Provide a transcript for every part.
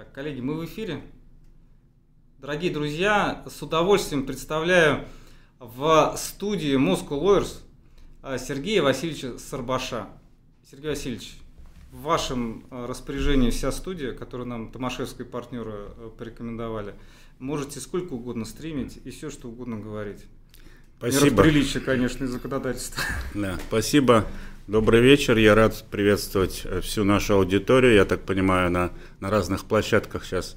Так, коллеги, мы в эфире. Дорогие друзья, с удовольствием представляю в студии Moscow Lawyers а, Сергея Васильевича Сарбаша. Сергей Васильевич, в вашем а, распоряжении вся студия, которую нам Томашевские партнеры а, порекомендовали. Можете сколько угодно стримить и все, что угодно говорить. Спасибо. Приличие, конечно, и законодательство. Да, спасибо. Добрый вечер. Я рад приветствовать э, всю нашу аудиторию. Я так понимаю, на, на разных площадках сейчас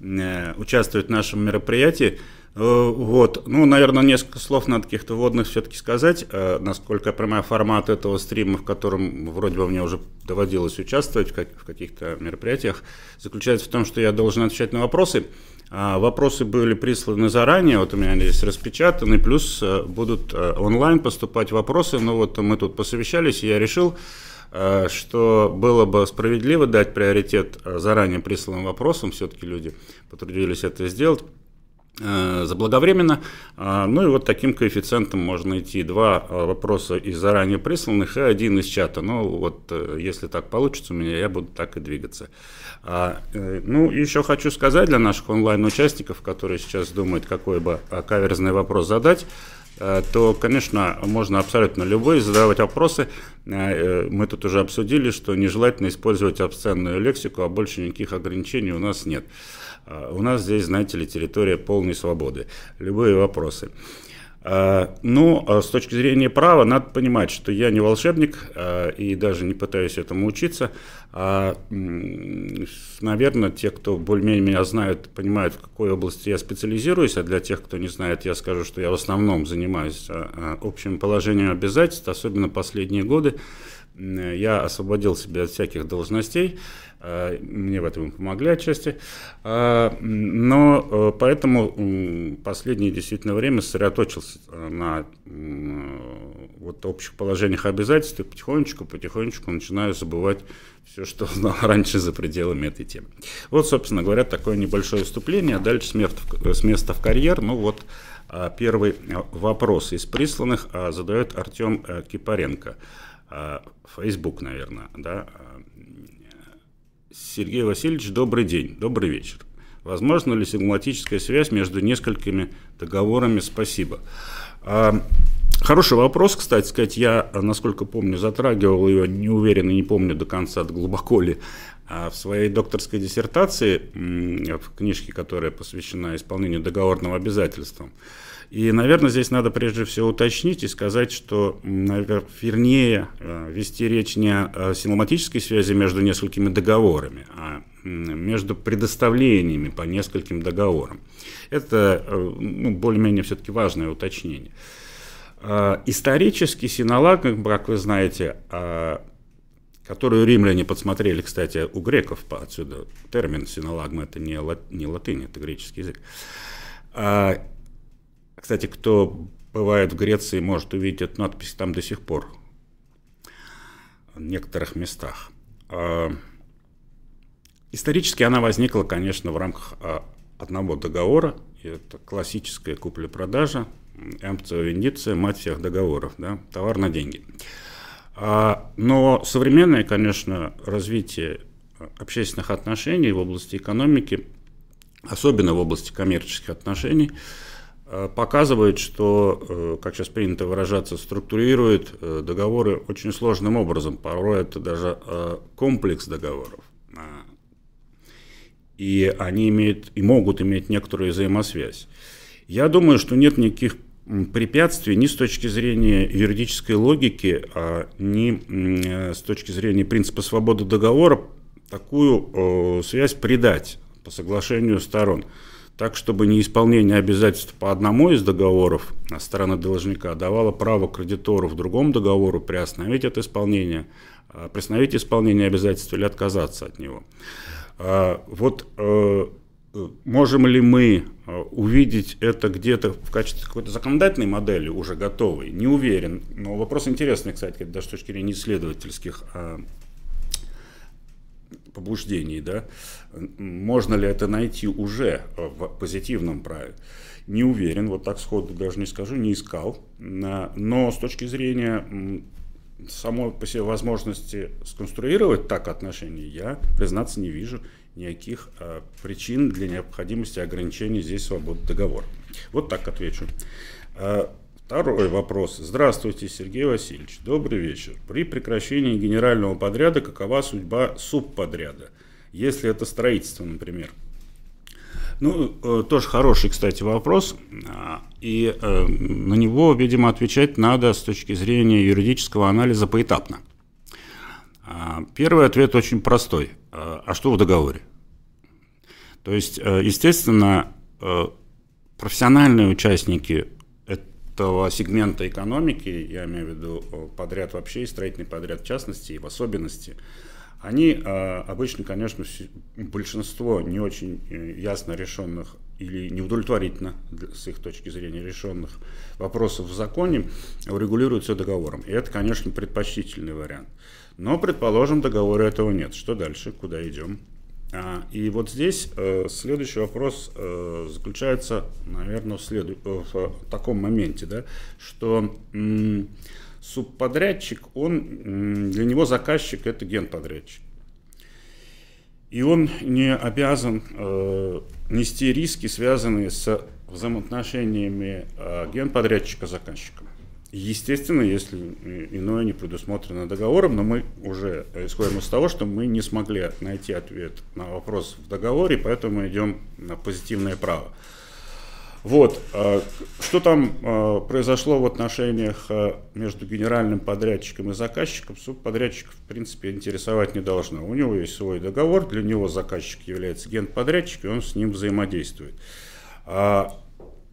э, участвует в нашем мероприятии. Э, вот, ну, наверное, несколько слов надо каких-то вводных все-таки сказать, э, насколько я понимаю формат этого стрима, в котором вроде бы мне уже доводилось участвовать в, как, в каких-то мероприятиях, заключается в том, что я должен отвечать на вопросы. А вопросы были присланы заранее, вот у меня здесь распечатаны, плюс э, будут э, онлайн поступать вопросы. Ну вот мы тут посовещались, и я решил, э, что было бы справедливо дать приоритет заранее присланным вопросам, все-таки люди потрудились это сделать. Э, заблаговременно. А, ну и вот таким коэффициентом можно идти два э, вопроса из заранее присланных и один из чата. Ну вот э, если так получится у меня, я буду так и двигаться. А, ну еще хочу сказать для наших онлайн-участников, которые сейчас думают, какой бы каверзный вопрос задать, то, конечно, можно абсолютно любой задавать вопросы. Мы тут уже обсудили, что нежелательно использовать обсценную лексику, а больше никаких ограничений у нас нет. А, у нас здесь, знаете ли, территория полной свободы. Любые вопросы. А, ну, а с точки зрения права, надо понимать, что я не волшебник и даже не пытаюсь этому учиться. А, наверное, те, кто более-менее меня знают, понимают, в какой области я специализируюсь, а для тех, кто не знает, я скажу, что я в основном занимаюсь общим положением обязательств, особенно последние годы. Я освободил себя от всяких должностей, мне в этом помогли отчасти. А, но э, поэтому последнее действительно время сосредоточился э, на вот общих положениях обязательств и потихонечку, потихонечку начинаю забывать все, что знал раньше за пределами этой темы. Вот, собственно говоря, такое небольшое вступление. А дальше с места в, с места в карьер. Ну вот первый вопрос из присланных задает Артем э, Кипаренко. Facebook, наверное, да, Сергей Васильевич, добрый день, добрый вечер. Возможно ли сигматическая связь между несколькими договорами? Спасибо. А, хороший вопрос, кстати сказать, я, насколько помню, затрагивал ее, не уверен и не помню до конца, глубоко ли, а в своей докторской диссертации, в книжке, которая посвящена исполнению договорного обязательства. И, наверное, здесь надо прежде всего уточнить и сказать, что, вернее, э, вести речь не о синематической связи между несколькими договорами, а между предоставлениями по нескольким договорам. Это э, ну, более-менее все-таки важное уточнение. Э, исторически синолаг, как вы знаете, которую римляне подсмотрели, кстати, у греков, отсюда термин синолагма, это не, лат, не латынь, это греческий язык, кстати, кто бывает в Греции, может увидеть эту надпись там до сих пор, в некоторых местах. А, исторически она возникла, конечно, в рамках а, одного договора. Это классическая купля-продажа, эмпция вендиция, мать всех договоров, да, товар на деньги. А, но современное, конечно, развитие общественных отношений в области экономики, особенно в области коммерческих отношений – показывает, что, э, как сейчас принято выражаться, структурирует э, договоры очень сложным образом. Порой это даже комплекс договоров. И они имеют и могут иметь некоторую взаимосвязь. Я думаю, что нет никаких препятствий ни с точки зрения юридической логики, а ни с точки зрения принципа свободы договора такую связь придать по соглашению сторон так, чтобы неисполнение обязательств по одному из договоров стороны должника давало право кредитору в другом договору приостановить это исполнение, а, приостановить исполнение обязательств или отказаться от него. А, вот э, можем ли мы э, увидеть это где-то в качестве какой-то законодательной модели уже готовой? Не уверен. Но вопрос интересный, кстати, даже с точки зрения исследовательских а, побуждений, да, можно ли это найти уже в позитивном праве? Не уверен, вот так сходу даже не скажу, не искал, но с точки зрения самой по себе возможности сконструировать так отношения, я, признаться, не вижу никаких э, причин для необходимости ограничения здесь свободы договора. Вот так отвечу. Э, второй вопрос. Здравствуйте, Сергей Васильевич. Добрый вечер. При прекращении генерального подряда какова судьба субподряда? Если это строительство, например. Ну, э, тоже хороший, кстати, вопрос. А, и э, на него, видимо, отвечать надо с точки зрения юридического анализа поэтапно. А, первый ответ очень простой. А, а что в договоре? То есть, э, естественно, профессиональные участники этого сегмента экономики, я имею в виду подряд вообще и строительный подряд в частности, и в особенности – они а, обычно, конечно, большинство не очень э, ясно решенных или неудовлетворительно с их точки зрения решенных вопросов в законе урегулируются договором. И это, конечно, предпочтительный вариант. Но, предположим, договора этого нет. Что дальше? Куда идем? А, и вот здесь э, следующий вопрос э, заключается, наверное, в, следу... в таком моменте, да, что субподрядчик, он, для него заказчик это генподрядчик. И он не обязан э, нести риски, связанные с взаимоотношениями э, генподрядчика с заказчиком. Естественно, если иное не предусмотрено договором, но мы уже исходим из того, что мы не смогли найти ответ на вопрос в договоре, поэтому идем на позитивное право. Вот. А, что там а, произошло в отношениях а, между генеральным подрядчиком и заказчиком, субподрядчик, в принципе, интересовать не должно. У него есть свой договор, для него заказчик является генподрядчик, и он с ним взаимодействует.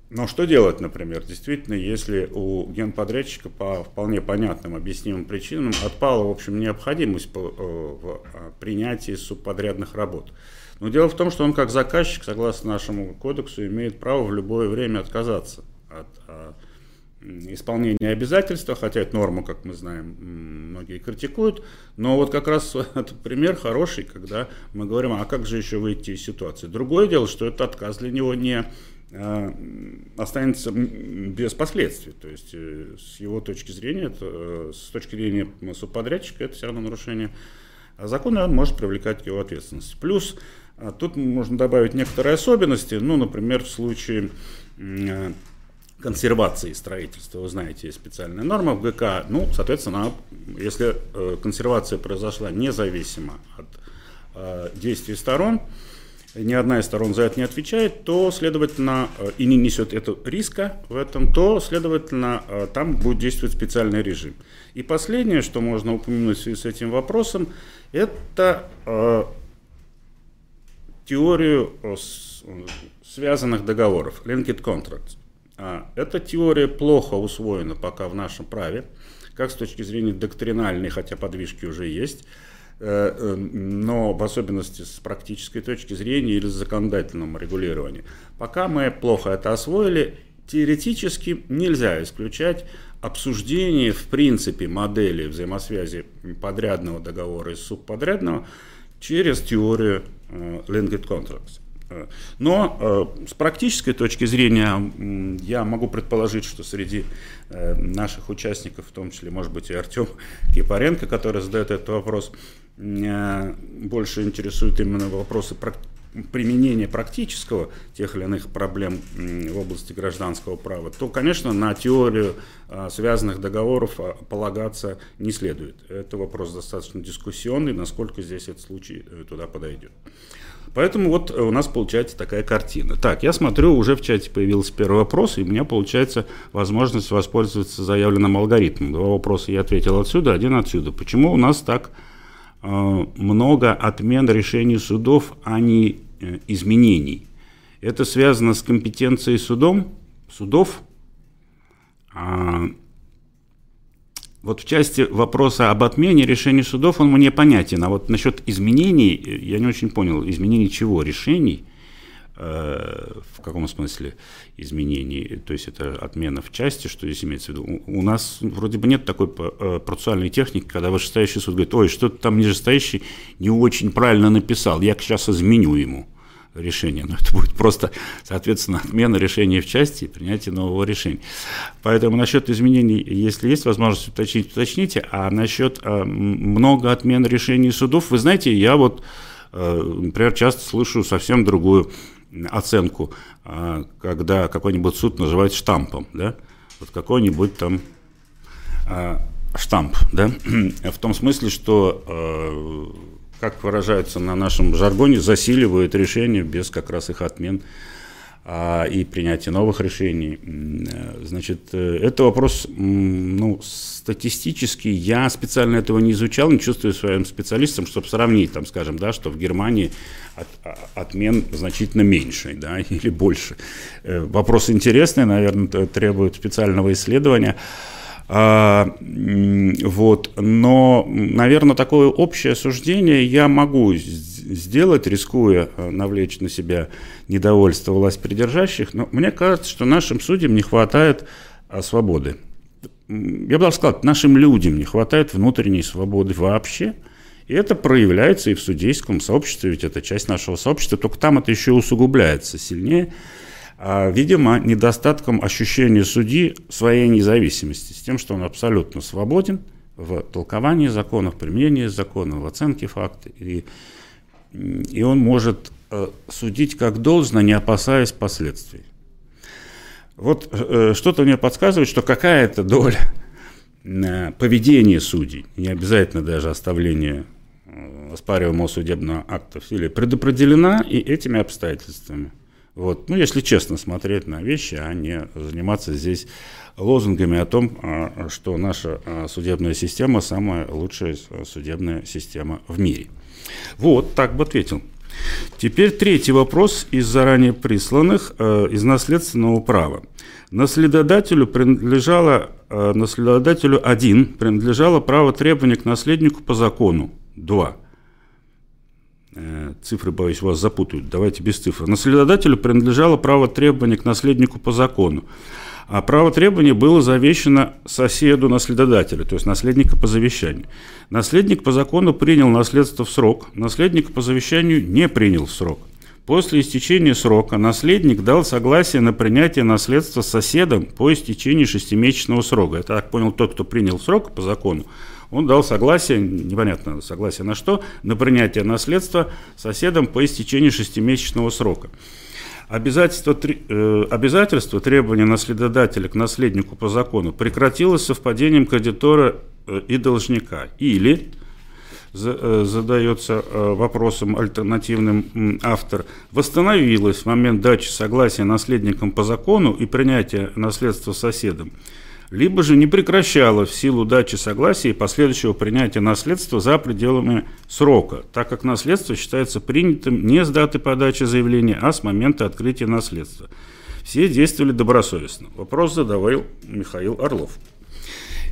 Но что делать, например, действительно, если у генподрядчика по вполне понятным, объяснимым причинам отпала, в общем, необходимость э, в принятии субподрядных работ? Но дело в том, что он как заказчик, согласно нашему кодексу, имеет право в любое время отказаться от а, исполнения обязательства, хотя это норма, как мы знаем, многие критикуют, но вот как раз это пример хороший, когда мы говорим, а как же еще выйти из ситуации. Другое дело, что этот отказ для него не а, останется без последствий. То есть э, с его точки зрения, э, с точки зрения субподрядчика, это все равно нарушение закона, он может привлекать к его ответственности. Плюс а тут можно добавить некоторые особенности, ну, например, в случае консервации строительства, вы знаете, есть специальная норма в ГК, ну, соответственно, если э, консервация произошла независимо от действий сторон, ни одна из сторон за это не отвечает, то, следовательно, и не несет это риска в этом, то, следовательно, там будет действовать специальный режим. И последнее, что можно упомянуть в связи с этим вопросом, это теорию связанных договоров, linked contracts. А, эта теория плохо усвоена пока в нашем праве, как с точки зрения доктринальной, хотя подвижки уже есть, э, э, но в особенности с практической точки зрения или с законодательным регулированием. Пока мы плохо это освоили, теоретически нельзя исключать обсуждение в принципе модели взаимосвязи подрядного договора и субподрядного через теорию Э, linked contracts. Э, но э, с практической точки зрения я могу предположить, что среди наших участников, в том числе, может быть, и Артем Кипаренко, который задает этот вопрос, больше интересуют именно вопросы применения практического тех или иных проблем в области гражданского права, то, конечно, на теорию связанных договоров полагаться не следует. Это вопрос достаточно дискуссионный, насколько здесь этот случай туда подойдет. Поэтому вот у нас получается такая картина. Так, я смотрю, уже в чате появился первый вопрос, и у меня получается возможность воспользоваться заявленным алгоритмом. Два вопроса я ответил отсюда, один отсюда. Почему у нас так э, много отмен решений судов, а не э, изменений? Это связано с компетенцией судом, судов, а, вот в части вопроса об отмене решений судов он мне понятен, а вот насчет изменений, э, я не очень понял, изменений чего? Решений? Э, в каком смысле изменений? То есть это отмена в части, что здесь имеется в виду? У, нас вроде бы нет такой э, процессуальной техники, когда вышестоящий суд говорит, ой, что-то там нижестоящий не очень правильно написал, я сейчас изменю ему решения. Но это будет просто, соответственно, отмена решения в части и принятие нового решения. Поэтому насчет изменений, если есть возможность уточнить, уточните. А насчет а, много отмен решений судов, вы знаете, я вот например, часто слышу совсем другую оценку, когда какой-нибудь суд называют штампом, да, вот какой-нибудь там штамп, да, в том смысле, что, как выражается на нашем жаргоне, засиливают решения без как раз их отмен а, и принятие новых решений. Значит, э, это вопрос, ну, статистически я специально этого не изучал, не чувствую своим специалистом, чтобы сравнить, там, скажем, да, что в Германии от, а, отмен значительно меньше, да, или больше. Э, вопрос интересный, наверное, требует специального исследования. А, вот, но, наверное, такое общее суждение я могу сделать, рискуя э, навлечь на себя недовольство власть придержащих, но мне кажется, что нашим судьям не хватает а, свободы. Я бы даже сказал, нашим людям не хватает внутренней свободы вообще. И это проявляется и в судейском сообществе, ведь это часть нашего сообщества, только там это еще усугубляется сильнее. А, видимо, недостатком ощущения судьи своей независимости, с тем, что он абсолютно свободен в толковании законов, применении законов, в оценке факта. И и он может э, судить как должно, не опасаясь последствий. Вот э, что-то мне подсказывает, что какая-то доля э, поведения судей, не обязательно даже оставление оспариваемого судебного акта в силе, предопределена и этими обстоятельствами. Вот. Ну, если честно смотреть на вещи, а не заниматься здесь лозунгами о том, а, что наша а, судебная система самая лучшая судебная система в мире. Вот, так бы ответил. Теперь третий вопрос из заранее присланных э, из наследственного права. Наследодателю принадлежало э, наследодателю один принадлежало право требования к наследнику по закону два цифры, боюсь, вас запутают. Давайте без цифр. Наследодателю принадлежало право требования к наследнику по закону. А право требования было завещено соседу наследодателя, то есть наследника по завещанию. Наследник по закону принял наследство в срок, наследник по завещанию не принял в срок. После истечения срока наследник дал согласие на принятие наследства соседом по истечении шестимесячного срока. Это, так понял, тот, кто принял срок по закону, он дал согласие, непонятно согласие на что, на принятие наследства соседом по истечении шестимесячного срока. Обязательство, э, обязательство требования наследодателя к наследнику по закону прекратилось совпадением кредитора э, и должника. Или, э, задается вопросом альтернативным автор, восстановилось в момент дачи согласия наследникам по закону и принятия наследства соседом либо же не прекращала в силу дачи согласия и последующего принятия наследства за пределами срока, так как наследство считается принятым не с даты подачи заявления, а с момента открытия наследства. Все действовали добросовестно. Вопрос задавал Михаил Орлов.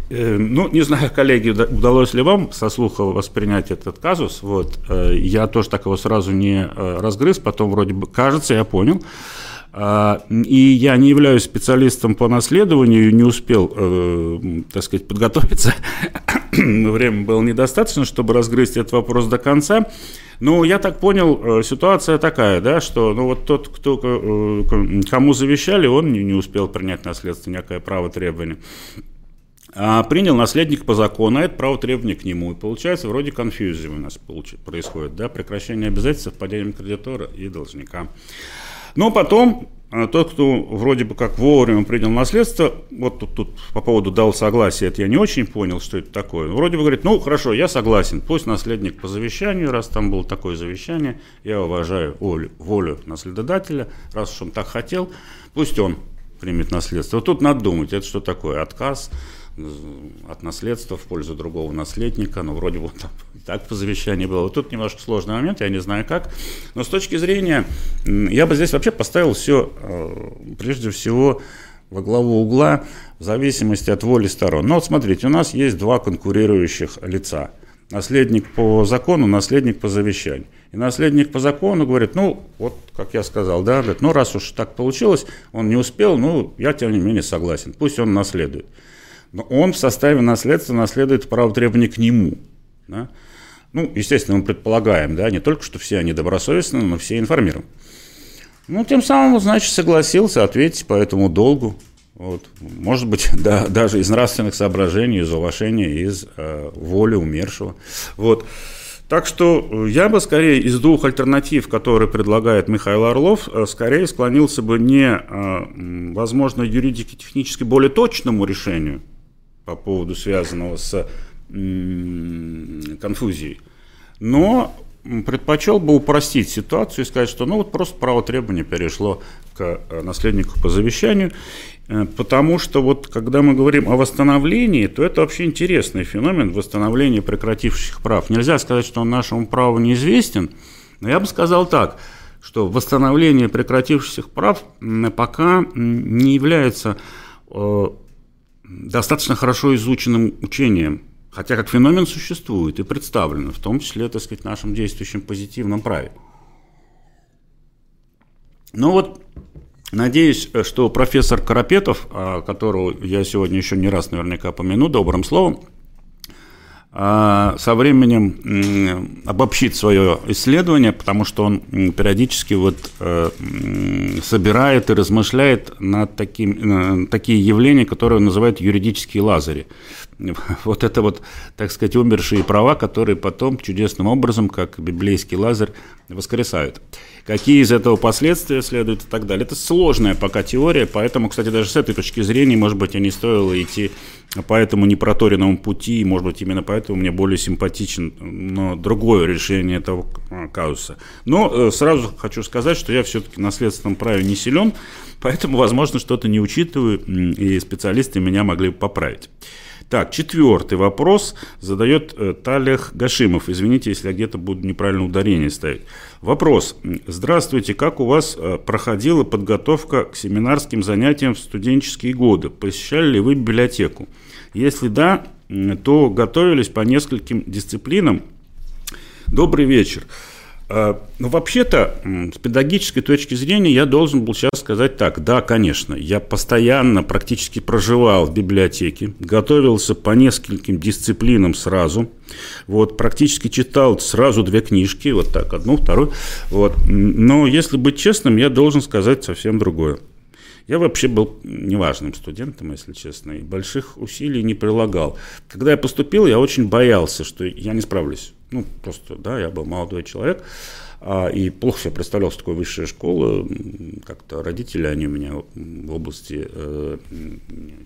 Э, ну, не знаю, коллеги, удалось ли вам со слуха воспринять этот казус. Вот, э, я тоже так его сразу не э, разгрыз, потом вроде бы, кажется, я понял. А, и я не являюсь специалистом по наследованию, не успел, э, так сказать, подготовиться. Время было недостаточно, чтобы разгрызть этот вопрос до конца. Но я так понял, э, ситуация такая, да, что ну, вот тот, кто, э, кому завещали, он не успел принять наследство, некое право требования. А принял наследник по закону, а это право требования к нему. И получается, вроде конфьюзия у нас происходит, да, прекращение обязательств совпадением кредитора и должника. Но потом а, тот, кто вроде бы как вовремя принял наследство, вот тут, тут по поводу дал согласие, это я не очень понял, что это такое. Вроде бы говорит, ну хорошо, я согласен, пусть наследник по завещанию, раз там было такое завещание, я уважаю волю, волю наследодателя, раз уж он так хотел, пусть он примет наследство. Вот тут надо думать, это что такое, отказ, от наследства в пользу другого наследника, ну, вроде бы там так по завещанию было. Тут немножко сложный момент, я не знаю как. Но с точки зрения, я бы здесь вообще поставил все, э, прежде всего, во главу угла в зависимости от воли сторон. Ну вот смотрите, у нас есть два конкурирующих лица. Наследник по закону, наследник по завещанию. И наследник по закону говорит, ну, вот, как я сказал, да, говорит, ну, раз уж так получилось, он не успел, ну, я, тем не менее, согласен, пусть он наследует но он в составе наследства наследует право требования к нему. Да? Ну, естественно, мы предполагаем, да, не только, что все они добросовестны, но все информированы. Ну, тем самым, значит, согласился ответить по этому долгу. Вот. Может быть, да, даже из нравственных соображений, из уважения, из э, воли умершего. Вот. Так что я бы скорее из двух альтернатив, которые предлагает Михаил Орлов, скорее склонился бы не, возможно, юридически-технически более точному решению по поводу связанного с конфузией, но предпочел бы упростить ситуацию и сказать, что ну вот просто право требования перешло к э, наследнику по завещанию, э, потому что вот когда мы говорим о восстановлении, то это вообще интересный феномен восстановления прекративших прав. Нельзя сказать, что он нашему праву неизвестен, но я бы сказал так, что восстановление прекратившихся прав пока не является э, достаточно хорошо изученным учением Хотя как феномен существует и представлен, в том числе, так сказать, в нашем действующем позитивном праве. Ну вот, надеюсь, что профессор Карапетов, а, которого я сегодня еще не раз наверняка помяну добрым словом, со временем обобщит свое исследование, потому что он периодически вот э, собирает и размышляет над таким, такие явления, которые он называет юридические лазари. Вот это вот, так сказать, умершие права, которые потом чудесным образом, как библейский лазарь, воскресают. Какие из этого последствия следуют и так далее. Это сложная пока теория, поэтому, кстати, даже с этой точки зрения, может быть, и не стоило идти по этому непроторенному пути, и, может быть, именно поэтому мне более симпатичен но другое решение этого казуса. Но э, сразу хочу сказать, что я все-таки на следственном праве не силен, поэтому, возможно, что-то не учитываю, и специалисты меня могли бы поправить. Так, четвертый вопрос задает э, Талех Гашимов. Извините, если я где-то буду неправильно ударение ставить. Вопрос. Здравствуйте, как у вас э, проходила подготовка к семинарским занятиям в студенческие годы? Посещали ли вы библиотеку? Если да, то готовились по нескольким дисциплинам. Добрый вечер. А, ну, вообще-то, с педагогической точки зрения, я должен был сейчас сказать так. Да, конечно, я постоянно практически проживал в библиотеке, готовился по нескольким дисциплинам сразу. Вот, практически читал сразу две книжки, вот так, одну, вторую. Вот. Но, если быть честным, я должен сказать совсем другое. Я вообще был неважным студентом, если честно, и больших усилий не прилагал. Когда я поступил, я очень боялся, что я не справлюсь. Ну, просто, да, я был молодой человек, а, и плохо себе представлял, что такое высшая школа. Как-то родители, они у меня в области э,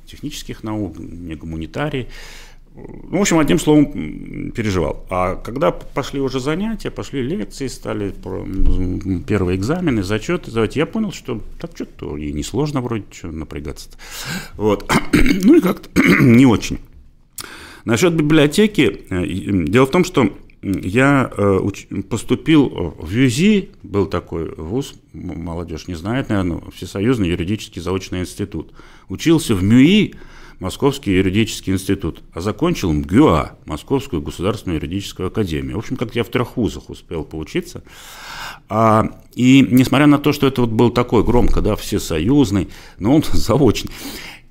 технических наук, не гуманитарии. Ну, в общем, одним словом, переживал. А когда пошли уже занятия, пошли лекции, стали первые экзамены, зачеты сдавать, я понял, что так что-то и несложно вроде, что напрягаться-то. Вот. ну и как-то не очень. Насчет библиотеки, э, дело в том, что я э, поступил в ЮЗИ, был такой вуз, молодежь не знает, наверное, Всесоюзный юридический заочный институт. Учился в МЮИ, Московский юридический институт, а закончил МГУА, Московскую государственную юридическую академию. В общем, как я в трех вузах успел поучиться. А, и несмотря на то, что это вот был такой громко, да, всесоюзный, но он заочный,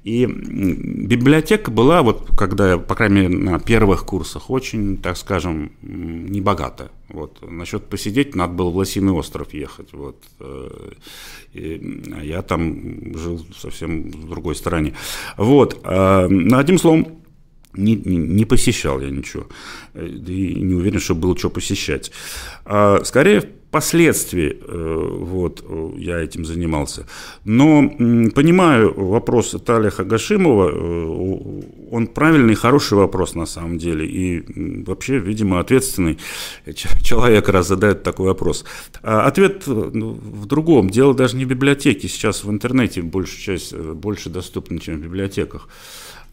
и библиотека была, вот когда по крайней мере, на первых курсах, очень, так скажем, небогата. Вот. Насчет посидеть надо было в Лосиный остров ехать. Вот. Э, и я там жил совсем в другой стороне. Вот. А, одним словом, не, не, посещал я ничего. И не уверен, что было что посещать. А, скорее, впоследствии э, вот, я этим занимался. Но понимаю вопрос Талия Хагашимова, э, он правильный, хороший вопрос на самом деле. И вообще, видимо, ответственный человек раз задает такой вопрос. А ответ ну, в другом. Дело даже не в библиотеке. Сейчас в интернете большая часть э, больше доступна, чем в библиотеках.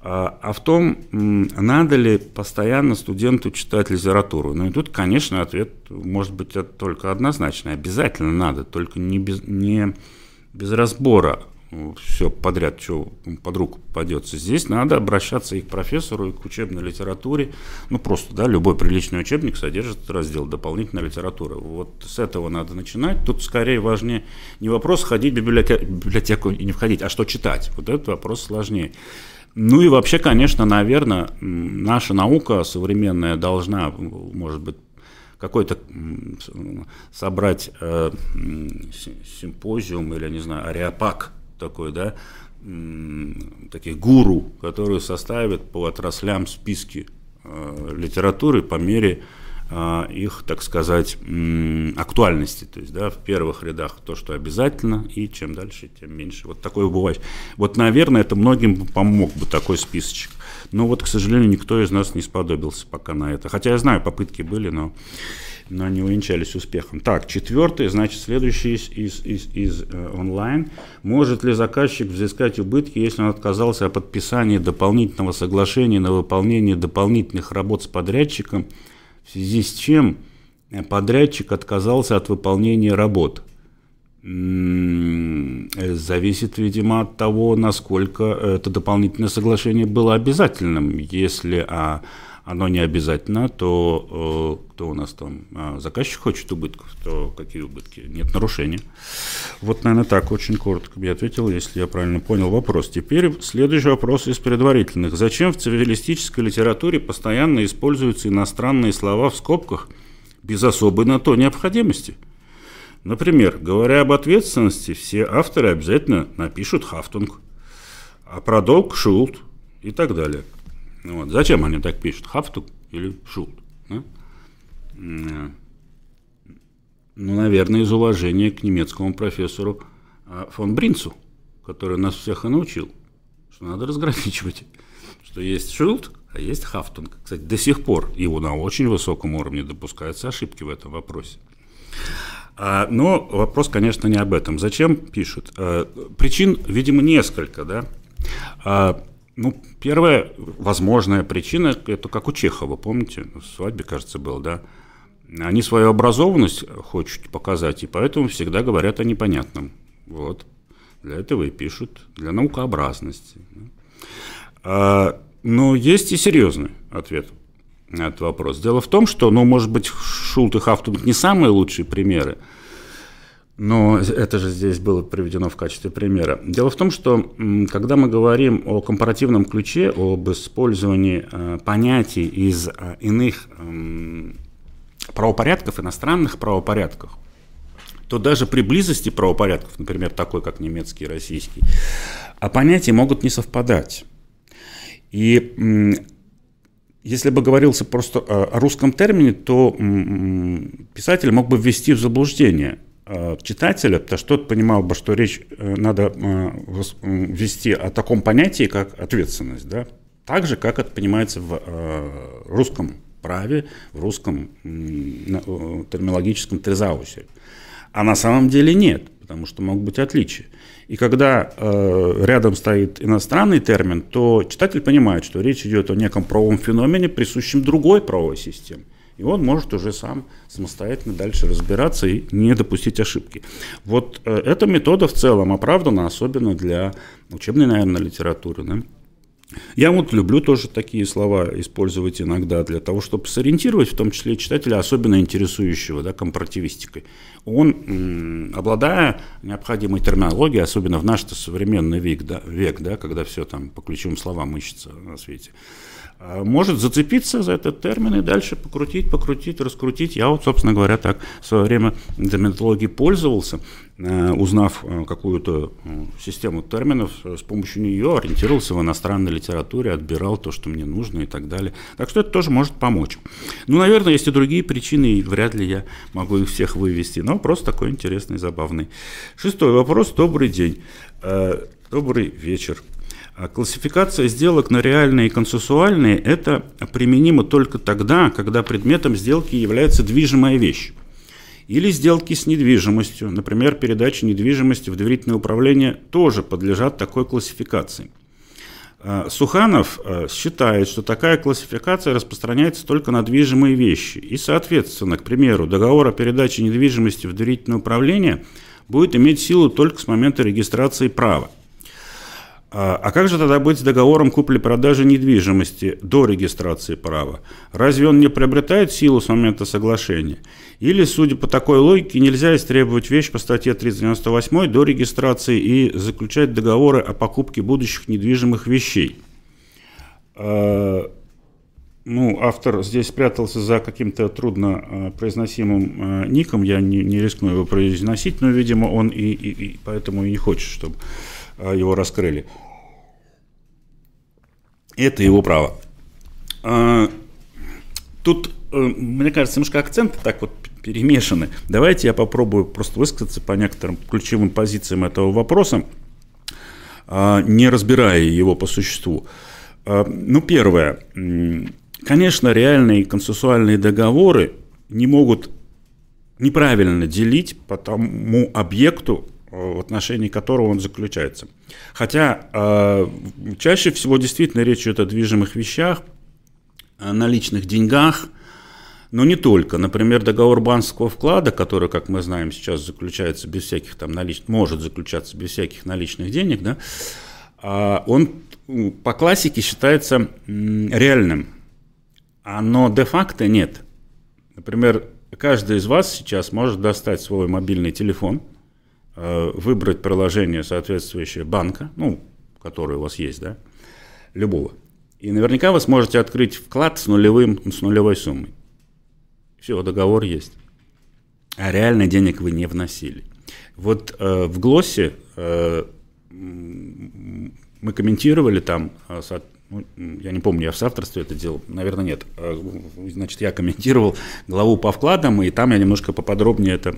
А, а в том, надо ли постоянно студенту читать литературу. Ну и тут, конечно, ответ может быть только однозначный. Обязательно надо, только не без, не без разбора все подряд, что под руку попадется. Здесь надо обращаться и к профессору, и к учебной литературе. Ну, просто, да, любой приличный учебник содержит раздел дополнительная литература. Вот с этого надо начинать. Тут скорее важнее не вопрос ходить в библиотеку и не входить, а что читать. Вот этот вопрос сложнее. Ну и вообще, конечно, наверное, наша наука современная должна, может быть, какой-то собрать э, симпозиум или, не знаю, ариапак такой, да, таких гуру, которые составят по отраслям списки э, литературы по мере их, так сказать, актуальности. То есть, да, в первых рядах то, что обязательно, и чем дальше, тем меньше. Вот такое бывает. Вот, наверное, это многим помог бы такой списочек. Но вот, к сожалению, никто из нас не сподобился пока на это. Хотя я знаю, попытки были, но но не увенчались успехом. Так, четвертый, значит, следующий из, из, из, из э, онлайн. Может ли заказчик взыскать убытки, если он отказался от подписания дополнительного соглашения на выполнение дополнительных работ с подрядчиком, в связи с чем подрядчик отказался от выполнения работ? Зависит, видимо, от того, насколько это дополнительное соглашение было обязательным. Если а, оно не обязательно, то э, кто у нас там, а, заказчик хочет убытков, то какие убытки? Нет нарушения. Вот, наверное, так очень коротко я ответил, если я правильно понял вопрос. Теперь следующий вопрос из предварительных. Зачем в цивилистической литературе постоянно используются иностранные слова в скобках без особой на то необходимости? Например, говоря об ответственности, все авторы обязательно напишут «Haftung», а про долг – «шулт» и так далее – вот. Зачем они так пишут? Хафтук или Шулт? Да? Ну, наверное, из уважения к немецкому профессору а, фон Бринцу, который нас всех и научил, что надо разграничивать, что есть Шулт, а есть Хафтунг. Кстати, до сих пор его на очень высоком уровне допускаются ошибки в этом вопросе. А, но вопрос, конечно, не об этом. Зачем пишут? А, причин, видимо, несколько. Да? Ну, первая возможная причина, это как у Чехова, помните, в свадьбе, кажется, был, да? Они свою образованность хотят показать, и поэтому всегда говорят о непонятном. Вот. Для этого и пишут, для наукообразности. А, но есть и серьезный ответ на этот вопрос. Дело в том, что, ну, может быть, Шулт и Хафтунг не самые лучшие примеры, но это же здесь было приведено в качестве примера. Дело в том, что когда мы говорим о компаративном ключе, об использовании э, понятий из э, иных правопорядков, иностранных правопорядков, то даже при близости правопорядков, например, такой, как немецкий и российский, а понятия могут не совпадать. И если бы говорился просто о русском термине, то писатель мог бы ввести в заблуждение читателя, то что тот понимал бы, что речь э, надо э, вести о таком понятии, как ответственность, да, так же, как это понимается в русском праве, в русском терминологическом трезаусе. А на самом деле нет, потому что могут быть отличия. И когда э, рядом стоит иностранный термин, то читатель понимает, что речь идет о неком правовом феномене, присущем другой правовой системе и он может уже сам самостоятельно дальше разбираться и не допустить ошибки. Вот э, эта метода в целом оправдана, особенно для учебной, наверное, литературы. Да? Я вот люблю тоже такие слова использовать иногда для того, чтобы сориентировать, в том числе читателя, особенно интересующего да, компаративистикой. Он, обладая необходимой терминологией, особенно в наш современный век, да, век да, когда все там по ключевым словам ищется на свете, может зацепиться за этот термин и дальше покрутить, покрутить, раскрутить. Я вот, собственно говоря, так в свое время терминологией пользовался, э, узнав э, какую-то э, систему терминов, с помощью нее ориентировался в иностранной литературе, отбирал то, что мне нужно и так далее. Так что это тоже может помочь. Ну, наверное, есть и другие причины, и вряд ли я могу их всех вывести, но просто такой интересный, забавный. Шестой вопрос. Добрый день. Добрый вечер. А классификация сделок на реальные и консенсуальные – это применимо только тогда, когда предметом сделки является движимая вещь. Или сделки с недвижимостью, например, передача недвижимости в доверительное управление, тоже подлежат такой классификации. А, Суханов а, считает, что такая классификация распространяется только на движимые вещи. И, соответственно, к примеру, договор о передаче недвижимости в доверительное управление будет иметь силу только с момента регистрации права. А, а как же тогда быть с договором купли-продажи недвижимости до регистрации права? Разве он не приобретает силу с момента соглашения? Или, судя по такой логике, нельзя истребовать вещь по статье 398 до регистрации и заключать договоры о покупке будущих недвижимых вещей? А, ну, автор здесь спрятался за каким-то трудно а, произносимым ником, я не, не рискну его произносить, но, видимо, он и, и, и поэтому и не хочет, чтобы его раскрыли. Это его право. А, Тут, э, мне кажется, немножко акценты так вот перемешаны. Давайте я попробую просто высказаться по некоторым ключевым позициям этого вопроса, а, не разбирая его по существу. А, ну, первое. Конечно, реальные консенсуальные договоры не могут неправильно делить по тому объекту, в отношении которого он заключается. Хотя э, чаще всего действительно речь идет о движимых вещах, о наличных деньгах, но не только. Например, договор банковского вклада, который, как мы знаем, сейчас заключается без всяких там наличных, может заключаться без всяких наличных денег, да, а он по классике считается реальным, но де-факто нет. Например, каждый из вас сейчас может достать свой мобильный телефон, э, выбрать приложение, соответствующее банка, ну, которое у вас есть, да, любого. И наверняка вы сможете открыть вклад с, нулевым, с нулевой суммой. Все, договор есть. А реально денег вы не вносили. Вот э, в ГЛОСе э, мы комментировали там э, я не помню, я в соавторстве это делал, наверное, нет. А, значит, я комментировал главу по вкладам, и там я немножко поподробнее это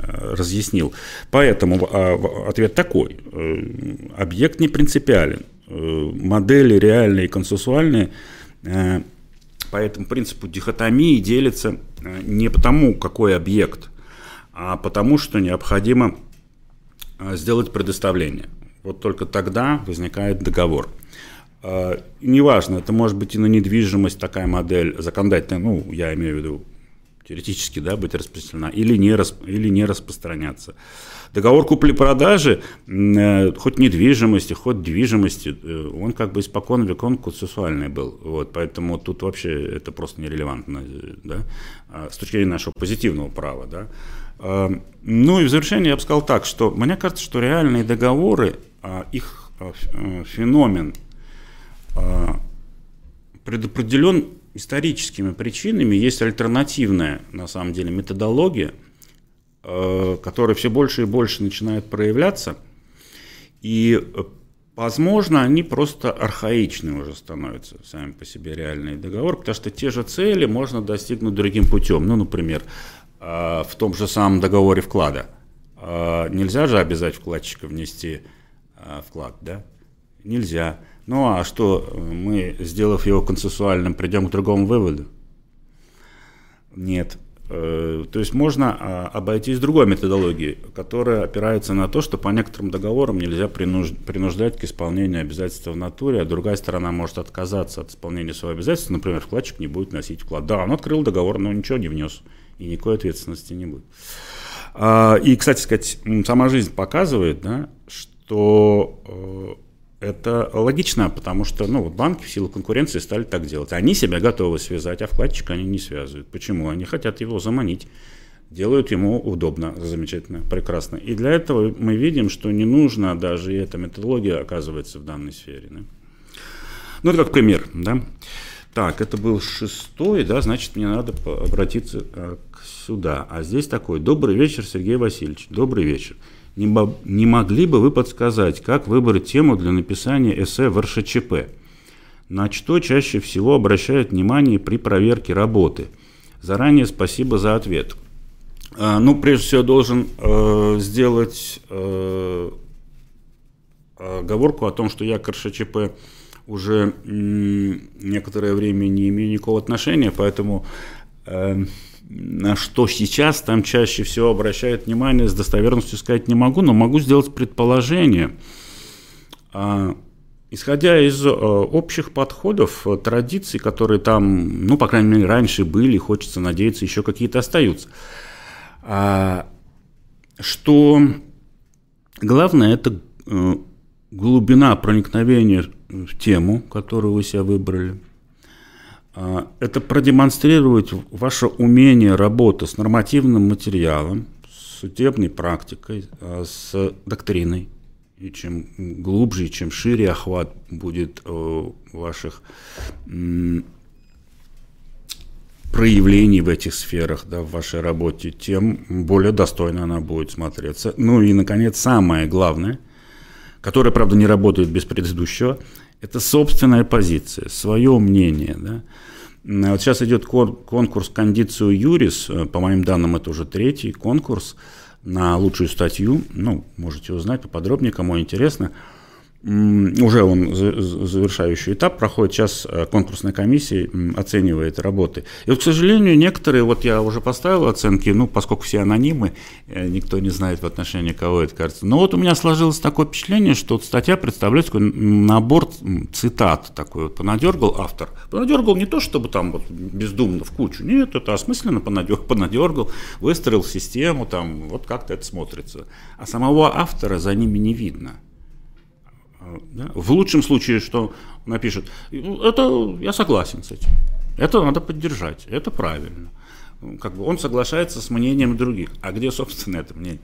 разъяснил. Поэтому а, ответ такой. Э, объект не принципиален. Э, модели реальные и консенсуальные э, по этому принципу дихотомии делятся не потому, какой объект, а потому, что необходимо сделать предоставление. Вот только тогда возникает договор. А, неважно, это может быть и на недвижимость такая модель законодательная, ну, я имею в виду теоретически, да, быть распространена, или не, расп, или не распространяться. Договор купли-продажи, э, хоть недвижимости, хоть движимости, э, он как бы испокон векон консенсуальный был. Вот, поэтому тут вообще это просто нерелевантно, да, а, с точки зрения нашего позитивного права. Да. А, ну и в завершение я бы сказал так, что мне кажется, что реальные договоры, их э, феномен – предопределен историческими причинами. Есть альтернативная, на самом деле, методология, а, которая все больше и больше начинает проявляться. И, возможно, они просто архаичны уже становятся сами по себе реальные договоры, потому что те же цели можно достигнуть другим путем. Ну, например, а, в том же самом договоре вклада. Нельзя же обязать вкладчика внести вклад, да? Нельзя. Ну а что, мы, сделав его консенсуальным, придем к другому выводу? Нет. Э, то есть можно а, обойтись другой методологией, которая опирается на то, что по некоторым договорам нельзя принуждать к исполнению обязательства в натуре, а другая сторона может отказаться от исполнения своего обязательства, например, вкладчик не будет носить вклад. Да, он открыл договор, но ничего не внес, и никакой ответственности не будет. А, и, кстати сказать, сама жизнь показывает, да, что э, это логично, потому что ну, вот банки в силу конкуренции стали так делать. Они себя готовы связать, а вкладчика они не связывают. Почему? Они хотят его заманить, делают ему удобно, замечательно, прекрасно. И для этого мы видим, что не нужно даже и эта методология оказывается в данной сфере. Да? Ну, это как пример. Да? Так, это был шестой, да, значит, мне надо обратиться э, сюда. А здесь такой. Добрый вечер, Сергей Васильевич. Добрый вечер. Не могли бы вы подсказать, как выбрать тему для написания эссе в РШЧП? На что чаще всего обращают внимание при проверке работы? Заранее спасибо за ответ. А, ну, прежде всего, должен э, сделать э, оговорку о том, что я к РШЧП уже некоторое время не имею никакого отношения, поэтому э, на что сейчас там чаще всего обращают внимание, с достоверностью сказать не могу, но могу сделать предположение. А, исходя из э, общих подходов, э, традиций, которые там, ну, по крайней мере, раньше были, хочется надеяться, еще какие-то остаются, а, что главное – это э, глубина проникновения в тему, которую вы себя выбрали – это продемонстрировать ваше умение работы с нормативным материалом, с судебной практикой, а, с доктриной. И чем глубже, чем шире охват будет э, ваших проявлений в этих сферах, да, в вашей работе, тем более достойно она будет смотреться. Ну и, наконец, самое главное, которое, правда, не работает без предыдущего, это собственная позиция, свое мнение. Да? Вот сейчас идет конкурс «Кондицию Юрис». По моим данным, это уже третий конкурс на лучшую статью. Ну, можете узнать поподробнее, кому интересно уже он завершающий этап проходит, сейчас э, конкурсная комиссия оценивает работы. И вот, к сожалению, некоторые, вот я уже поставил оценки, ну, поскольку все анонимы, э, никто не знает в отношении кого это кажется. Но вот у меня сложилось такое впечатление, что вот статья представляет такой набор цитат такой вот, понадергал автор. Понадергал не то, чтобы там вот бездумно в кучу, нет, это осмысленно понадергал, понадергал, выстроил систему, там, вот как-то это смотрится. А самого автора за ними не видно. Да? В лучшем случае, что напишет, «Ну, это я согласен с этим. Это надо поддержать, это правильно. Как бы он соглашается с мнением других. А где, собственно, это мнение?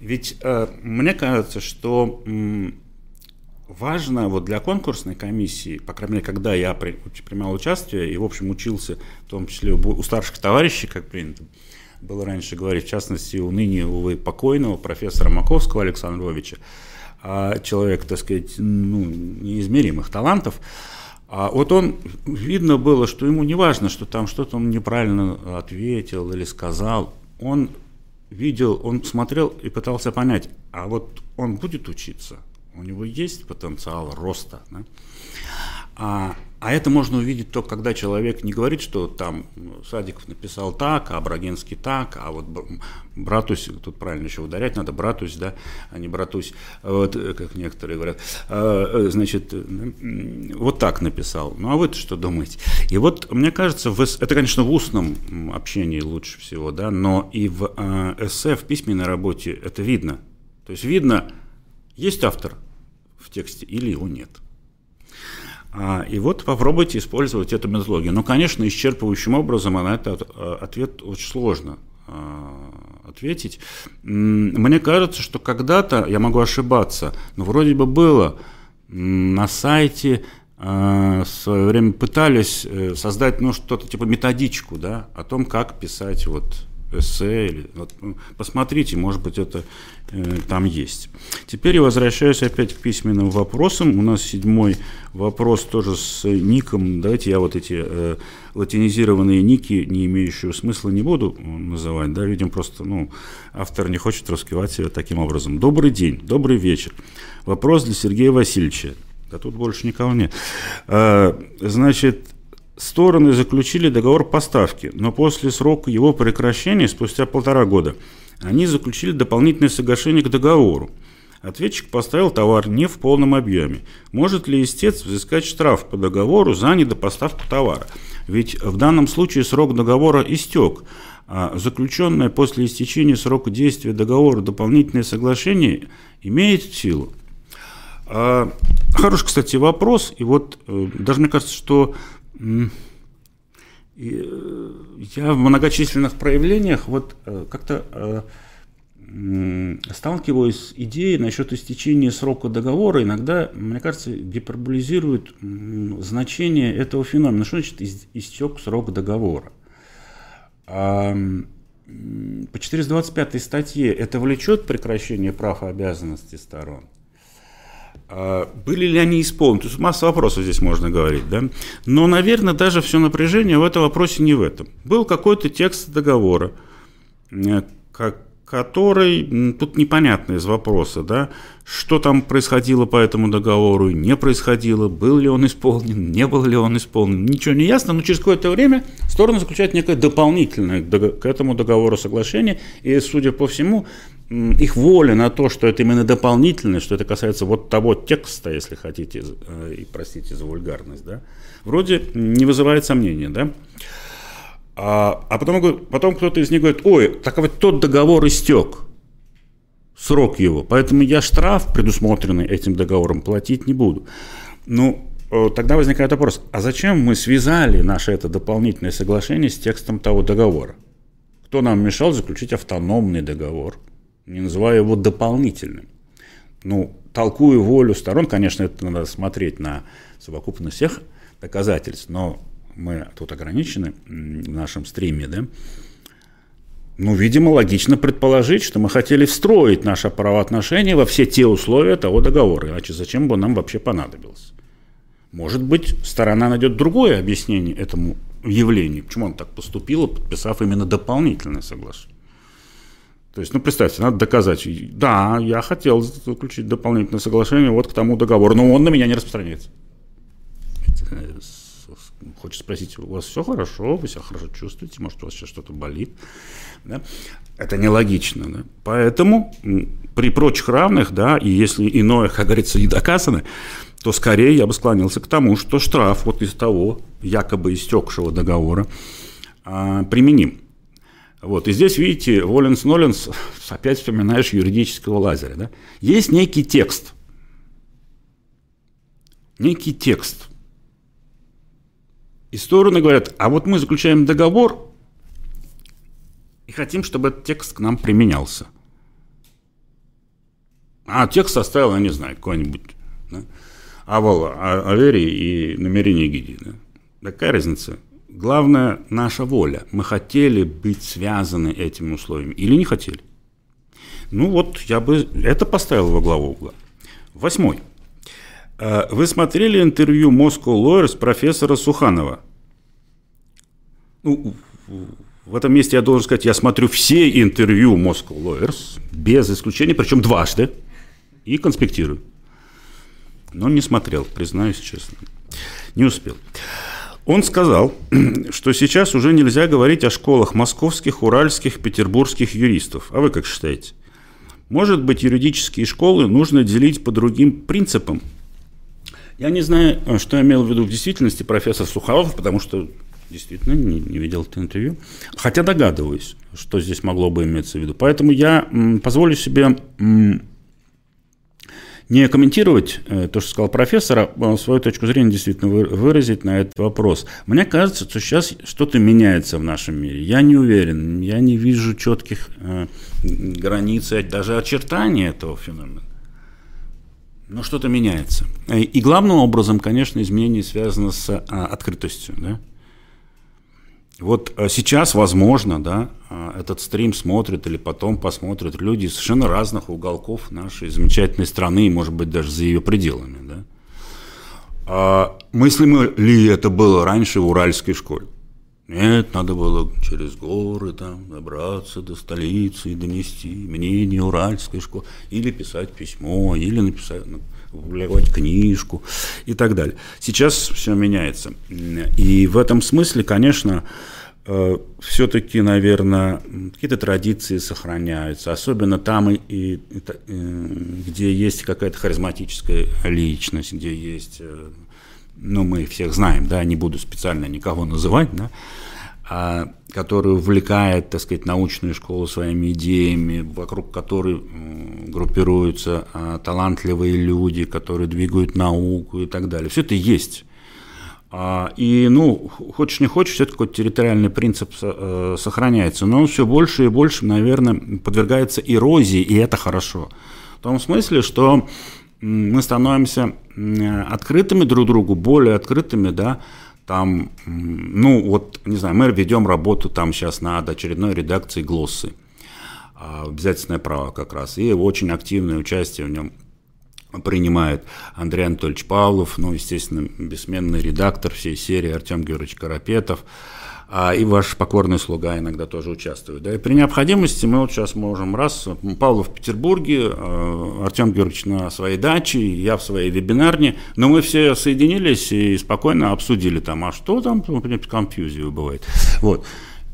Ведь э, мне кажется, что м, важно вот для конкурсной комиссии, по крайней мере, когда я при, принимал участие и, в общем, учился, в том числе у старших товарищей, как принято было раньше говорить, в частности, у ныне, увы, покойного профессора Маковского Александра Львовича, а человек, так сказать, ну, неизмеримых талантов, а вот он, видно было, что ему не важно, что там что-то он неправильно ответил или сказал. Он видел, он смотрел и пытался понять, а вот он будет учиться, у него есть потенциал роста. Да? А, а это можно увидеть только когда человек не говорит, что там Садиков написал так, а Брагинский так, а вот Братусь, тут правильно еще ударять надо, Братусь, да, а не Братусь, вот, как некоторые говорят, а, э, значит, вот так написал. Ну а вы что думаете? И вот, мне кажется, в, это, конечно, в устном общении лучше всего, да, но и в а, эссе, в письменной работе это видно. То есть видно, есть автор в тексте или его нет. А, и вот попробуйте использовать эту методологию. Но, конечно, исчерпывающим образом на этот э, ответ очень сложно а, ответить. Мне кажется, что когда-то, я могу ошибаться, но вроде бы было на сайте а, в свое время пытались э, создать ну, что-то типа методичку да, о том, как писать вот эссе. Или, вот, ну, посмотрите, может быть, это э, там есть. Теперь я возвращаюсь опять к письменным вопросам. У нас седьмой вопрос тоже с ником. Давайте я вот эти э, латинизированные ники, не имеющие смысла, не буду называть. Да, видим, просто ну, автор не хочет раскрывать себя таким образом. Добрый день, добрый вечер. Вопрос для Сергея Васильевича. Да тут больше никого нет. А, значит, Стороны заключили договор поставки, но после срока его прекращения, спустя полтора года, они заключили дополнительное соглашение к договору. Ответчик поставил товар не в полном объеме. Может ли истец взыскать штраф по договору за недопоставку товара? Ведь в данном случае срок договора истек, а заключенное после истечения срока действия договора дополнительное соглашение имеет силу. А, хороший, кстати, вопрос. И вот э, даже мне кажется, что я в многочисленных проявлениях вот э, как-то э, сталкиваюсь с идеей насчет истечения срока договора, иногда, мне кажется, гиперболизируют значение этого феномена. Что значит истек срок договора? А по 425 статье это влечет прекращение прав и обязанностей сторон? А, были ли они исполнены? Есть масса вопросов здесь можно говорить, да? Но, наверное, даже все напряжение в этом вопросе не в этом. Был какой-то текст договора, э, который, тут непонятно из вопроса, да, что там происходило по этому договору, не происходило, был ли он исполнен, не был ли он исполнен, ничего не ясно, но через какое-то время стороны заключают некое дополнительное к этому договору соглашение, и, судя по всему, их воля на то, что это именно дополнительное, что это касается вот того текста, если хотите, э, и простите за вульгарность, да, вроде не вызывает сомнения, да. А, а потом, потом кто-то из них говорит, ой, так вот тот договор истек, срок его, поэтому я штраф, предусмотренный этим договором, платить не буду. Ну, э, тогда возникает вопрос, а зачем мы связали наше это дополнительное соглашение с текстом того договора? Кто нам мешал заключить автономный договор, не называя его дополнительным? Ну, толкую волю сторон, конечно, это надо смотреть на совокупность всех доказательств, но мы тут ограничены в нашем стриме, да, ну, видимо, логично предположить, что мы хотели встроить наше правоотношение во все те условия того договора, иначе зачем бы нам вообще понадобился? Может быть, сторона найдет другое объяснение этому явлении. Почему он так поступил, подписав именно дополнительное соглашение? То есть, ну, представьте, надо доказать. Да, я хотел заключить дополнительное соглашение вот к тому договору, но он на меня не распространяется. Хочет спросить, у вас все хорошо, вы себя хорошо чувствуете, может, у вас сейчас что-то болит. Да? Это нелогично. Да? Поэтому при прочих равных, да, и если иное, как говорится, не доказано, то скорее я бы склонился к тому, что штраф вот из того якобы истекшего договора а, применим. Вот. И здесь, видите, Воленс-Ноленс, опять вспоминаешь юридического лазеря. Да? Есть некий текст. Некий текст. И стороны говорят, а вот мы заключаем договор и хотим, чтобы этот текст к нам применялся. А текст составил, я не знаю, какой-нибудь да? Авал Авери и намерение Гиди. Да? Какая разница? Главное – наша воля. Мы хотели быть связаны этими условиями или не хотели? Ну вот, я бы это поставил во главу угла. Восьмой. Э, вы смотрели интервью Moscow Lawyers профессора Суханова? Ну, в этом месте я должен сказать, я смотрю все интервью Moscow Lawyers, без исключения, причем дважды, и конспектирую. Но не смотрел, признаюсь честно. Не успел. Он сказал, что сейчас уже нельзя говорить о школах московских, уральских, петербургских юристов. А вы как считаете? Может быть, юридические школы нужно делить по другим принципам? Я не знаю, что имел в виду в действительности профессор Сухаров, потому что действительно не, не видел это интервью. Хотя догадываюсь, что здесь могло бы иметься в виду. Поэтому я м, позволю себе м, не комментировать э, то, что сказал профессор, а свою точку зрения действительно выразить на этот вопрос. Мне кажется, что сейчас что-то меняется в нашем мире. Я не уверен, я не вижу четких э, границ, даже очертаний этого феномена. Но что-то меняется. И главным образом, конечно, изменение связано с а, открытостью. Да? Вот э, сейчас, возможно, да, э, этот стрим смотрят или потом посмотрят люди из совершенно разных уголков нашей замечательной страны, и, может быть, даже за ее пределами. Да. А мыслимо ли это было раньше в уральской школе? Нет, надо было через горы там добраться до столицы и донести мнение уральской школы, или писать письмо, или написать, публиковать книжку и так далее. Сейчас все меняется. И в этом смысле, конечно, э, все-таки, наверное, какие-то традиции сохраняются, особенно там, и, и, э, где есть какая-то харизматическая личность, где есть, э, ну, мы всех знаем, да, не буду специально никого называть, да, а, который увлекает, так сказать, научную школу своими идеями, вокруг которой группируются а, талантливые люди, которые двигают науку и так далее. Все это есть. А, и, ну, хочешь не хочешь, все-таки какой-то территориальный принцип э, сохраняется, но он все больше и больше, наверное, подвергается эрозии, и это хорошо. В том смысле, что мы становимся открытыми друг другу, более открытыми, да, там, ну вот, не знаю, мы ведем работу там сейчас над очередной редакцией «Глоссы», а, обязательное право как раз, и очень активное участие в нем принимает Андрей Анатольевич Павлов, ну, естественно, бессменный редактор всей серии Артем Георгиевич Карапетов, а, и ваш покорный слуга иногда тоже участвует. Да, и при необходимости мы вот сейчас можем раз, Павлов в Петербурге, а, Артем Георгиевич на своей даче, я в своей вебинарне, но мы все соединились и спокойно обсудили там, а что там, например, конфьюзию бывает. Вот.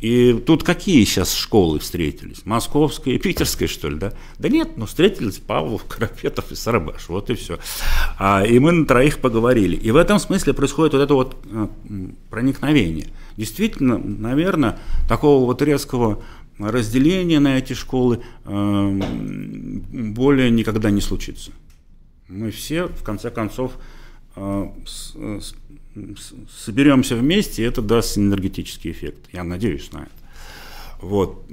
И тут какие сейчас школы встретились? Московская и питерская, что ли, да? Да нет, ну встретились Павлов, Карапетов и Сарабаш, вот и все. А, и мы на троих поговорили. И в этом смысле происходит вот это вот а, проникновение. Действительно, наверное, такого вот резкого разделения на эти школы а, более никогда не случится. Мы все, в конце концов, а, с, с, соберемся вместе, и это даст энергетический эффект. Я надеюсь на это. Вот.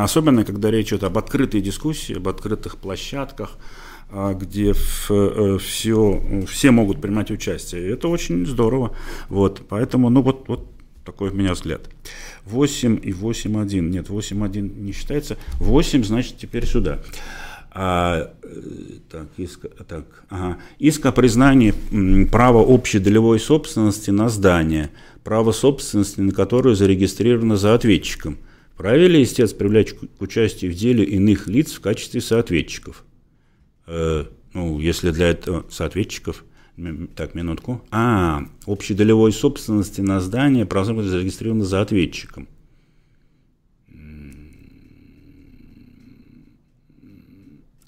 Особенно, когда речь идет об открытой дискуссии, об открытых площадках, а, где все, э, все могут принимать участие. Это очень здорово. Вот. Поэтому, ну вот, вот такой у меня взгляд. 8 и 8.1. Нет, 8.1 не считается. 8, значит, теперь сюда. А, так, иск, так, ага. иск о признании права общей долевой собственности на здание, право собственности на которое зарегистрировано за ответчиком. Правильно ли истец привлечь к участию в деле иных лиц в качестве соответчиков? Э, ну, если для этого соответчиков, так, минутку. А, общей долевой собственности на здание право зарегистрировано за ответчиком.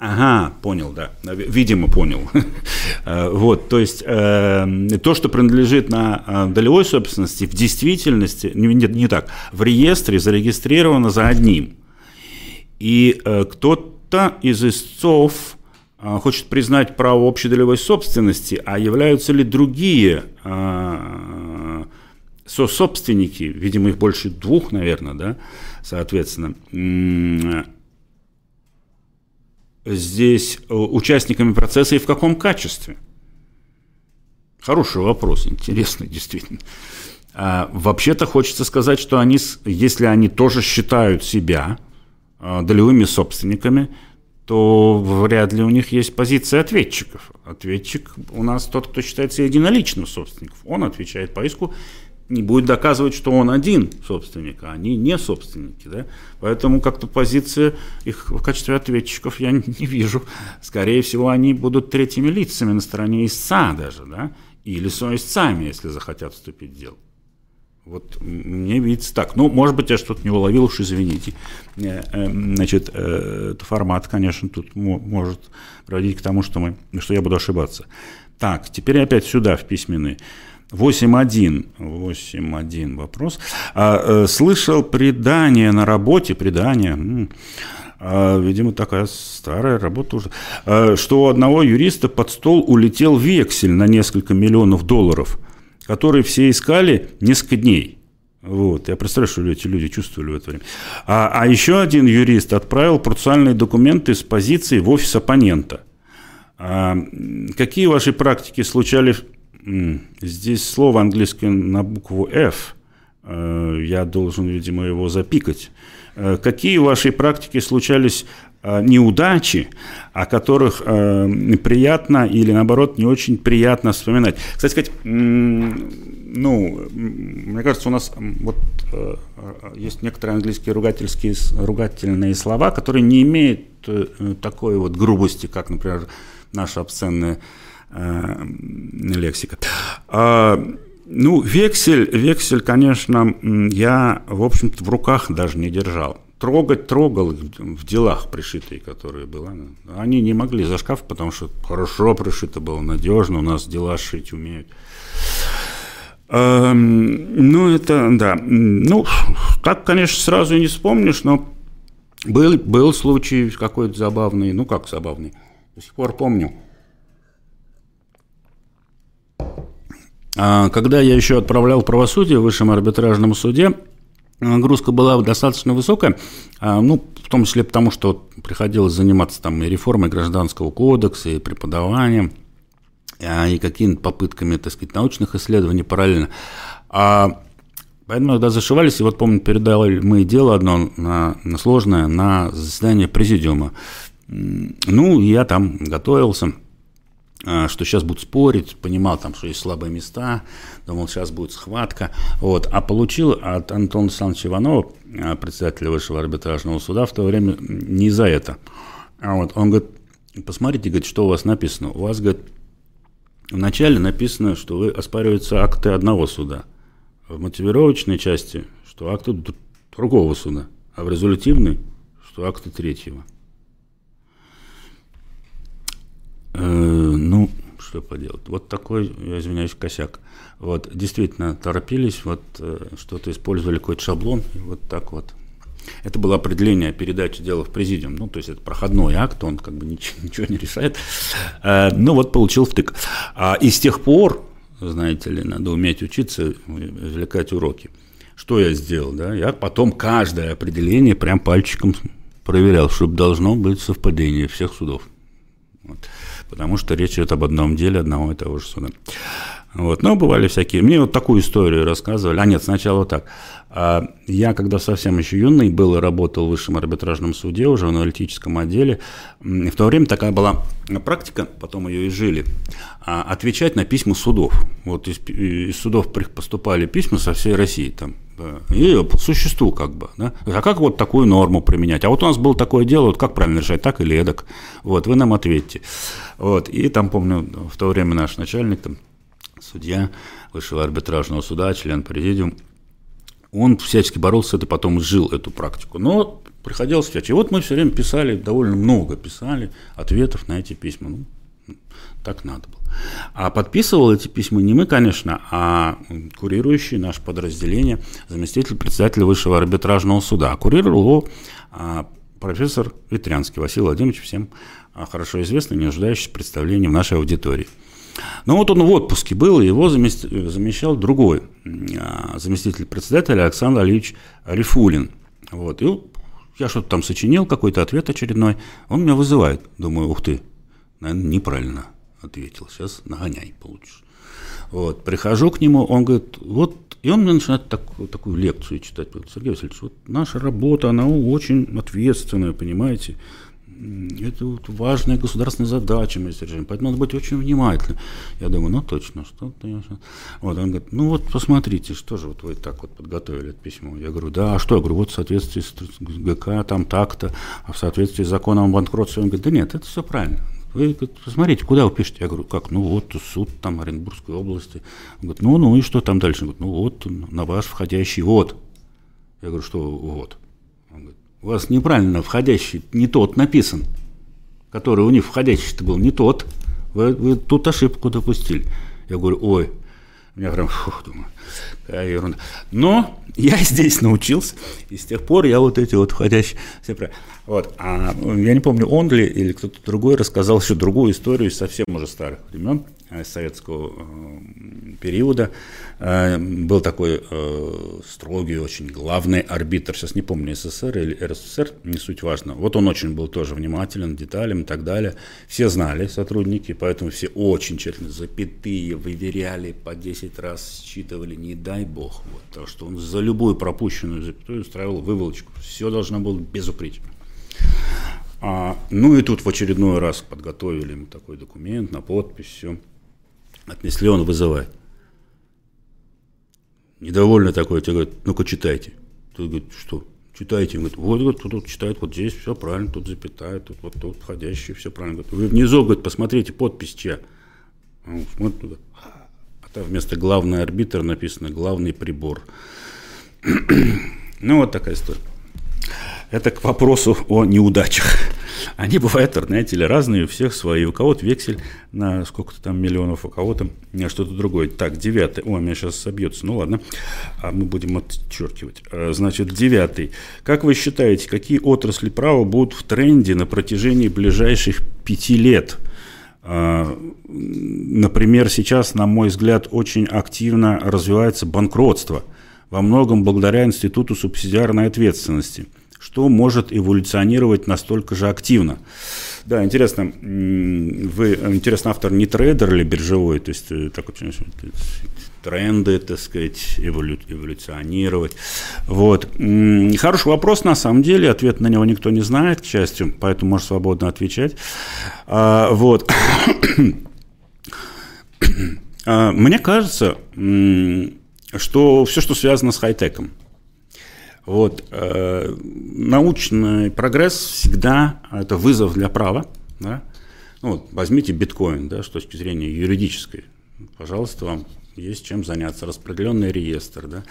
Ага, понял, да. Видимо, понял. Э, вот, то есть э, то, что принадлежит на э, долевой собственности, в действительности, нет, не так, в реестре зарегистрировано за одним. И э, кто-то из истцов э, хочет признать право общей долевой собственности, а являются ли другие э, сособственники, видимо, их больше двух, наверное, да, соответственно, здесь э, участниками процесса и в каком качестве? Хороший вопрос, интересный действительно. А, вообще-то хочется сказать, что они, если они тоже считают себя а, долевыми собственниками, то вряд ли у них есть позиция ответчиков. Ответчик у нас тот, кто считается единоличным собственником. Он отвечает по иску не будет доказывать, что он один собственник, а они не собственники. Да? Поэтому как-то позиция их в качестве ответчиков я не вижу. Скорее всего, они будут третьими лицами на стороне истца даже, да? или соисцами, если захотят вступить в дело. Вот мне видится так. Ну, может быть, я что-то не уловил, уж извините. Э, э, значит, э, формат, конечно, тут может приводить к тому, что, мы, что я буду ошибаться. Так, теперь опять сюда, в письменный. 8.1. 8.1 вопрос. А, слышал предание на работе, предание, а, видимо, такая старая работа уже, а, что у одного юриста под стол улетел вексель на несколько миллионов долларов, который все искали несколько дней. Вот. Я представляю, что эти люди чувствовали в это время. А, а еще один юрист отправил процессуальные документы с позиции в офис оппонента. А, какие ваши практики случались Здесь слово английское на букву F. Э, я должен, видимо, его запикать. Э, какие в вашей практике случались неудачи, о которых приятно или, наоборот, не очень приятно вспоминать? Кстати сказать, ну, мне кажется, у нас вот есть некоторые английские ругательские, ругательные слова, которые не имеют такой вот грубости, как, например, наша обсценная Э, лексика. А, ну, вексель, вексель, конечно, я, в общем-то, в руках даже не держал. Трогать трогал в делах пришитые, которые были. Они не могли за шкаф, потому что хорошо пришито было, надежно, у нас дела шить умеют. А, ну, это, да. Ну, так, конечно, сразу не вспомнишь, но был, был случай какой-то забавный, ну, как забавный, до сих пор помню. А когда я еще отправлял правосудие в высшем арбитражном суде, нагрузка была достаточно высокая, а, ну, в том числе потому, что приходилось заниматься там и реформой гражданского кодекса, и преподаванием, а, и какими-то попытками, так сказать, научных исследований параллельно. А Поэтому когда зашивались, и вот помню, передали мы дело одно на, на сложное на заседание президиума. Ну, я там готовился, что сейчас будут спорить, понимал там, что есть слабые места, думал, сейчас будет схватка, вот, а получил от Антона Александровича Иванова, а, председателя Высшего арбитражного суда, в то время не за это. А вот он говорит, посмотрите, говорит, что у вас написано. У вас, говорит, в начале написано, что вы оспариваются акты одного суда, в мотивировочной части, что акты другого суда, а в резолютивной, что акты третьего. Э, ну, что поделать. Вот такой, я извиняюсь, косяк. Вот, действительно, торопились, вот э, что-то использовали какой-то шаблон, и вот так вот. Это было определение передачи дела в президиум. Ну, то есть это проходной акт, он как бы ничего, ничего не решает. Э, ну, вот получил втык. А, и с тех пор, знаете ли, надо уметь учиться, извлекать уроки. Что я сделал, да? Я потом каждое определение прям пальчиком проверял, чтобы должно быть совпадение всех судов. Вот потому что речь идет об одном деле одного и того же суда. Вот. Но бывали всякие. Мне вот такую историю рассказывали. А нет, сначала так. А я, когда совсем еще юный был и работал в высшем арбитражном суде, уже в аналитическом отделе, в то время такая была практика, потом ее и жили, а, отвечать на письма судов. Вот из, из судов поступали письма со всей России, там, и по существу как бы. Да? А как вот такую норму применять? А вот у нас было такое дело, вот как правильно решать, так или эдак? Вот, вы нам ответьте. Вот, и там, помню, в то время наш начальник, там, судья высшего арбитражного суда, член президиума, он всячески боролся с этой, потом жил эту практику. Но приходилось всячески. И вот мы все время писали, довольно много писали ответов на эти письма. Ну, так надо было. А подписывал эти письма не мы, конечно, а курирующий наше подразделение, заместитель председателя Высшего арбитражного суда. А курировал его а, профессор Ветрянский Василий Владимирович, всем а, хорошо известный, не нуждающийся в представлении в нашей аудитории. Но вот он в отпуске был, и его замещал другой а, заместитель председателя Александр Алиевич Рифулин. Вот. И я что-то там сочинил, какой-то ответ очередной. Он меня вызывает. Думаю, ух ты, наверное, неправильно ответил. Сейчас нагоняй получишь. Вот. Прихожу к нему, он говорит, вот, и он мне начинает так, такую лекцию читать. Сергей Васильевич, вот наша работа, она очень ответственная, понимаете это вот важная государственная задача, мистер Джим, поэтому надо быть очень внимательным. Я думаю, ну точно, что-то я... Вот, он говорит, ну вот посмотрите, что же вот вы так вот подготовили это письмо. Я говорю, да, а что? Я говорю, вот в соответствии с ГК там так-то, а в соответствии с законом о банкротстве. Он говорит, да нет, это все правильно. Вы посмотрите, куда вы пишете? Я говорю, как? Ну вот суд там Оренбургской области. Он говорит, ну, ну и что там дальше? Он говорит, ну вот на ваш входящий вот. Я говорю, что вот? Он говорит, у вас неправильно входящий не тот написан, который у них входящий-то был не тот. Вы, вы тут ошибку допустили. Я говорю, ой, меня прям, фух, думаю, какая ерунда. Но я здесь научился, и с тех пор я вот эти вот входящие, все. Вот, а я не помню, он ли или кто-то другой рассказал еще другую историю из совсем уже старых времен. Э, советского э, периода. Э, был такой строгий, очень главный арбитр, сейчас не помню, СССР или РСФСР, не суть важно. Вот он очень был тоже внимателен деталям и так далее. Все знали, сотрудники, поэтому все очень тщательно запятые выверяли, по 10 раз считывали, не дай бог. Вот, потому что он за любую пропущенную запятую устраивал выволочку. Все должно было безупречно. А, ну и тут в очередной раз подготовили ему такой документ на подпись, все. Отнесли, он вызывает. Недовольный такой, тебе говорит, ну-ка читайте. Тут говорит, что? Читайте. Он говорит, вот, тут, тут читает, вот здесь все правильно, тут запятая, тут вот тут входящий, все правильно. Говорит, вы внизу, говорит, посмотрите, подпись чья. Он смотрит туда. А там вместо главный арбитр написано главный прибор. ну, вот такая история. Это к вопросу о неудачах. Они бывают, знаете ли, разные, у всех свои. У кого-то вексель на сколько-то там миллионов, у кого-то что-то другое. Так, девятый. О, меня сейчас собьется. Ну ладно, а мы будем отчеркивать. А, значит, девятый. Как вы считаете, какие отрасли права будут в тренде на протяжении ближайших пяти лет? А, например, сейчас, на мой взгляд, очень активно развивается банкротство. Во многом благодаря институту субсидиарной ответственности – что может эволюционировать настолько же активно. Да, интересно, вы, интересно, автор не трейдер или биржевой, то есть э, так очень тренды, так сказать, эволю, эволюционировать. Вот. Хороший вопрос, на самом деле, ответ на него никто не знает, к счастью, поэтому можешь свободно отвечать. А, вот. А, мне кажется, что все, что связано с хай-теком, вот. Э, научный прогресс всегда это вызов для права. Да? Ну, вот, возьмите биткоин да, с точки зрения юридической. Пожалуйста, вам есть чем заняться. Распределенный реестр. Да?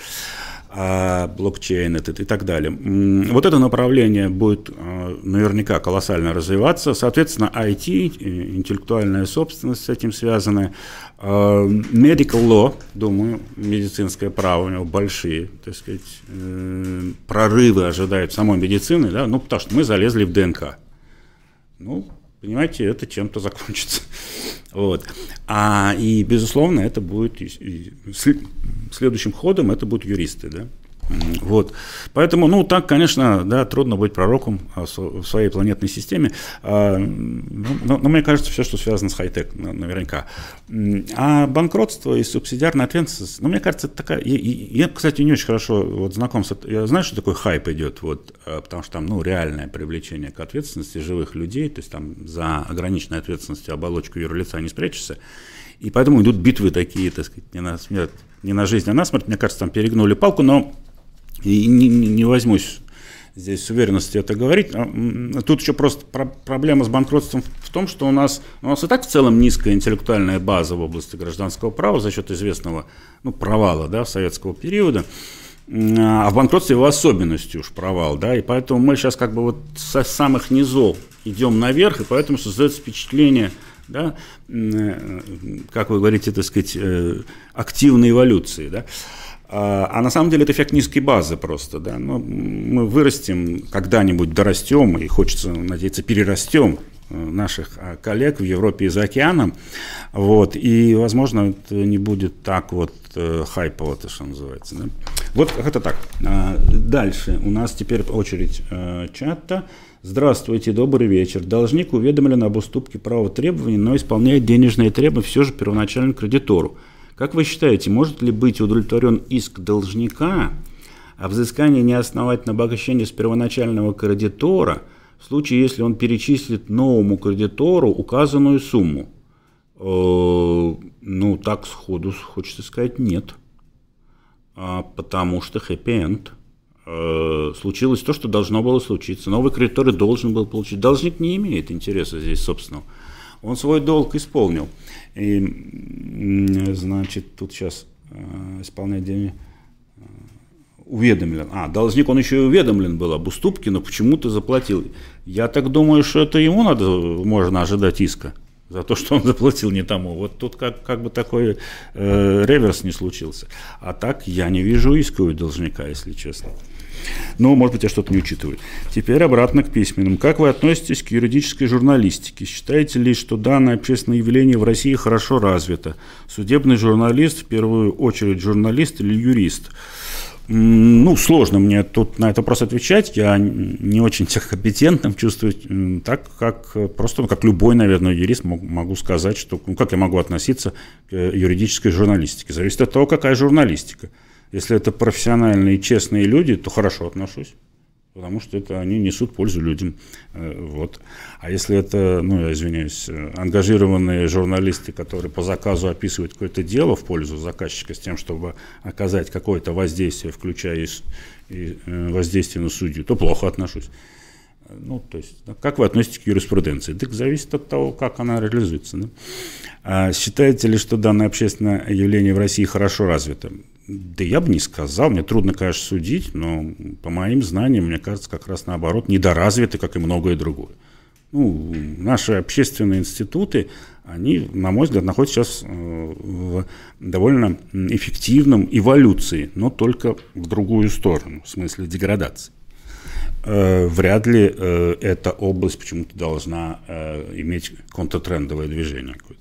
А, блокчейн этот и так далее. Вот это направление будет а, наверняка колоссально развиваться. Соответственно, IT, интеллектуальная собственность с этим связанная. А, medical law, думаю, медицинское право у него большие, так сказать, э, прорывы ожидают самой медицины, да, ну, потому что мы залезли в ДНК. Ну, понимаете, это чем-то закончится. Вот. А, и, безусловно, это будет и, и, следующим ходом это будут юристы, да. Вот. Поэтому, ну, так, конечно, да, трудно быть пророком а, в своей планетной системе. А, ну, но, но мне кажется, все, что связано с хай-тек, наверняка. А банкротство и субсидиарная ответственность, ну, мне кажется, это такая... Я, я, кстати, не очень хорошо вот, знаком с... Я знаю, что такое хайп идет, вот, а, потому что там, ну, реальное привлечение к ответственности живых людей, то есть там за ограниченной ответственностью оболочку юрлица не спрячешься. И поэтому идут битвы такие, так сказать, не на смерть, не на жизнь, а на смерть. Мне кажется, там перегнули палку, но и не, не возьмусь здесь с уверенностью это говорить. Тут еще просто проблема с банкротством в том, что у нас, у нас и так в целом низкая интеллектуальная база в области гражданского права за счет известного ну, провала да, советского периода. А в банкротстве в особенности уж провал, да, и поэтому мы сейчас как бы вот со самых низов идем наверх, и поэтому создается впечатление, да, э, как вы говорите, так сказать, э, активной эволюции, да. А, а на самом деле это эффект низкой базы просто, да. Но мы вырастем, когда-нибудь дорастем, и хочется надеяться, перерастем э, наших а, коллег в Европе и за океаном, вот, и, возможно, это не будет так вот э, хайпово, то, что называется, да. Вот это так. А, дальше у нас теперь очередь э, чата. Здравствуйте, добрый вечер. Должник уведомлен об уступке права требований, но исполняет денежные требования все же первоначально кредитору. Как вы считаете, может ли быть удовлетворен иск должника о взыскании неосновательного обогащения с первоначального кредитора в случае, если он перечислит новому кредитору указанную сумму? Э, ну, так сходу хочется сказать нет. А, потому что хэппи-энд. Случилось то, что должно было случиться. Новый кредитор должен был получить. Должник не имеет интереса здесь собственного. Он свой долг исполнил. И, значит, тут сейчас э, исполняет деньги э, уведомлен. А, должник, он еще и уведомлен был об уступке, но почему-то заплатил. Я так думаю, что это ему надо, можно ожидать иска за то, что он заплатил не тому. Вот тут как, как бы такой э, реверс не случился. А так я не вижу иска у должника, если честно. Но, может быть, я что-то не учитываю. Теперь обратно к письменным. Как вы относитесь к юридической журналистике? Считаете ли, что данное общественное явление в России хорошо развито? Судебный журналист, в первую очередь журналист или юрист? Ну, сложно мне тут на этот вопрос отвечать. Я не очень компетентным чувствую, так как просто, ну, как любой, наверное, юрист, могу сказать, что ну, как я могу относиться к юридической журналистике. Зависит от того, какая журналистика. Если это профессиональные честные люди, то хорошо отношусь. Потому что это они несут пользу людям. Э, вот. А если это, ну, я извиняюсь, ангажированные журналисты, которые по заказу описывают какое-то дело в пользу заказчика с тем, чтобы оказать какое-то воздействие, включая и э, воздействие на судью, то плохо отношусь. Ну, то есть, как вы относитесь к юриспруденции? Так зависит от того, как она реализуется. Да? А считаете ли, что данное общественное явление в России хорошо развито? Да я бы не сказал, мне трудно, конечно, судить, но по моим знаниям, мне кажется, как раз наоборот, недоразвиты, как и многое другое. Ну, наши общественные институты, они, на мой взгляд, находятся сейчас э, в довольно эффективном эволюции, но только в другую сторону, в смысле деградации. Э, вряд ли э, эта область почему-то должна иметь контртрендовое движение какое-то.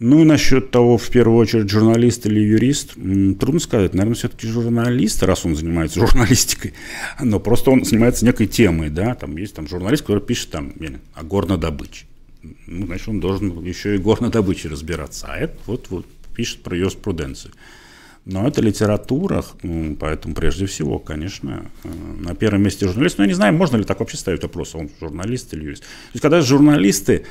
Ну и насчет того, в первую очередь, журналист или юрист, трудно сказать. Наверное, все-таки журналист, раз он занимается журналистикой, но просто он занимается некой темой, да, там есть там журналист, который пишет там о горнодобыче. Ну, значит, он должен еще и горнодобыче разбираться. А это вот, вот пишет про юриспруденцию. Но это литература, поэтому прежде всего, конечно, э, на первом месте журналист. Но я не знаю, можно ли так вообще ставить вопрос, он журналист или юрист. То есть, когда журналисты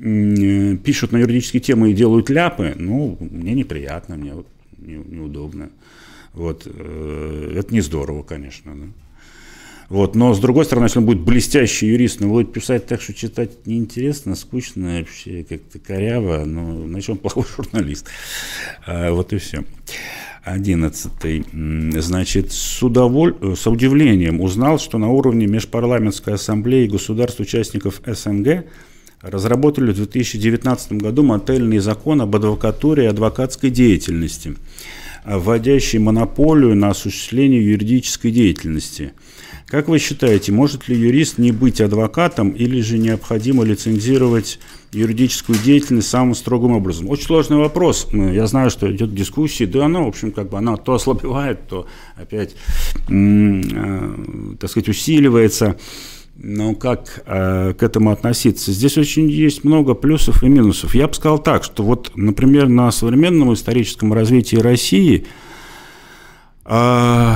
пишут на юридические темы и делают ляпы, ну, мне неприятно, мне вот не, неудобно. Вот, э, это не здорово, конечно. Да. Вот, но с другой стороны, если он будет блестящий юрист, но будет писать так, что читать неинтересно, скучно, вообще как-то коряво, ну, значит, он плохой журналист. А, вот и все. Одиннадцатый. Значит, с, удоволь... с удивлением узнал, что на уровне Межпарламентской ассамблеи государств-участников СНГ разработали в 2019 году модельный закон об адвокатуре и адвокатской деятельности, вводящий монополию на осуществление юридической деятельности. Как вы считаете, может ли юрист не быть адвокатом или же необходимо лицензировать юридическую деятельность самым строгим образом? Очень сложный вопрос. Ну, я знаю, что идет дискуссия, да она, в общем, как бы она то ослабевает, то опять, э, так сказать, усиливается. Но как э, к этому относиться? Здесь очень есть много плюсов и минусов. Я бы сказал так, что вот, например, на современном историческом развитии России э,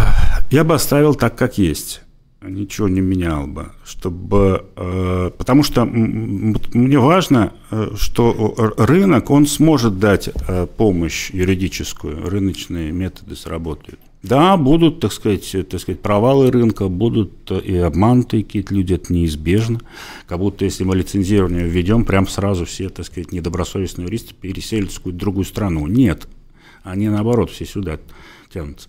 я бы оставил так, как есть ничего не менял бы, чтобы, э, потому что мне важно, э, что рынок, он сможет дать э, помощь юридическую, рыночные методы сработают. Да, будут, так сказать, так сказать, провалы рынка, будут и обманутые какие-то люди, это неизбежно. Как будто если мы лицензирование введем, прям сразу все, так сказать, недобросовестные юристы переселятся в какую-то другую страну. Нет, они наоборот все сюда тянутся.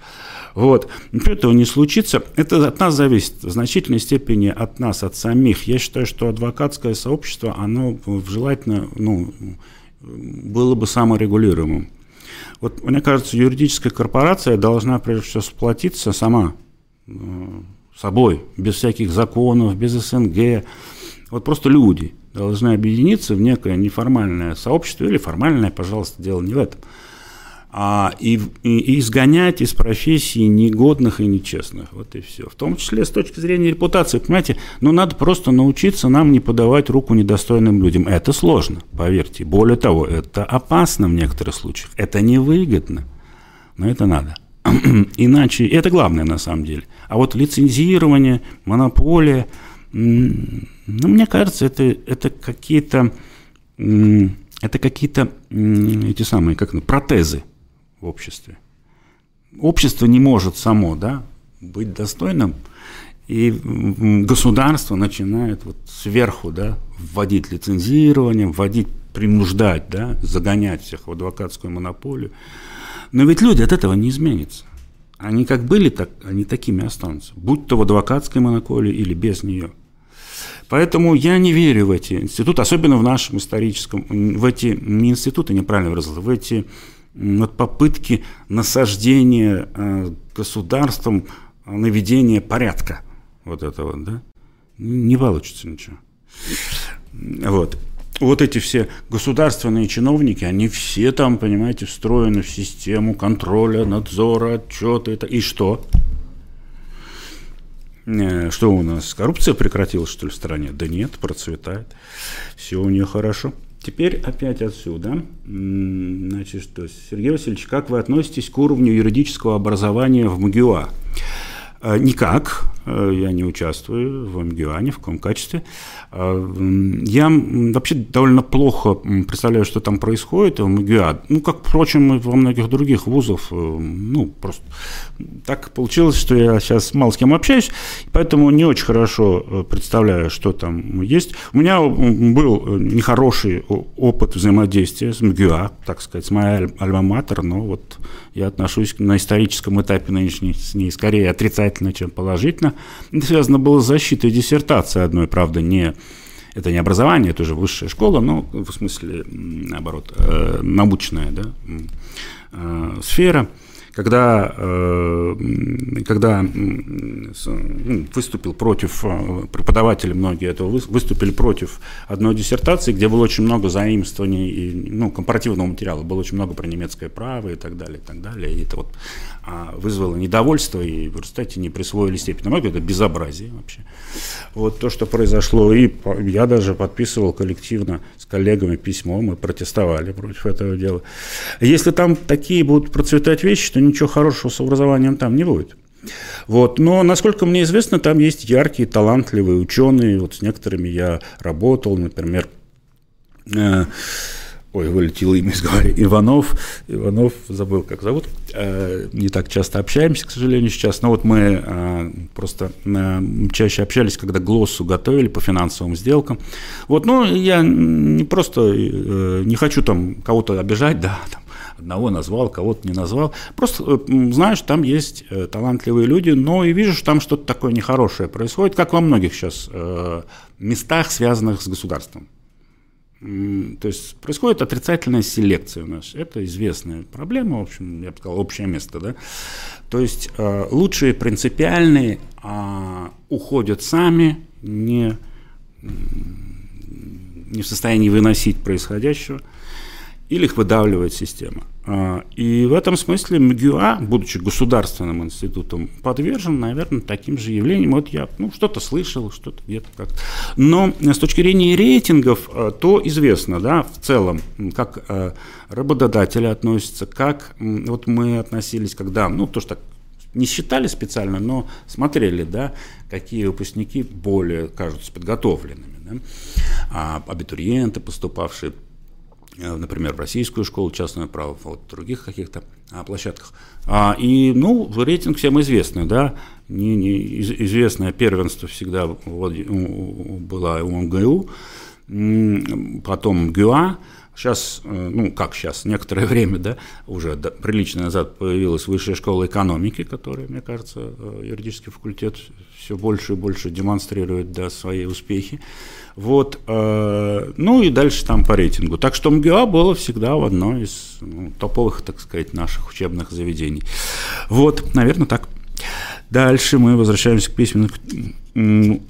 Вот. Этого не случится. Это от нас зависит в значительной степени от нас, от самих. Я считаю, что адвокатское сообщество, оно желательно, ну, было бы саморегулируемым. Вот мне кажется, юридическая корпорация должна прежде всего сплотиться сама э, собой, без всяких законов, без СНГ. Вот просто люди должны объединиться в некое неформальное сообщество или формальное, пожалуйста, дело не в этом – а, и, и изгонять из профессии негодных и нечестных. Вот и все. В том числе с точки зрения репутации. Понимаете, ну надо просто научиться нам не подавать руку недостойным людям. Это сложно, поверьте. Более того, это опасно в некоторых случаях. Это невыгодно. Но это надо. Иначе, это главное на самом деле. А вот лицензирование, монополия, ну, мне кажется, это, это какие-то это какие-то эти самые, как протезы обществе. Общество не может само да, быть достойным, и государство начинает вот сверху да, вводить лицензирование, вводить, принуждать, да, загонять всех в адвокатскую монополию. Но ведь люди от этого не изменятся. Они как были, так они такими останутся. Будь то в адвокатской монополии или без нее. Поэтому я не верю в эти институты, особенно в нашем историческом, в эти, не институты, неправильно выразил, в эти вот попытки насаждения э, государством наведения порядка вот этого, да, не получится ничего. Вот. Вот эти все государственные чиновники, они все там, понимаете, встроены в систему контроля, надзора, отчета. Это. И что? Э, что у нас? Коррупция прекратилась, что ли, в стране? Да нет, процветает. Все у нее хорошо. Теперь опять отсюда. Значит, что, Сергей Васильевич, как вы относитесь к уровню юридического образования в МГУА? Э, никак, э, я не участвую в МГУА ни в каком качестве. Э, я вообще довольно плохо представляю, что там происходит в МГУА. Ну, как, впрочем, и во многих других вузах. Ну, просто так получилось, что я сейчас мало с кем общаюсь, поэтому не очень хорошо представляю, что там есть. У меня был нехороший опыт взаимодействия с МГУА, так сказать, с моей альма-матер, но вот я отношусь на историческом этапе нынешней с ней скорее отрицательно отрицательно, чем положительно. Это связано было с защитой диссертации одной, правда, не это не образование, это уже высшая школа, но в смысле, наоборот, э, научная да, э, сфера когда, э, когда выступил против, э, преподаватели многие этого выступили против одной диссертации, где было очень много заимствований, и, ну, компаративного материала, было очень много про немецкое право и так далее, и так далее. И это вот а, вызвало недовольство, и в результате не присвоили степень. На это безобразие вообще. Вот то, что произошло, и я даже подписывал коллективно с коллегами письмо, мы протестовали против этого дела. Если там такие будут процветать вещи, то ничего хорошего с образованием там не будет. Вот. Но, насколько мне известно, там есть яркие, талантливые ученые. Вот с некоторыми я работал, например, э, ой, вылетело имя из головы, Иванов, Иванов, забыл, как зовут, э, не так часто общаемся, к сожалению, сейчас, но вот мы э, просто э, чаще общались, когда глоссу готовили по финансовым сделкам, вот, ну, я не просто, не хочу там кого-то обижать, да, там, одного назвал, кого-то не назвал. Просто знаешь, там есть талантливые люди, но и вижу, что там что-то такое нехорошее происходит, как во многих сейчас местах, связанных с государством. то есть происходит отрицательная селекция у нас. Это известная проблема, в общем, я бы сказал, общее место, да. То есть э, лучшие принципиальные э, уходят сами, не, не в состоянии выносить происходящего – или их выдавливает система. А, и в этом смысле МГУА, будучи государственным институтом, подвержен, наверное, таким же явлениям. Вот я ну, что-то слышал, что-то где-то как-то. Но с точки зрения рейтингов, а, то известно, да, в целом, как а, работодатели относятся, как вот мы относились, когда, ну, то, что так не считали специально, но смотрели, да, какие выпускники более кажутся подготовленными, да, а абитуриенты, поступавшие например, в российскую школу, частное право, вот других каких-то а, площадках. А, и, ну, рейтинг всем известный, да, не, не, из, известное первенство всегда вот, было у МГУ, потом ГЮА, Сейчас, э, ну как сейчас, некоторое время, да, уже прилично назад появилась высшая школа экономики, которая, мне кажется, э, юридический факультет все больше и больше демонстрирует да, свои успехи. Вот, э, ну и дальше там по рейтингу. Так что МГА было всегда в одной из ну, топовых, так сказать, наших учебных заведений. Вот, наверное, так. Дальше мы возвращаемся к письменному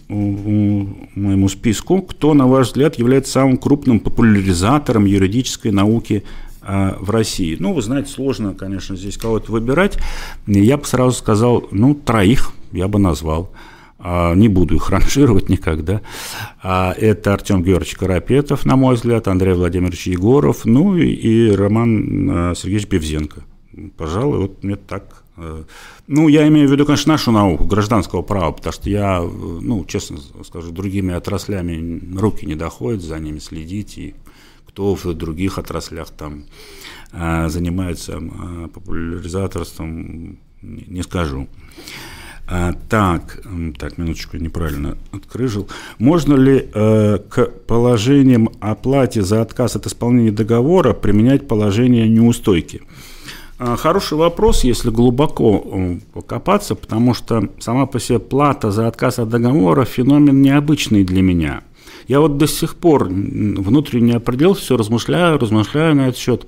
моему списку. Кто, на ваш взгляд, является самым крупным популяризатором юридической науки а, в России? Ну, вы знаете, сложно, конечно, здесь кого-то выбирать. Я бы сразу сказал, ну, троих я бы назвал. А, не буду их ранжировать никогда. А, это Артем Георгиевич Карапетов, на мой взгляд, Андрей Владимирович Егоров, ну и Роман Сергеевич Бевзенко. Пожалуй, вот мне так Э, ну, я имею в виду, конечно, нашу науку, гражданского права, потому что я, э, ну, честно скажу, другими отраслями руки не доходят за ними следить, и кто в других отраслях там э, занимается популяризаторством, не скажу. Так, так, минуточку, неправильно открыжил. Можно ли э, к положениям о плате за отказ от исполнения договора применять положение неустойки? А, хороший вопрос, если глубоко покопаться, потому что сама по себе плата за отказ от договора – феномен необычный для меня. Я вот до сих пор внутренне определился, все размышляю, размышляю на этот счет.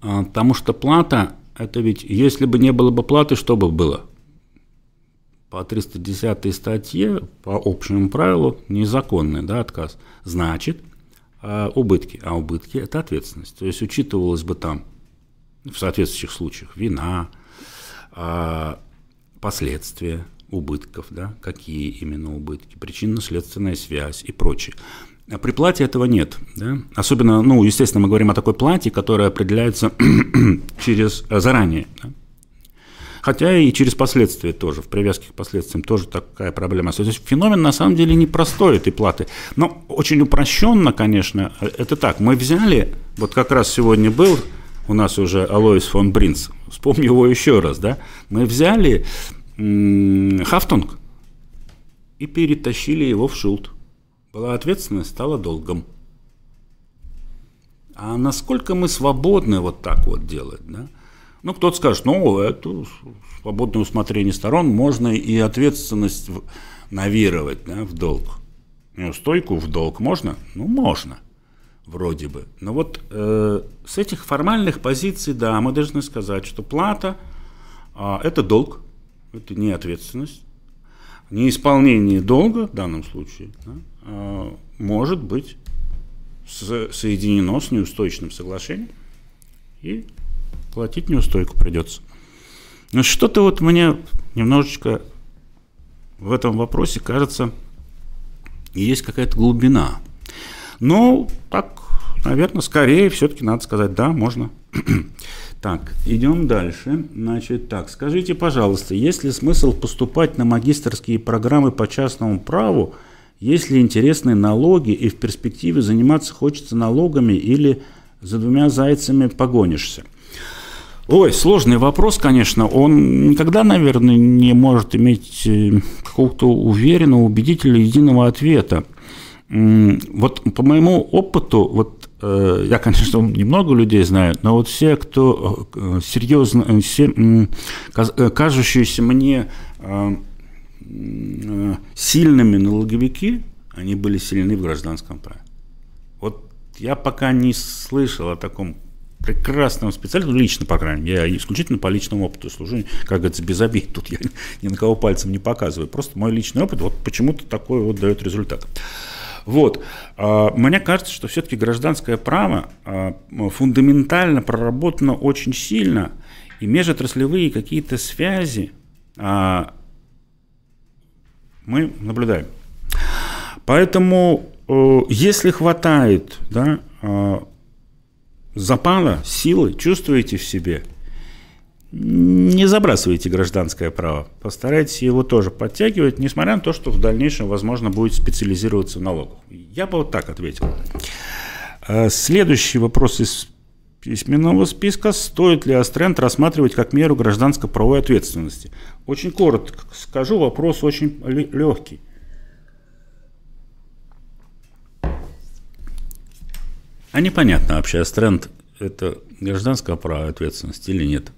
А, потому что плата – это ведь, если бы не было бы платы, что бы было? По 310 статье, по общему правилу, незаконный да, отказ. Значит, а, убытки. А убытки – это ответственность. То есть учитывалось бы там – в соответствующих случаях вина, а, последствия убытков, да, какие именно убытки, причинно-следственная связь и прочее. А при плате этого нет. Да? Особенно, ну, естественно, мы говорим о такой плате, которая определяется через э, заранее. Да? Хотя и через последствия тоже, в привязке к последствиям тоже такая проблема. То есть феномен на самом деле непростой этой платы. Но очень упрощенно, конечно, это так. Мы взяли, вот как раз сегодня был у нас уже Алоис фон Бринц, вспомню его еще раз, да, мы взяли Хафтунг и перетащили его в Шулт. Была ответственность, стала долгом. А насколько мы свободны вот так вот делать, да? Ну, кто-то скажет, ну, это свободное усмотрение сторон, можно и ответственность навировать да, в долг. Ну, стойку в долг можно? Ну, можно вроде бы. Но вот э, с этих формальных позиций, да, мы должны сказать, что плата э, это долг, это не ответственность. Неисполнение долга в данном случае да, э, может быть соединено с неустойчивым соглашением, и платить неустойку придется. Но что-то вот мне немножечко в этом вопросе кажется, есть какая-то глубина. Но так Наверное, скорее все-таки надо сказать, да, можно. Так, идем дальше. Значит, так, скажите, пожалуйста, есть ли смысл поступать на магистрские программы по частному праву, если интересны налоги и в перспективе заниматься хочется налогами или за двумя зайцами погонишься? Ой, сложный вопрос, конечно. Он никогда, наверное, не может иметь э, какого-то уверенного, убедительного, единого ответа. Вот по моему опыту, вот Э, я, конечно, немного людей знаю, но вот все, кто э, серьезно, все кажущиеся мне сильными налоговики, они были сильны в гражданском праве. я пока не слышал о таком прекрасном специалисте, ну, лично, по крайней мере, я исключительно по личному опыту служу, как говорится, без обид, тут я ни на кого пальцем не показываю, просто мой личный опыт вот почему-то такой вот дает результат. Вот. А, мне кажется, что все-таки гражданское право а, фундаментально проработано очень сильно, и межотраслевые какие-то связи а, мы наблюдаем. Поэтому, э, если хватает да, запала, силы, чувствуете в себе, не забрасывайте гражданское право. Постарайтесь его тоже подтягивать, несмотря на то, что в дальнейшем, возможно, будет специализироваться в налогах. Я бы вот так ответил. А следующий вопрос из письменного списка. Стоит ли Астренд рассматривать как меру гражданско-правовой ответственности? Очень коротко скажу, вопрос очень легкий. А непонятно вообще, Астренд это гражданское право ответственности или нет.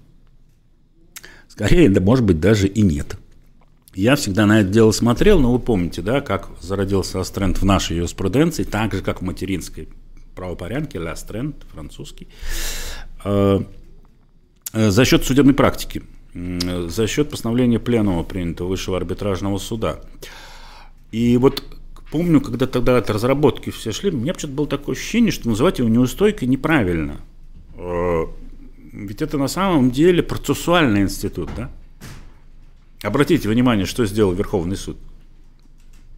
Скорее, да, может быть, даже и нет. Я всегда на это дело смотрел, но вы помните, да, как зародился Астренд в нашей юриспруденции, так же, как в материнской правопорядке, Астренд, французский, э, э, за счет судебной практики, за счет постановления пленума принятого Высшего арбитражного суда. И вот помню, когда тогда от разработки все шли, у меня почему-то было такое ощущение, что называть его неустойкой неправильно – Э, ведь это на самом деле процессуальный институт, да? Обратите внимание, что сделал Верховный суд.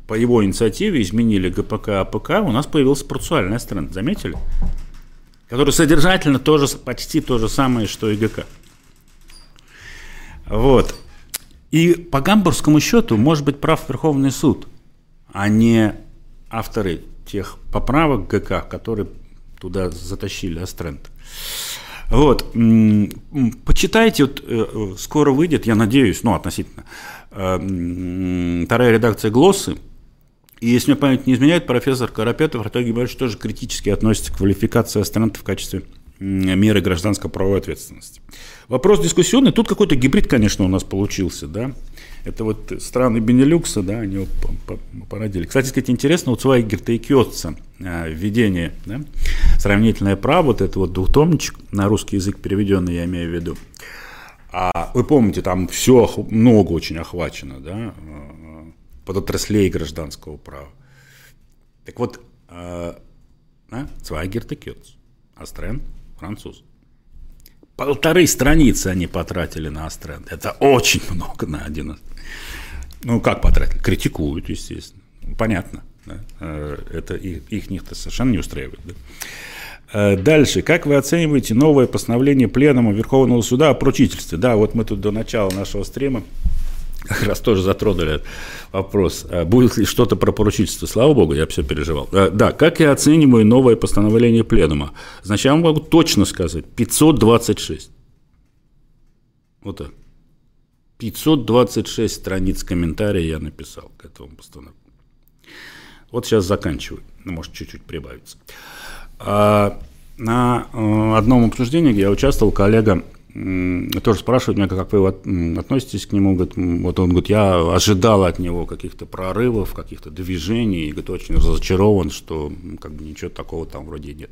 По его инициативе изменили ГПК, АПК, у нас появился процессуальная сторона, заметили? Который содержательно тоже, почти то же самое, что и ГК. Вот. И по гамбургскому счету может быть прав Верховный суд, а не авторы тех поправок ГК, которые туда затащили Астренд. Вот. Почитайте, вот, э, скоро выйдет, я надеюсь, ну, относительно, э, вторая редакция «Глоссы», и если мне память не изменяет, профессор Карапетов, Артем Гебальевич, тоже критически относится к квалификации аспирантов в качестве меры гражданско-правовой ответственности. Вопрос дискуссионный. Тут какой-то гибрид, конечно, у нас получился, да. Это вот страны Бенелюкса, да, они его породили. Кстати сказать, интересно, вот Свайгерта и Кётца, введение, да, сравнительное право, вот это вот двухтомничек, на русский язык переведенный, я имею в виду. А вы помните, там все много очень охвачено, да, э, подотраслей гражданского права. Так вот, э, да, Цвайгерт и Кётц, Астрен, француз. Полторы страницы они потратили на Астрен. Это очень много на один. Ну, как потратили? Критикуют, естественно. Понятно. Да? Э, это их, их них-то совершенно не устраивает. Да? Э, дальше. Как вы оцениваете новое постановление Пленума Верховного Суда о поручительстве? Да, вот мы тут до начала нашего стрима как раз тоже затронули вопрос, а будет ли что-то про поручительство. Слава богу, я все переживал. Э, да, как я оцениваю новое постановление Пленума? Значит, я вам могу точно сказать, 526. Вот так. 526 страниц комментариев я написал к этому постановлению. Вот сейчас заканчиваю, может чуть-чуть прибавиться. А на э, одном обсуждении, где я участвовал, коллега тоже спрашивает меня, как вы относитесь к нему. Вот он говорит, я ожидал от него каких-то прорывов, каких-то движений, и говорит, очень разочарован, что как бы ничего такого там вроде нет.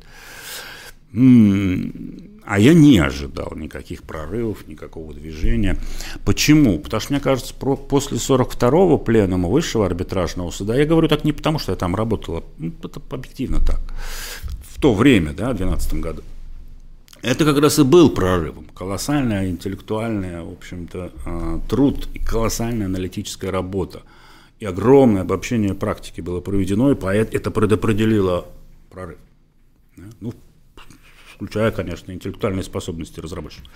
А я не ожидал никаких прорывов, никакого движения. Почему? Потому что, мне кажется, про, после 42-го пленума Высшего арбитражного суда, я говорю так не потому, что я там работала, ну, это объективно так, в то время, да, в 2012 году, это как раз и был прорывом. Колоссальная интеллектуальная, в общем-то, а, труд и колоссальная аналитическая работа. И огромное обобщение практики было проведено, и это предопределило прорыв. Ну, включая, конечно, интеллектуальные способности разработчиков.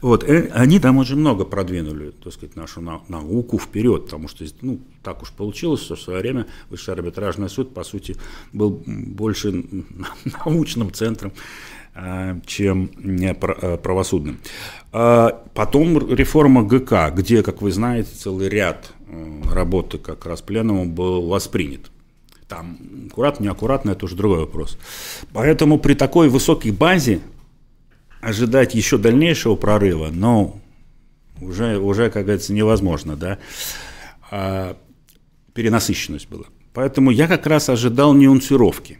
Вот, и они там очень много продвинули, так сказать, нашу науку вперед, потому что, ну, так уж получилось, что в свое время Высший арбитражный суд, по сути, был больше научным центром Э, чем э, правосудным. А потом реформа ГК, где, как вы знаете, целый ряд э, работы как раз пленумом был воспринят. Там аккуратно, неаккуратно, это уже другой вопрос. Поэтому при такой высокой базе ожидать еще дальнейшего прорыва, но уже, уже как говорится, невозможно, да, а перенасыщенность была. Поэтому я как раз ожидал нюансировки.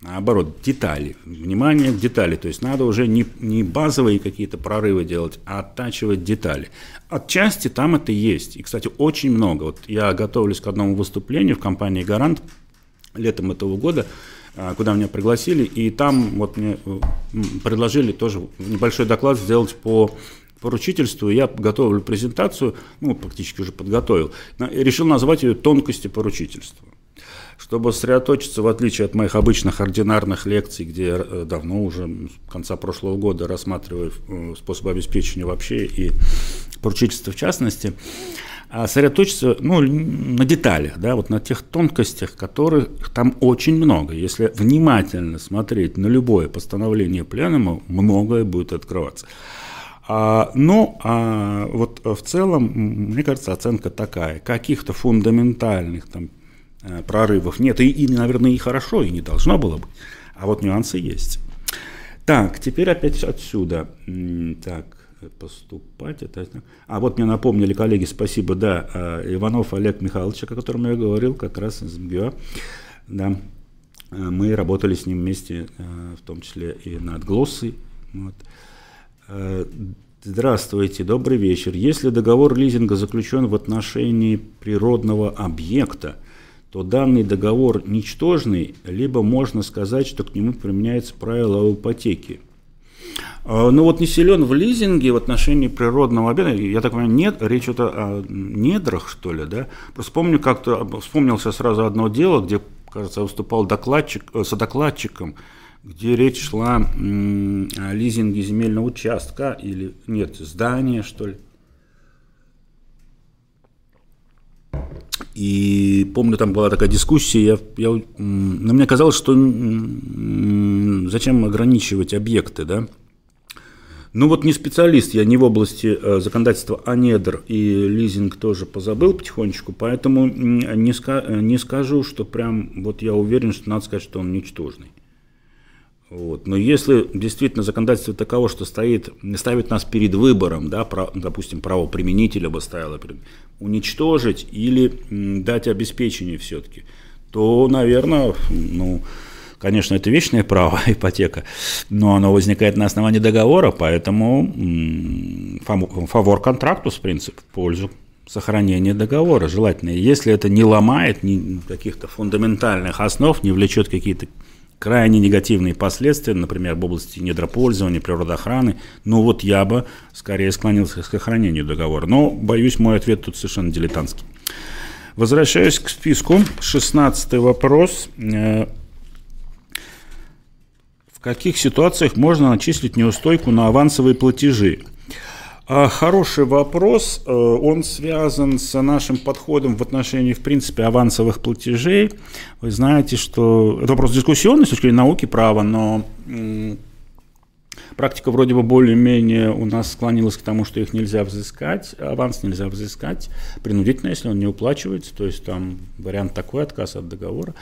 наоборот, детали, внимание к детали. То есть надо уже не, не базовые какие-то прорывы делать, а оттачивать детали. Отчасти там это есть. И, кстати, очень много. Вот я готовлюсь к одному выступлению в компании «Гарант» летом этого года, а, куда меня пригласили, и там вот мне предложили тоже небольшой доклад сделать по поручительству. Я готовлю презентацию, ну, практически уже подготовил, решил назвать ее «Тонкости поручительства» чтобы сосредоточиться, в отличие от моих обычных ординарных лекций, где я э, давно уже, с конца прошлого года, рассматриваю э, способы обеспечения вообще и поручительства в частности, сосредоточиться ну, на деталях, да, вот на тех тонкостях, которых там очень много. Если внимательно смотреть на любое постановление пленума, многое будет открываться. А, ну, а вот в целом, мне кажется, оценка такая. Каких-то фундаментальных там, Э, прорывов нет. И, и, наверное, и хорошо, и не должно было быть. А вот нюансы есть. Так, теперь опять отсюда. Так, поступать. Это... А вот мне напомнили коллеги, спасибо, да, э, Иванов Олег Михайлович, о котором я говорил, как раз из МГУ. Да. Э, мы работали с ним вместе, в том числе и над глоссой. Вот. Здравствуйте, добрый вечер. Если договор лизинга заключен в отношении природного объекта, то данный договор ничтожный, либо можно сказать, что к нему применяется правило. А, ну вот не силен в лизинге в отношении природного объекта, я так понимаю, нет, речь идет о недрах, что ли, да? Просто помню, как-то вспомнился сразу одно дело, где, кажется, выступал докладчик, э, содокладчиком, где речь шла о лизинге земельного участка или, нет, здания, что ли. И помню, там была такая дискуссия, я, я, но мне казалось, что зачем ограничивать объекты, да? Ну вот не специалист, я не в области э, законодательства о недр и лизинг тоже позабыл потихонечку, поэтому не, ска не скажу, что прям вот я уверен, что надо сказать, что он ничтожный. Вот. Но если действительно законодательство таково, что стоит, ставит нас перед выбором, да, про, допустим, правоприменителя бы ставило, уничтожить или дать обеспечение все-таки, то, наверное, ну, конечно, это вечное право, ипотека, но оно возникает на основании договора, поэтому фавор контрактус, принцип, в пользу сохранения договора желательно. Если это не ломает каких-то фундаментальных основ, не влечет какие-то крайне негативные последствия, например, в области недропользования, природоохраны, ну вот я бы скорее склонился к сохранению договора. Но, боюсь, мой ответ тут совершенно дилетантский. Возвращаюсь к списку. 16 вопрос. Каких ситуациях можно начислить неустойку на авансовые платежи? А, хороший вопрос. Э, он связан с нашим подходом в отношении, в принципе, авансовых платежей. Вы знаете, что это вопрос дискуссионный с точки зрения науки права, но практика вроде бы более-менее у нас склонилась к тому, что их нельзя взыскать, аванс нельзя взыскать принудительно, если он не уплачивается, то есть там вариант такой, отказ от договора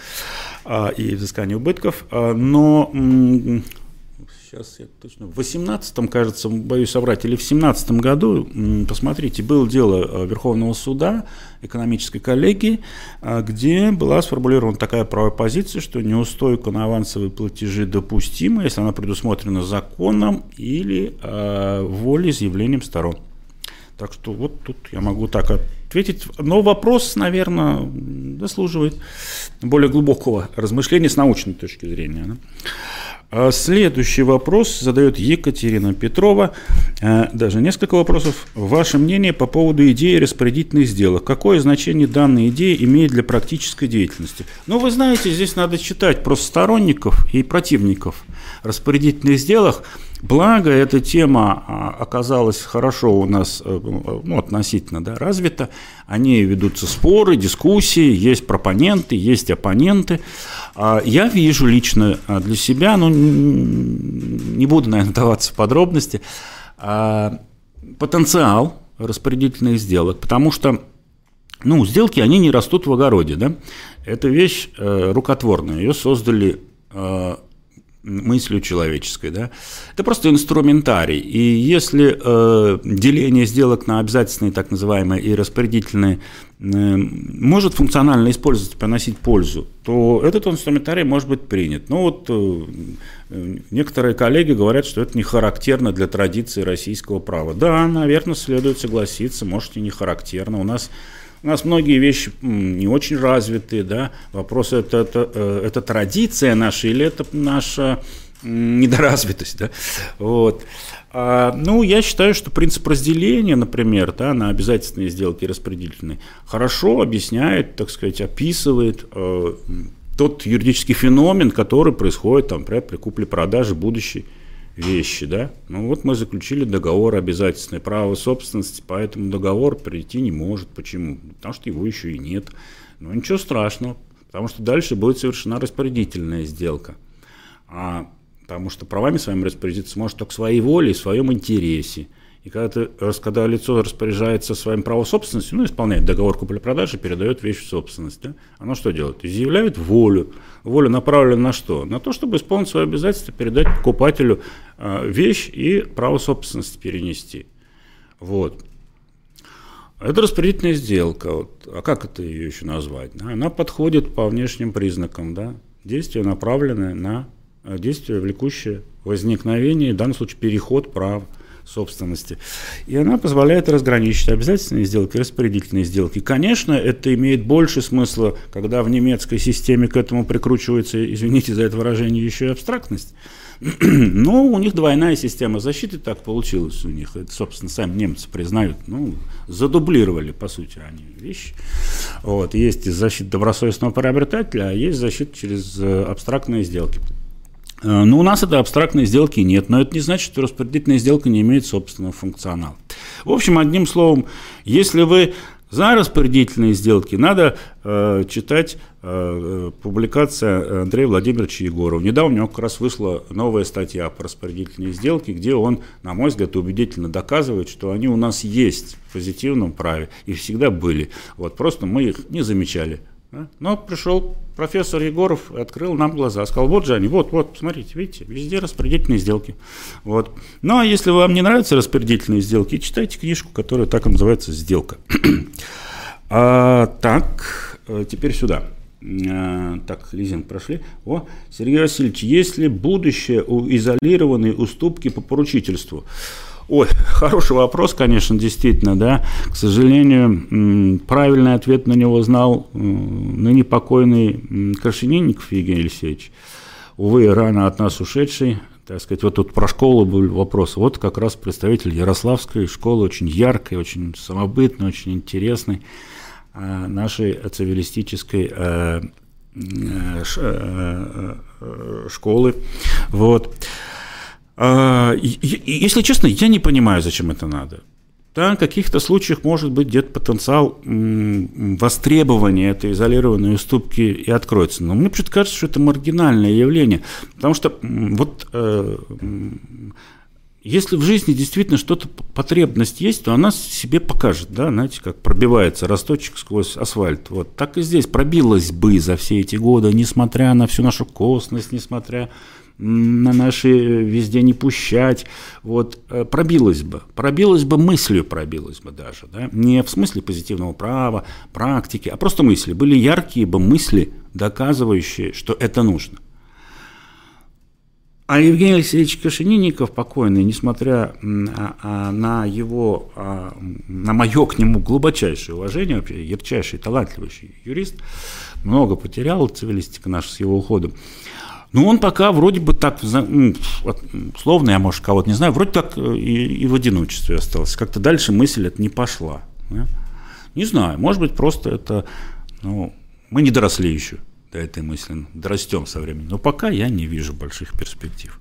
а, и взыскание убытков. А, но сейчас я точно, в 18 кажется, боюсь соврать, или в 17 году, посмотрите, было дело э, Верховного суда, экономической коллегии, э, где была сформулирована такая правая позиция, что неустойка на авансовые платежи допустима, если она предусмотрена законом или э, волеизъявлением сторон. Так что вот тут я могу так ответить. Но вопрос, наверное, заслуживает более глубокого размышления с научной точки зрения. Да? А следующий вопрос задает Екатерина Петрова. Э, даже несколько вопросов. Ваше мнение по поводу идеи распорядительных сделок. Какое значение данная идея имеет для практической деятельности? Ну, вы знаете, здесь надо читать про сторонников и противников распорядительных сделок. Благо, эта тема а, оказалась хорошо у нас э, ну, относительно да, развита. О ней ведутся споры, дискуссии, есть пропоненты, есть оппоненты. А, я вижу лично а, для себя, ну, не буду, наверное, даваться в подробности, потенциал распорядительных сделок, потому что ну, сделки, они не растут в огороде, да? Это вещь э, рукотворная, ее создали мыслью человеческой. Да? Это просто инструментарий. И если э, деление сделок на обязательные, так называемые, и распорядительные э, может функционально использоваться, приносить пользу, то этот инструментарий может быть принят. Но вот э, некоторые коллеги говорят, что это не характерно для традиции российского права. Да, наверное, следует согласиться, может и не характерно. У нас у нас многие вещи не очень развитые, да. Вопрос это, это, э, это традиция наша или это наша недоразвитость, да. Вот. А, ну, я считаю, что принцип разделения, например, да, на обязательные сделки распределительные, хорошо объясняет, так сказать, описывает э, тот юридический феномен, который происходит, там, при купле-продаже будущей вещи, да. Ну вот мы заключили договор обязательное право собственности, поэтому договор прийти не может. Почему? Потому что его еще и нет. Но ничего страшного, потому что дальше будет совершена распорядительная сделка. А, потому что правами своими распорядиться может только своей волей, в своем интересе. И когда, ты, когда лицо распоряжается своим правом собственности, ну, исполняет договор купли-продажи, передает вещь в собственность, да, оно что делает? Изъявляет волю. Воля направлена на что? На то, чтобы исполнить свои обязательства, передать покупателю э, вещь и право собственности перенести. Вот. Это распределительная сделка. Вот. А как это ее еще назвать? Она подходит по внешним признакам. Да? Действие, направленное на действие, влекущее возникновение, в данном случае переход прав собственности. И она позволяет разграничить обязательные сделки и распорядительные сделки. Конечно, это имеет больше смысла, когда в немецкой системе к этому прикручивается, извините за это выражение, еще и абстрактность. Но у них двойная система защиты, так получилось у них. Это, собственно, сами немцы признают. Ну, задублировали, по сути, они вещи. Вот. Есть защита добросовестного приобретателя, а есть защита через э, абстрактные сделки. Э, ну, у нас этой абстрактной сделки нет, но это не значит, что распределительная сделка не имеет собственного функционала. В общем, одним словом, если вы за распорядительные сделки, надо э, читать э, публикация Андрея Владимировича Егорова. Недавно у него как раз вышла новая статья по распорядительные сделки, где он, на мой взгляд, убедительно доказывает, что они у нас есть в позитивном праве и всегда были. Вот, просто мы их не замечали но пришел профессор Егоров и открыл нам глаза. Сказал, вот же они, вот, вот, смотрите, видите, везде распределительные сделки. Вот. Ну, а если вам не нравятся распределительные сделки, читайте книжку, которая так и называется «Сделка». а, так, э, теперь сюда. А, так, лизинг прошли. О, Сергей Васильевич, есть ли будущее у изолированной уступки по поручительству? Ой, хороший вопрос, конечно, действительно, да. К сожалению, правильный ответ на него знал ныне покойный Крашенинников Евгений Алексеевич. Увы, рано от нас ушедший, так сказать, вот тут про школу был вопрос. Вот как раз представитель Ярославской школы, очень яркой, очень самобытной, очень интересной а, нашей цивилистической э, э, э, школы. Вот. А, если честно, я не понимаю, зачем это надо. Да, в каких-то случаях может быть где-то потенциал востребования этой изолированной уступки и откроется. Но мне почему-то кажется, что это маргинальное явление. Потому что вот э, если в жизни действительно что-то потребность есть, то она себе покажет, да, знаете, как пробивается росточек сквозь асфальт. Вот так и здесь пробилась бы за все эти годы, несмотря на всю нашу косность, несмотря наши везде не пущать, вот, э, пробилось бы, пробилось бы мыслью, пробилось бы даже, да, не в смысле позитивного права, практики, а просто мысли, были яркие бы мысли, доказывающие, что это нужно. А Евгений Алексеевич Кашининников, покойный, несмотря на его, а, на мое к нему глубочайшее уважение, вообще ярчайший, талантливый юрист, много потерял цивилистика наша с его уходом, ну, он пока вроде бы так, ну, условно, я, может, кого-то не знаю, вроде так э, и, и в одиночестве остался. Как-то дальше мысль это не пошла. Да? Не знаю, может быть, просто это, ну, мы не доросли еще до этой мысли, дорастем со временем. Но пока я не вижу больших перспектив.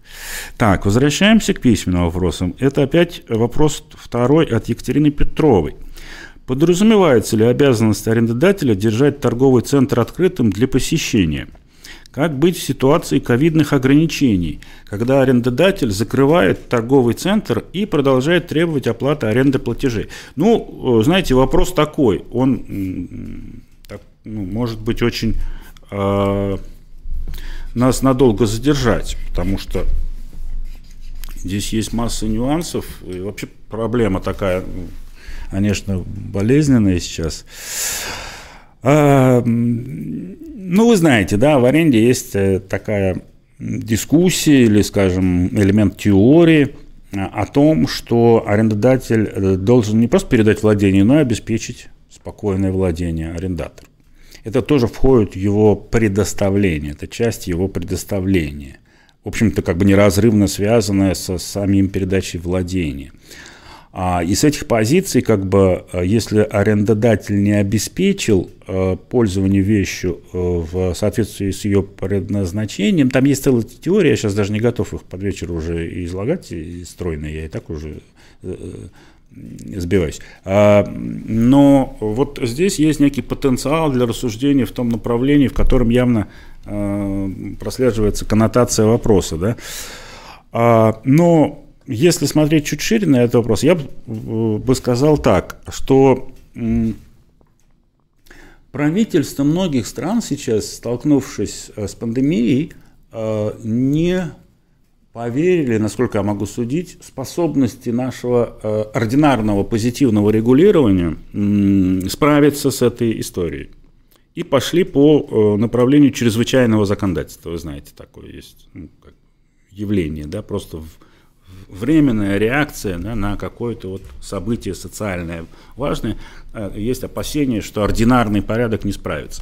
Так, возвращаемся к письменным вопросам. Это опять вопрос второй от Екатерины Петровой. Подразумевается ли обязанность арендодателя держать торговый центр открытым для посещения – как быть в ситуации ковидных ограничений, когда арендодатель закрывает торговый центр и продолжает требовать оплаты аренды платежей? Ну, э, знаете, вопрос такой, он так, ну, может быть очень э, нас надолго задержать, потому что здесь есть масса нюансов, и вообще проблема такая, конечно, болезненная сейчас. А, ну, вы знаете, да, в аренде есть э, такая дискуссия или, скажем, элемент теории о том, что арендодатель э, должен не просто передать владение, но и обеспечить спокойное владение арендатору. Это тоже входит в его предоставление, это часть его предоставления. В общем-то, как бы неразрывно связанная со самим передачей владения. А, и с этих позиций, как бы, э, если арендодатель не обеспечил э, пользование вещью э, в соответствии с ее предназначением, там есть целая теория, я сейчас даже не готов их под вечер уже излагать, и стройно я и так уже сбиваюсь. А, но вот здесь есть некий потенциал для рассуждения в том направлении, в котором явно прослеживается коннотация вопроса. Да? А, но если смотреть чуть шире на этот вопрос, я бы сказал так, что правительства многих стран сейчас, столкнувшись э, с пандемией, э, не поверили, насколько я могу судить, способности нашего э, ординарного позитивного регулирования справиться с этой историей. И пошли по направлению чрезвычайного законодательства. Вы знаете, такое есть ну, явление, да, просто в временная реакция да, на какое-то вот событие социальное важное. Э, есть опасения, что ординарный порядок не справится.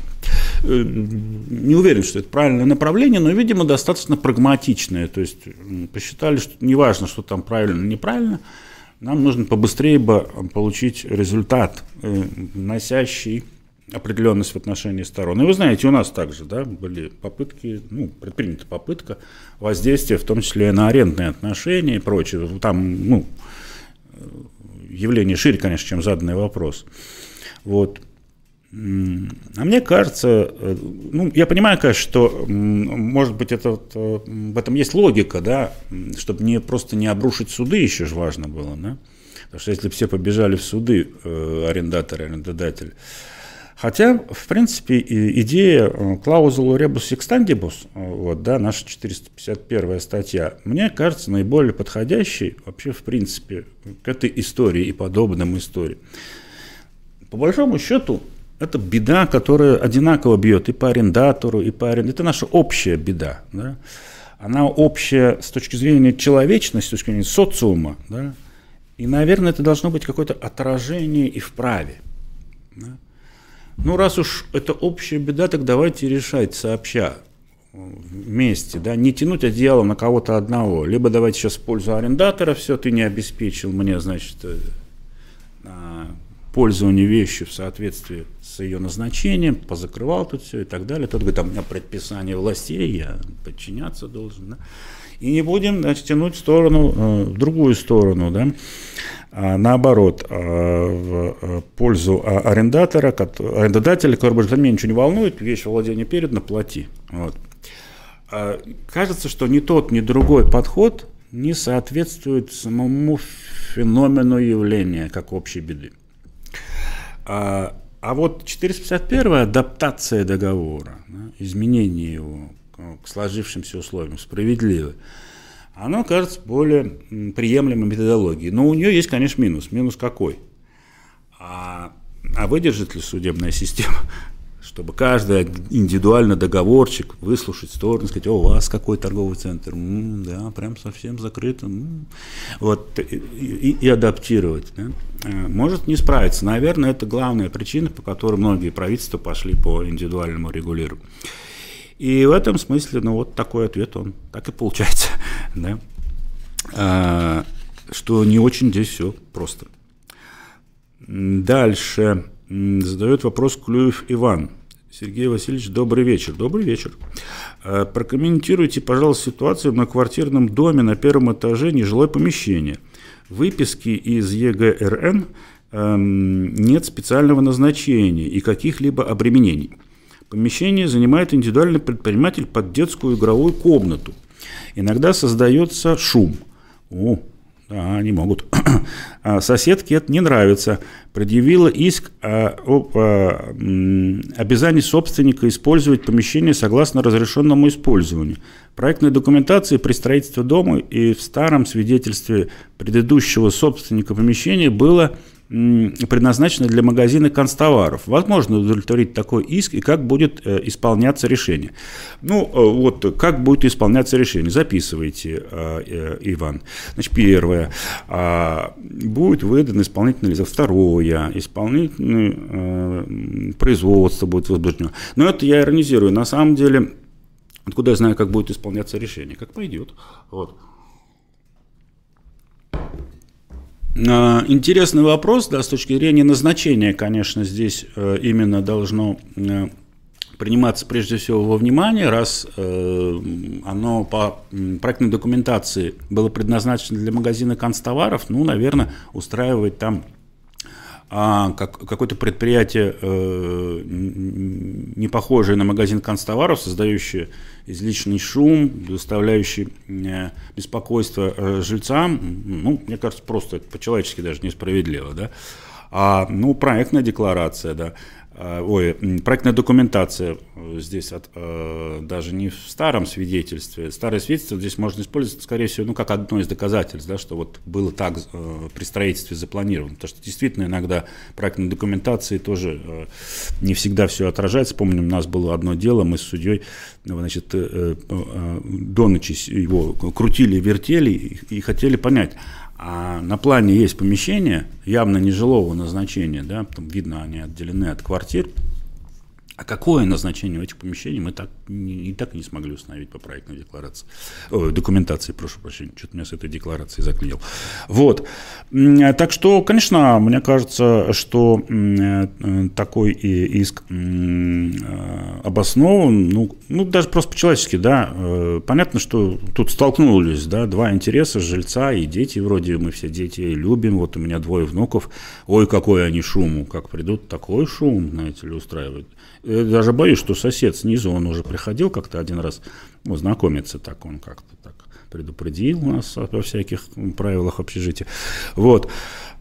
Э, не уверен, что это правильное направление, но, видимо, достаточно прагматичное. То есть посчитали, что неважно, что там правильно неправильно, нам нужно побыстрее бы получить результат, э, носящий определенность в отношении сторон. И вы знаете, у нас также да, были попытки, ну, предпринята попытка воздействия, в том числе на арендные отношения и прочее. Там, ну, явление шире, конечно, чем заданный вопрос. Вот. А мне кажется, э, ну, я понимаю, конечно, что, может быть, это, э, в этом есть логика, да, чтобы не просто не обрушить суды еще же важно было, да, потому что если все побежали в суды, э, арендатор, арендодатель, Хотя, в принципе, идея э, клаузулу ребус extendibus, э, вот, да, наша 451 статья, мне кажется наиболее подходящей вообще, в принципе, к этой истории и подобным историям. По большому счету, это беда, которая одинаково бьет и по арендатору, и по арендатору. Это наша общая беда. Да? Она общая с точки зрения человечности, с точки зрения социума. Да? И, наверное, это должно быть какое-то отражение и в праве. Да? Ну, раз уж это общая беда, так давайте решать сообща вместе, да, не тянуть одеяло на кого-то одного. Либо давайте сейчас в пользу арендатора все, ты не обеспечил мне, значит, э, пользование вещью в соответствии с ее назначением, позакрывал тут все и так далее. Тот говорит, а у меня предписание властей, я подчиняться должен. Да? И не будем значит, тянуть в сторону, э, в другую сторону, да? а наоборот, э, в э, пользу а, арендатора, арендодателя, который говорит, меня ничего не волнует, вещь владения передана, плати. Вот. А кажется, что ни тот, ни другой подход не соответствует самому феномену явления как общей беды. А, а вот 451 адаптация договора, да, изменение его к сложившимся условиям, справедливое, оно кажется более приемлемой методологией. Но у нее есть, конечно, минус. Минус какой? А, а выдержит ли судебная система чтобы каждый индивидуально договорчик выслушать сторону, сказать, о, у вас какой торговый центр, м-м, да, прям совсем закрыто, м-м". вот, и, и, и адаптировать, да? Э, может не справиться. Наверное, это главная причина, по которой многие правительства пошли по индивидуальному регулированию. И в этом смысле, ну вот такой ответ он так и получается, да? а, что не очень здесь все просто. Дальше задает вопрос Клюев Иван. Сергей Васильевич, добрый вечер. Добрый вечер. Э, прокомментируйте, пожалуйста, ситуацию на квартирном доме на первом этаже нежилое помещение. Выписки из ЕГРН эм, нет специального назначения и каких-либо обременений. Помещение занимает индивидуальный предприниматель под детскую игровую комнату. Иногда создается шум. О, Да, они могут. А соседке это не нравится. Предъявила иск об обязании собственника использовать помещение согласно разрешенному использованию. Проектной документации при строительстве дома и в старом свидетельстве предыдущего собственника помещения было предназначены для магазина констоваров. Возможно удовлетворить такой иск и как будет э, исполняться решение. Ну, э, вот как будет исполняться решение. Записывайте, э, Иван. Значит, первое. А, будет выдан исполнительный лист. Второе. Исполнительное производство будет возбуждено. Но это я иронизирую. На самом деле, откуда я знаю, как будет исполняться решение? Как пойдет. Вот. А, интересный вопрос, да, с точки зрения назначения, конечно, здесь э, именно должно э, приниматься прежде всего во внимание, раз э, оно по проектной документации было предназначено для магазина констоваров, ну, наверное, устраивать там а как, какое-то предприятие, э, не похожее на магазин констоваров, создающее излишний шум, доставляющий э, беспокойство э, жильцам, ну, мне кажется, просто по-человечески даже несправедливо, да. А, ну, проектная декларация, да, ой, проектная документация э, здесь от, э, даже не в старом свидетельстве. Старое свидетельство здесь можно использовать, скорее всего, ну, как одно из доказательств, да, что вот было так э, при строительстве запланировано. Потому что действительно иногда проектной документации тоже э, не всегда все отражается. Помним, у нас было одно дело, мы с судьей значит, э, э, до ночи его крутили, вертели и, и хотели понять, а на плане есть помещение, явно нежилого назначения, да, там видно, они отделены от квартир, а какое назначение у этих помещений мы так и так и не смогли установить по проектной декларации, о, документации, прошу прощения, что-то меня с этой декларацией заклеил. Вот, так что, конечно, мне кажется, что э, такой иск э, обоснован, ну, ну даже просто по-человечески, да, э, понятно, что тут столкнулись, да, два интереса, жильца и дети, вроде мы все дети любим, вот у меня двое внуков, ой, какой они шуму, как придут, такой шум, знаете ли, устраивают. Я даже боюсь, что сосед снизу, он уже приходил как-то один раз ну, знакомиться, так он как-то так предупредил нас о всяких правилах общежития. Вот.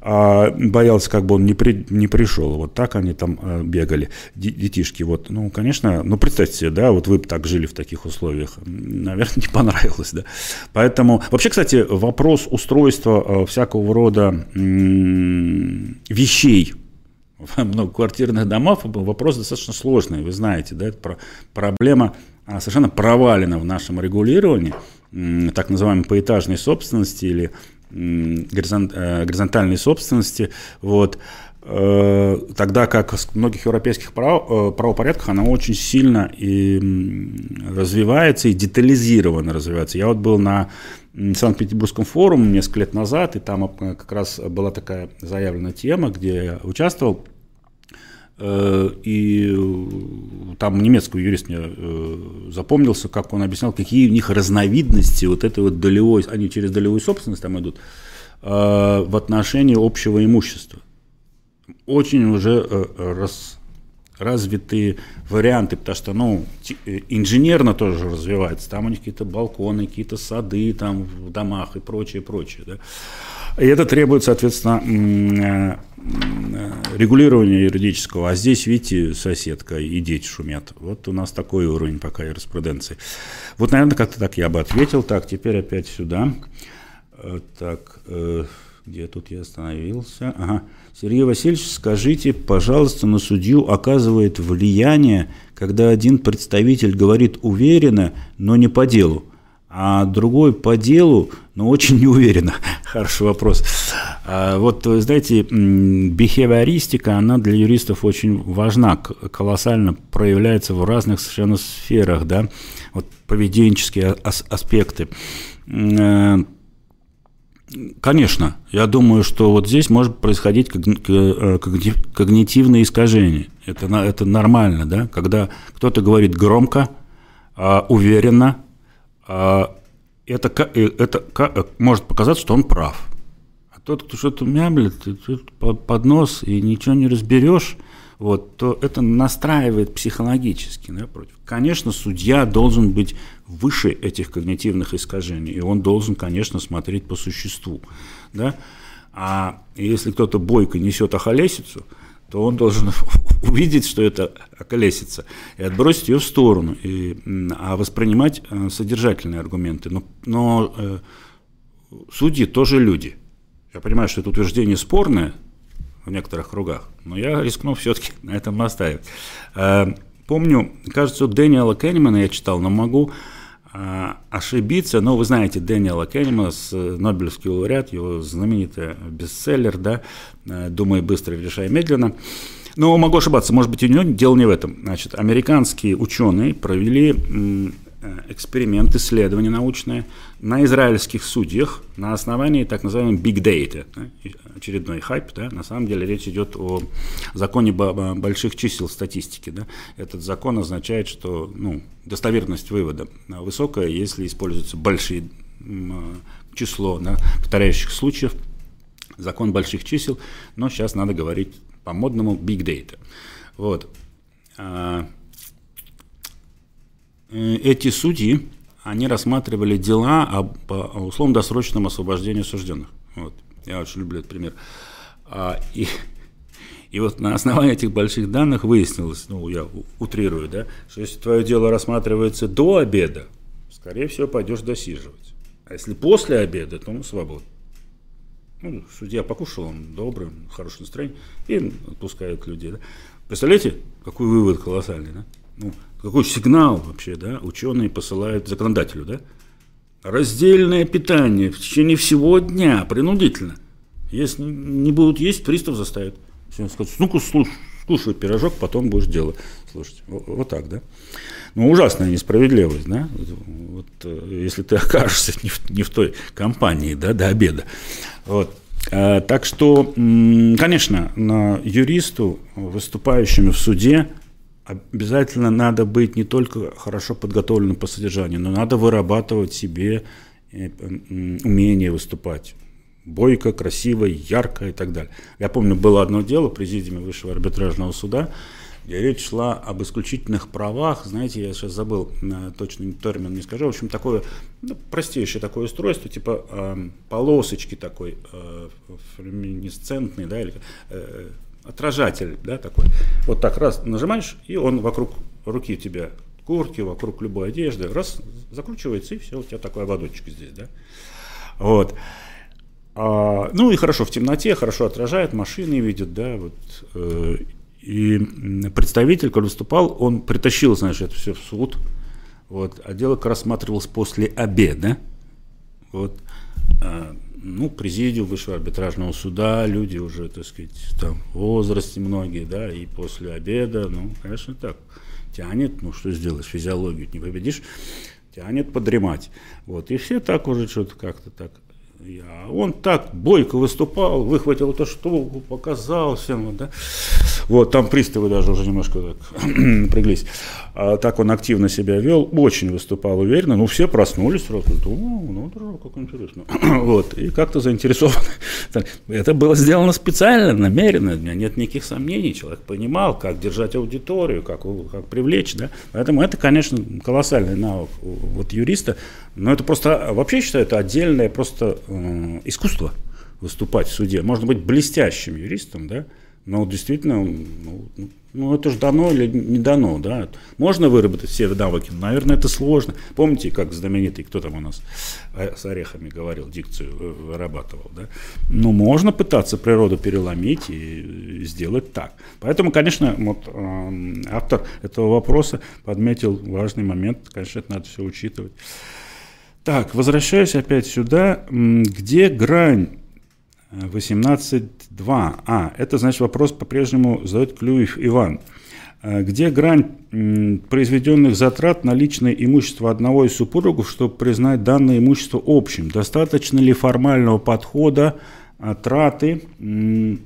А боялся, как бы он не, при, не пришел. Вот так они там а, бегали, детишки. Вот, ну, конечно, ну, представьте себе, да, вот вы бы так жили в таких условиях. Наверное, не понравилось, да. Поэтому, вообще, кстати, вопрос устройства а, всякого рода вещей многоквартирных домов вопрос достаточно сложный, вы знаете, да, это проблема а, совершенно провалена в нашем регулировании, так называемой поэтажной собственности или э, горизонтальной собственности, вот, э, тогда как в многих европейских прав, э, правопорядках она очень сильно и развивается, и детализированно развивается. Я вот был на Санкт-Петербургском форуме несколько лет назад, и там как раз была такая заявленная тема, где я участвовал, и э, там немецкий юрист мне э, запомнился, как он объяснял, какие у них разновидности вот этой вот долевой, они через долевую собственность там идут, в отношении общего имущества. Очень уже раз, развитые варианты, потому что, ну, инженерно тоже развивается, там у них какие-то балконы, какие-то сады там в домах и прочее, прочее, да. И это требует, соответственно, э, э, регулирования юридического. А здесь, видите, соседка и дети шумят. Вот у нас такой уровень пока юриспруденции. Вот, наверное, как-то так я бы ответил. Так, теперь опять сюда. Э, так, где тут я остановился? Ага. Сергей Васильевич, скажите, пожалуйста, на судью оказывает влияние, когда один представитель говорит уверенно, но не по делу а другой по делу, но очень неуверенно. Хороший вопрос. А вот, знаете, бихевиористика, она для юристов очень важна, колоссально проявляется в разных совершенно сферах, да, вот поведенческие аспекты. Э, конечно, я думаю, что вот здесь может происходить э, когнитивное искажение. Это, это нормально, да, когда кто-то говорит громко, а, уверенно, это, э, это э, может показаться, что он прав. А тот, кто что-то мямлит, под нос и ничего не разберешь, вот, то это настраивает психологически да. Конечно, судья должен быть выше этих когнитивных искажений, и он должен, конечно, смотреть по существу. Да? А если кто-то бойко несет охолесицу, то он должен увидеть, что это околесица, и отбросить ее в сторону, и, а воспринимать э, содержательные аргументы. Но, но э, судьи тоже люди. Я понимаю, что это утверждение спорное в некоторых кругах, но я рискну все-таки на этом оставить. Э, помню, кажется, Дэниела Кеннимана я читал, но могу ошибиться, но вы знаете Дэниела Кеннимана, Нобелевский лауреат, его знаменитый бестселлер, да, э, «Думай быстро, решай медленно». Но могу ошибаться, может быть, у него дело не в этом. Значит, американские ученые провели Э, эксперимент, исследование научное на израильских судьях на основании так называемого big data, очередной хайп, да, на самом деле речь идет о законе больших чисел статистики. Да. Этот закон означает, что ну, достоверность вывода высокая, если используется большие число да, повторяющих случаев, закон больших чисел, но сейчас надо говорить по-модному big data. Вот. Э, эти судьи, они рассматривали дела об, о условно-досрочном освобождении осужденных. Вот. Я очень люблю этот пример. А, и, и вот на основании этих больших данных выяснилось, ну, я утрирую, да, что если твое дело рассматривается до обеда, скорее всего, пойдешь досиживать. А если после обеда, то ну, свободно. Ну, судья покушал, он добрый, хорошее настроение, и отпускает людей. Да. Представляете, какой вывод колоссальный, да? Ну, какой сигнал вообще, да, ученые посылают законодателю, да? Раздельное питание в течение всего дня, принудительно. Если не будут есть, пристав заставит. Все, скажут, ну-ка, слушай, скушай пирожок, потом будешь делать. Слушайте, вот, вот так, да? Ну, ужасная несправедливость, да? Вот, э, если ты окажешься не в, не в той компании, да, до обеда. Вот. А, так что, конечно, на юристу, выступающему в суде, обязательно надо быть не только хорошо подготовленным по содержанию, но надо вырабатывать себе э, умение выступать. Бойко, красиво, ярко и так далее. Я помню, было одно дело в президиуме Высшего арбитражного суда, где речь шла об исключительных правах. Знаете, я сейчас забыл э, точный термин, не скажу. В общем, такое ну, простейшее такое устройство, типа э, полосочки такой, э, флюминесцентный, да, или э, отражатель, да, такой. Вот так раз нажимаешь, и он вокруг руки тебя куртки, вокруг любой одежды, раз, закручивается, и все, у тебя такой ободочек здесь, да. Вот. А, ну и хорошо в темноте, хорошо отражает, машины видят, да, вот. Э, и представитель, когда выступал, он притащил, знаешь, это все в суд, вот, а дело как рассматривалось после обеда, вот, а, ну, президиум Высшего арбитражного суда, люди уже, так сказать, там, в возрасте многие, да, и после обеда, ну, конечно, так, тянет, ну, что сделаешь, физиологию не победишь, тянет подремать. Вот, и все так уже что-то как-то так я, он так бойко выступал, выхватил эту штуку, показал всем, да. Вот, там приставы даже уже немножко так напряглись. А так он активно себя вел, очень выступал уверенно. Ну, все проснулись сразу, ну, да, как интересно. вот, и как-то заинтересованы. Это было сделано специально, намеренно, у меня нет никаких сомнений. Человек понимал, как держать аудиторию, как, как привлечь, да. Поэтому это, конечно, колоссальный навык вот юриста. Но это просто, вообще считаю, это отдельное просто э, искусство выступать в суде. Можно быть блестящим юристом, да, но действительно, ну, ну это же дано или не дано, да. Можно выработать все навыки, наверное, это сложно. Помните, как знаменитый, кто там у нас с орехами говорил, дикцию вырабатывал, да. Ну, можно пытаться природу переломить и сделать так. Поэтому, конечно, вот э, автор этого вопроса подметил важный момент, конечно, это надо все учитывать. Так, возвращаюсь опять сюда, где грань 18.2. А, это значит вопрос по-прежнему задает Клюев Иван. А, где грань произведенных затрат на личное имущество одного из супругов, чтобы признать данное имущество общим? Достаточно ли формального подхода, а, траты Э,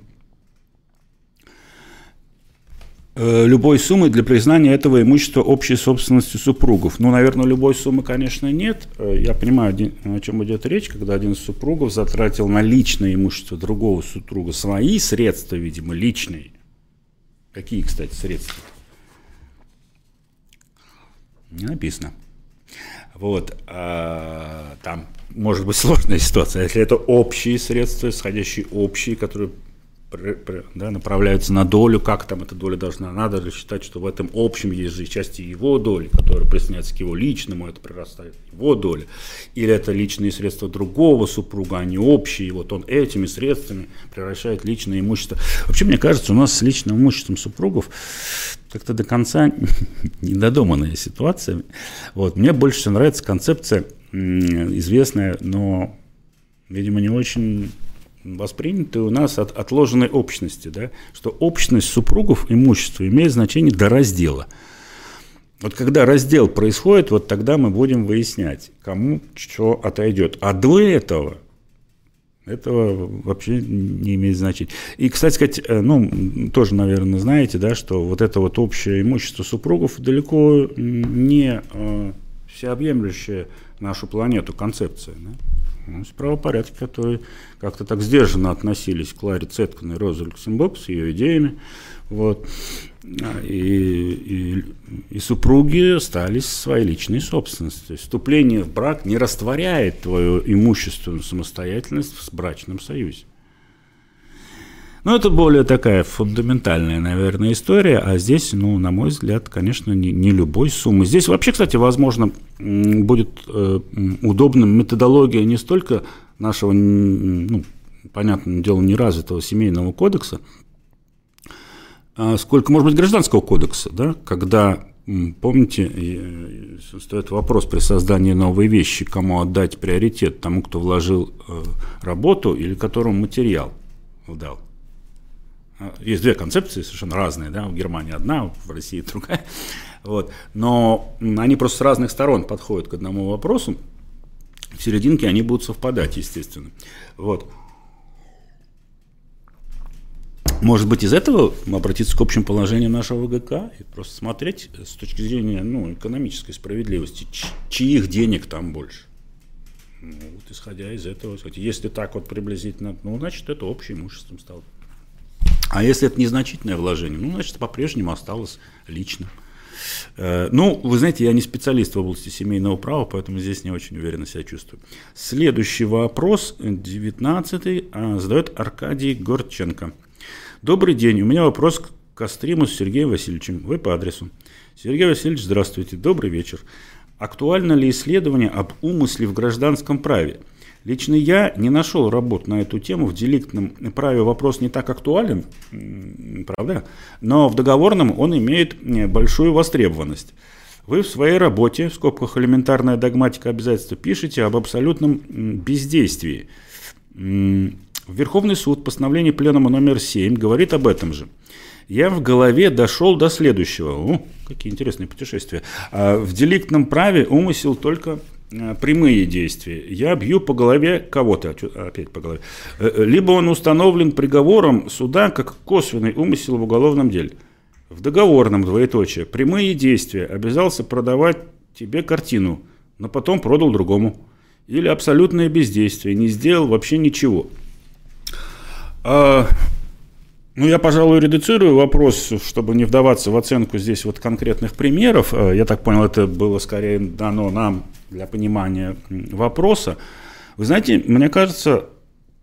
любой суммы для признания этого имущества общей собственностью супругов. Ну, наверное, любой суммы, конечно, нет. Э, я понимаю, о чем идет речь, когда один из супругов затратил на личное имущество другого супруга свои средства, видимо, личные. Какие, кстати, средства? Не написано. Вот, а, там может быть сложная ситуация. Если это общие средства, исходящие общие, которые да, направляются на долю, как там эта доля должна, надо ли считать, что в этом общем есть же части его доли, которые присоединяются к его личному, это прирастает его доля, или это личные средства другого супруга, они общие, и вот он этими средствами превращает личное имущество. Вообще, мне кажется, у нас с личным имуществом супругов как-то до конца недодуманная ситуация. Вот. Мне больше всего нравится концепция известная, но, видимо, не очень восприняты у нас от отложенной общности, да, что общность супругов имущества имеет значение до раздела. Вот когда раздел происходит, вот тогда мы будем выяснять, кому что отойдет. А до этого этого вообще не имеет значения. И, кстати сказать, э, ну, тоже, наверное, знаете, да, что вот это вот общее имущество супругов далеко не э, всеобъемлющая нашу планету концепция. Да? Ну, правопорядки, которые как-то так сдержанно относились к Ларе Цеткиной и Розе Люксембург с ее идеями. Вот. И, и, и супруги остались своей личной собственностью. Вступление в брак не растворяет твою имущественную самостоятельность в брачном союзе. Ну, это более такая фундаментальная, наверное, история, а здесь, ну, на мой взгляд, конечно, не, не любой суммы. Здесь вообще, кстати, возможно, будет э, удобным методология не столько нашего, ну, понятное дело, неразвитого семейного кодекса, а сколько, может быть, гражданского кодекса, да, когда Помните, э, стоит вопрос при создании новой вещи, кому отдать приоритет, тому, кто вложил э, работу или которому материал дал. Есть две концепции совершенно разные, да, в Германии одна, в России другая, вот. но они просто с разных сторон подходят к одному вопросу, в серединке они будут совпадать, естественно. Вот. Может быть, из этого обратиться к общим положениям нашего ВГК и просто смотреть с точки зрения ну, экономической справедливости, чьих денег там больше. Ну, вот, исходя из этого, если так вот приблизительно, ну, значит, это общее имуществом стало. А если это незначительное вложение, ну, значит, по-прежнему осталось личным. Э, ну, вы знаете, я не специалист в области семейного права, поэтому здесь не очень уверенно себя чувствую. Следующий вопрос, 19 а, задает Аркадий Горченко. Добрый день, у меня вопрос к Костриму с Сергеем Васильевичем. Вы по адресу. Сергей Васильевич, здравствуйте, добрый вечер. Актуально ли исследование об умысле в гражданском праве – Лично я не нашел работ на эту тему. В деликтном праве вопрос не так актуален, правда? Но в договорном он имеет э, большую востребованность. Вы в своей работе, в скобках элементарная догматика обязательства, пишете об абсолютном бездействии. Верховный суд, постановление пленума номер 7, говорит об этом же. Я в голове дошел до следующего. О, какие интересные путешествия. А в деликтном праве умысел только прямые действия. Я бью по голове кого-то, опять по голове. Э, э, либо он установлен приговором суда как косвенный умысел в уголовном деле. В договорном двоеточие. Прямые действия. Обязался продавать тебе картину, но потом продал другому. Или абсолютное бездействие. Не сделал вообще ничего. А, ну, я, пожалуй, редуцирую вопрос, чтобы не вдаваться в оценку здесь вот конкретных примеров. Я так понял, это было скорее дано нам для понимания вопроса. Вы знаете, мне кажется,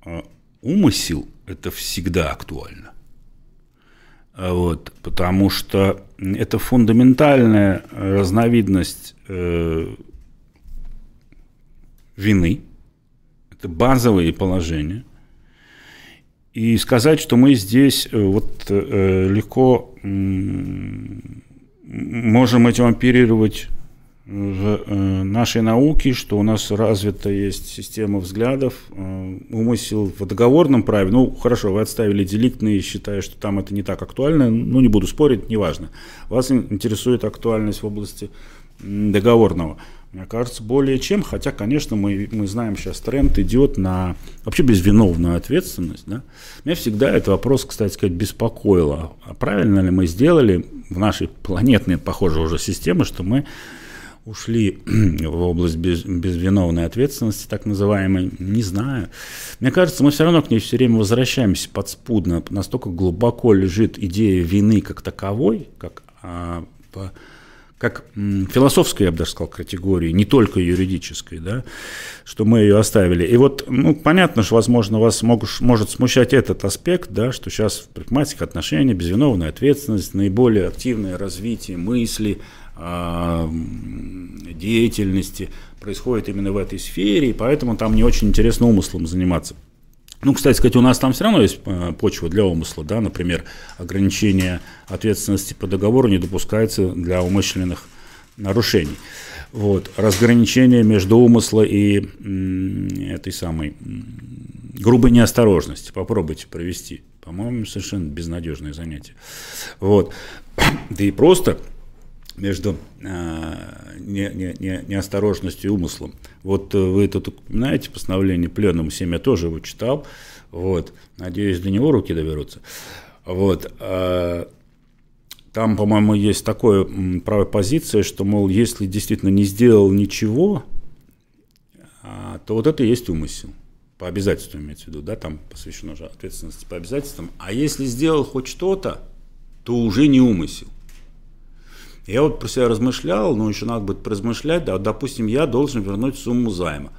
э, умысел – это всегда актуально. А вот, потому что это фундаментальная разновидность э, вины, это базовые положения. И сказать, что мы здесь э, вот э, легко э, можем этим оперировать э, нашей науке, что у нас развита есть система взглядов, э, умысел в договорном праве. Ну, хорошо, вы отставили деликтные, считая, что там это не так актуально. Ну, не буду спорить, неважно. Вас интересует актуальность в области договорного. Мне кажется, более чем, хотя, конечно, мы, мы знаем сейчас тренд идет на вообще безвиновную ответственность. Да? Меня всегда этот вопрос, кстати сказать, беспокоило. А правильно ли мы сделали в нашей планетной, похоже, уже системе, что мы ушли в область без, безвиновной ответственности, так называемой, не знаю. Мне кажется, мы все равно к ней все время возвращаемся подспудно. Настолько глубоко лежит идея вины как таковой, как, а, по, как м, философской, я бы даже сказал, категории, не только юридической, да, что мы ее оставили. И вот, ну, понятно, что, возможно, вас мог, может смущать этот аспект, да, что сейчас в предпринимательских отношениях безвиновная ответственность, наиболее активное развитие мысли, деятельности происходит именно в этой сфере, и поэтому там не очень интересно умыслом заниматься. Ну, кстати сказать, у нас там все равно есть а, почва для умысла, да, например, ограничение ответственности по договору не допускается для умышленных нарушений. Вот, разграничение между умысла и этой самой грубой неосторожности. Попробуйте провести. По-моему, совершенно безнадежное занятие. Вот. Да и просто между э, не, не, не, неосторожностью и умыслом. Вот э, вы тут упоминаете постановление Пленума 7, я тоже его читал, вот, надеюсь, до него руки доберутся. Вот, э, там, по-моему, есть такая правая позиция, что, мол, если действительно не сделал ничего, а, то вот это и есть умысел. По обязательствам имеется в виду, да, там посвящено же ответственности по обязательствам. А если сделал хоть что-то, то уже не умысел. Я вот про себя размышлял, ну, еще надо будет поразмышлять, да, допустим, я должен вернуть сумму займа.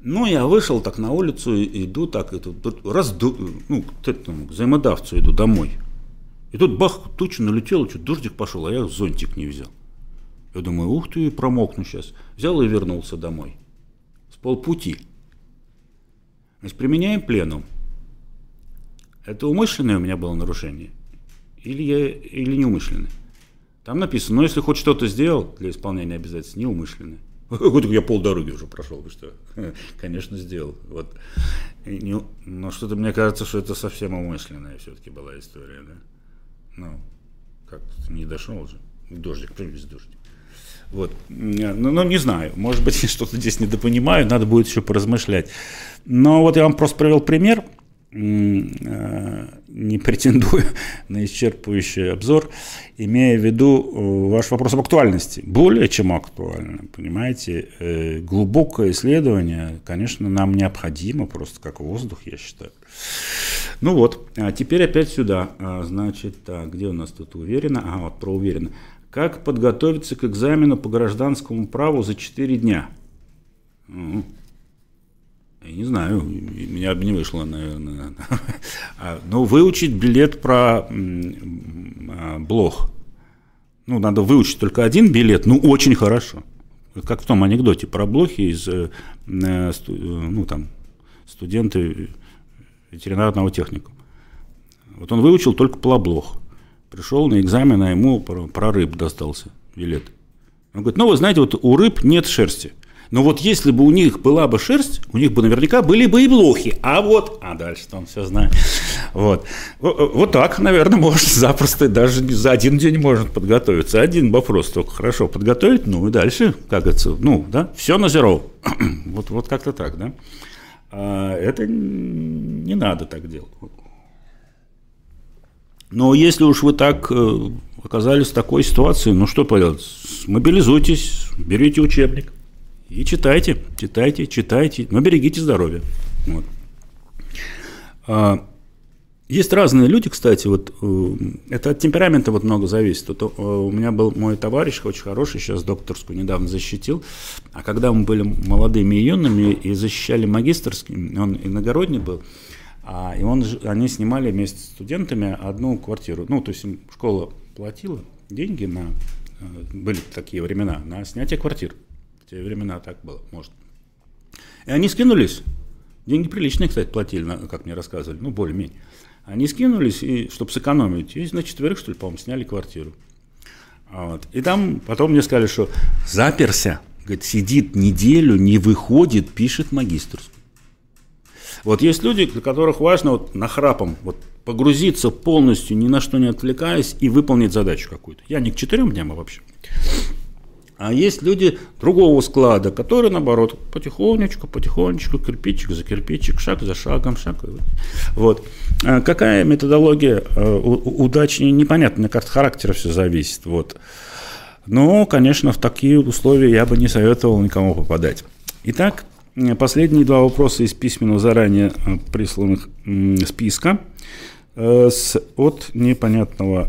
Ну, я вышел так на улицу, иду так, и тут, раз, ну, к этому, к займодавцу иду домой. И тут бах, туча налетела, что дождик пошел, а я зонтик не взял. Я думаю, ух ты, промокну сейчас. Взял и вернулся домой. С полпути. Значит, применяем пленум. Это умышленное у меня было нарушение? Или, я, или неумышленное? Там написано, но если хоть что-то сделал для исполнения обязательств, неумышленное. Я полдороги уже прошел, вы что? Конечно, сделал. Вот. Но что-то мне кажется, что это совсем умышленная все-таки была история, да? Ну, как не дошел же. Дождик, привез дождик. Вот. Ну, ну, не знаю, может быть, что-то здесь недопонимаю, надо будет еще поразмышлять. Но вот я вам просто привел пример – Э, не претендую на исчерпывающий обзор, имея в виду э, ваш вопрос об актуальности. Более чем актуально, понимаете, э, глубокое исследование, конечно, нам необходимо, просто как воздух, я считаю. Ну вот, а теперь опять сюда. А, значит, так, где у нас тут уверенно? Ага, вот про уверенно. Как подготовиться к экзамену по гражданскому праву за 4 дня? Я не знаю, меня бы не вышло, наверное. А, Но выучить билет про а, блох. Ну, надо выучить только один билет, ну, очень хорошо. Как в том анекдоте про блохи из, э, э, ну, там, студенты ветеринарного техникума. Вот он выучил только плоблох. Пришел на экзамен, а ему про, про рыб достался билет. Он говорит, ну, вы знаете, вот у рыб нет шерсти. Но вот если бы у них была бы шерсть, у них бы наверняка были бы и блохи. А вот, а дальше он все знает. Вот. Вот так, наверное, можно запросто, даже за один день можно подготовиться. Один вопрос только хорошо подготовить, ну и дальше, как говорится, ну, да, все на зеро. вот, вот как-то так, да. А это не надо так делать. Но если уж вы так э, оказались в такой ситуации, ну что поделать, мобилизуйтесь, берите учебник, и читайте, читайте, читайте, но берегите здоровье. Вот. А, есть разные люди, кстати, вот э, это от темперамента вот много зависит. Вот, э, у меня был мой товарищ, очень хороший, сейчас докторскую недавно защитил. А когда мы были молодыми и юными и защищали магистрский, он иногородний был, а, и он, они снимали вместе с студентами одну квартиру. Ну, то есть школа платила деньги на, э, были такие времена, на снятие квартир те времена так было, может. И они скинулись. Деньги приличные, кстати, платили, как мне рассказывали, ну, более-менее. Они скинулись, и, чтобы сэкономить, и на четверых, что ли, по-моему, сняли квартиру. Вот. И там потом мне сказали, что заперся, говорит, сидит неделю, не выходит, пишет магистрскую. Вот есть люди, для которых важно вот нахрапом вот погрузиться полностью, ни на что не отвлекаясь, и выполнить задачу какую-то. Я не к четырем дням, а вообще. А есть люди другого склада, которые, наоборот, потихонечку, потихонечку, кирпичик за кирпичик, шаг за шагом, шаг. Вот. А какая методология э, удачнее, непонятно, мне кажется, характера все зависит. Вот. Но, конечно, в такие условия я бы не советовал никому попадать. Итак, последние два вопроса из письменного заранее э, присланных списка э, от непонятного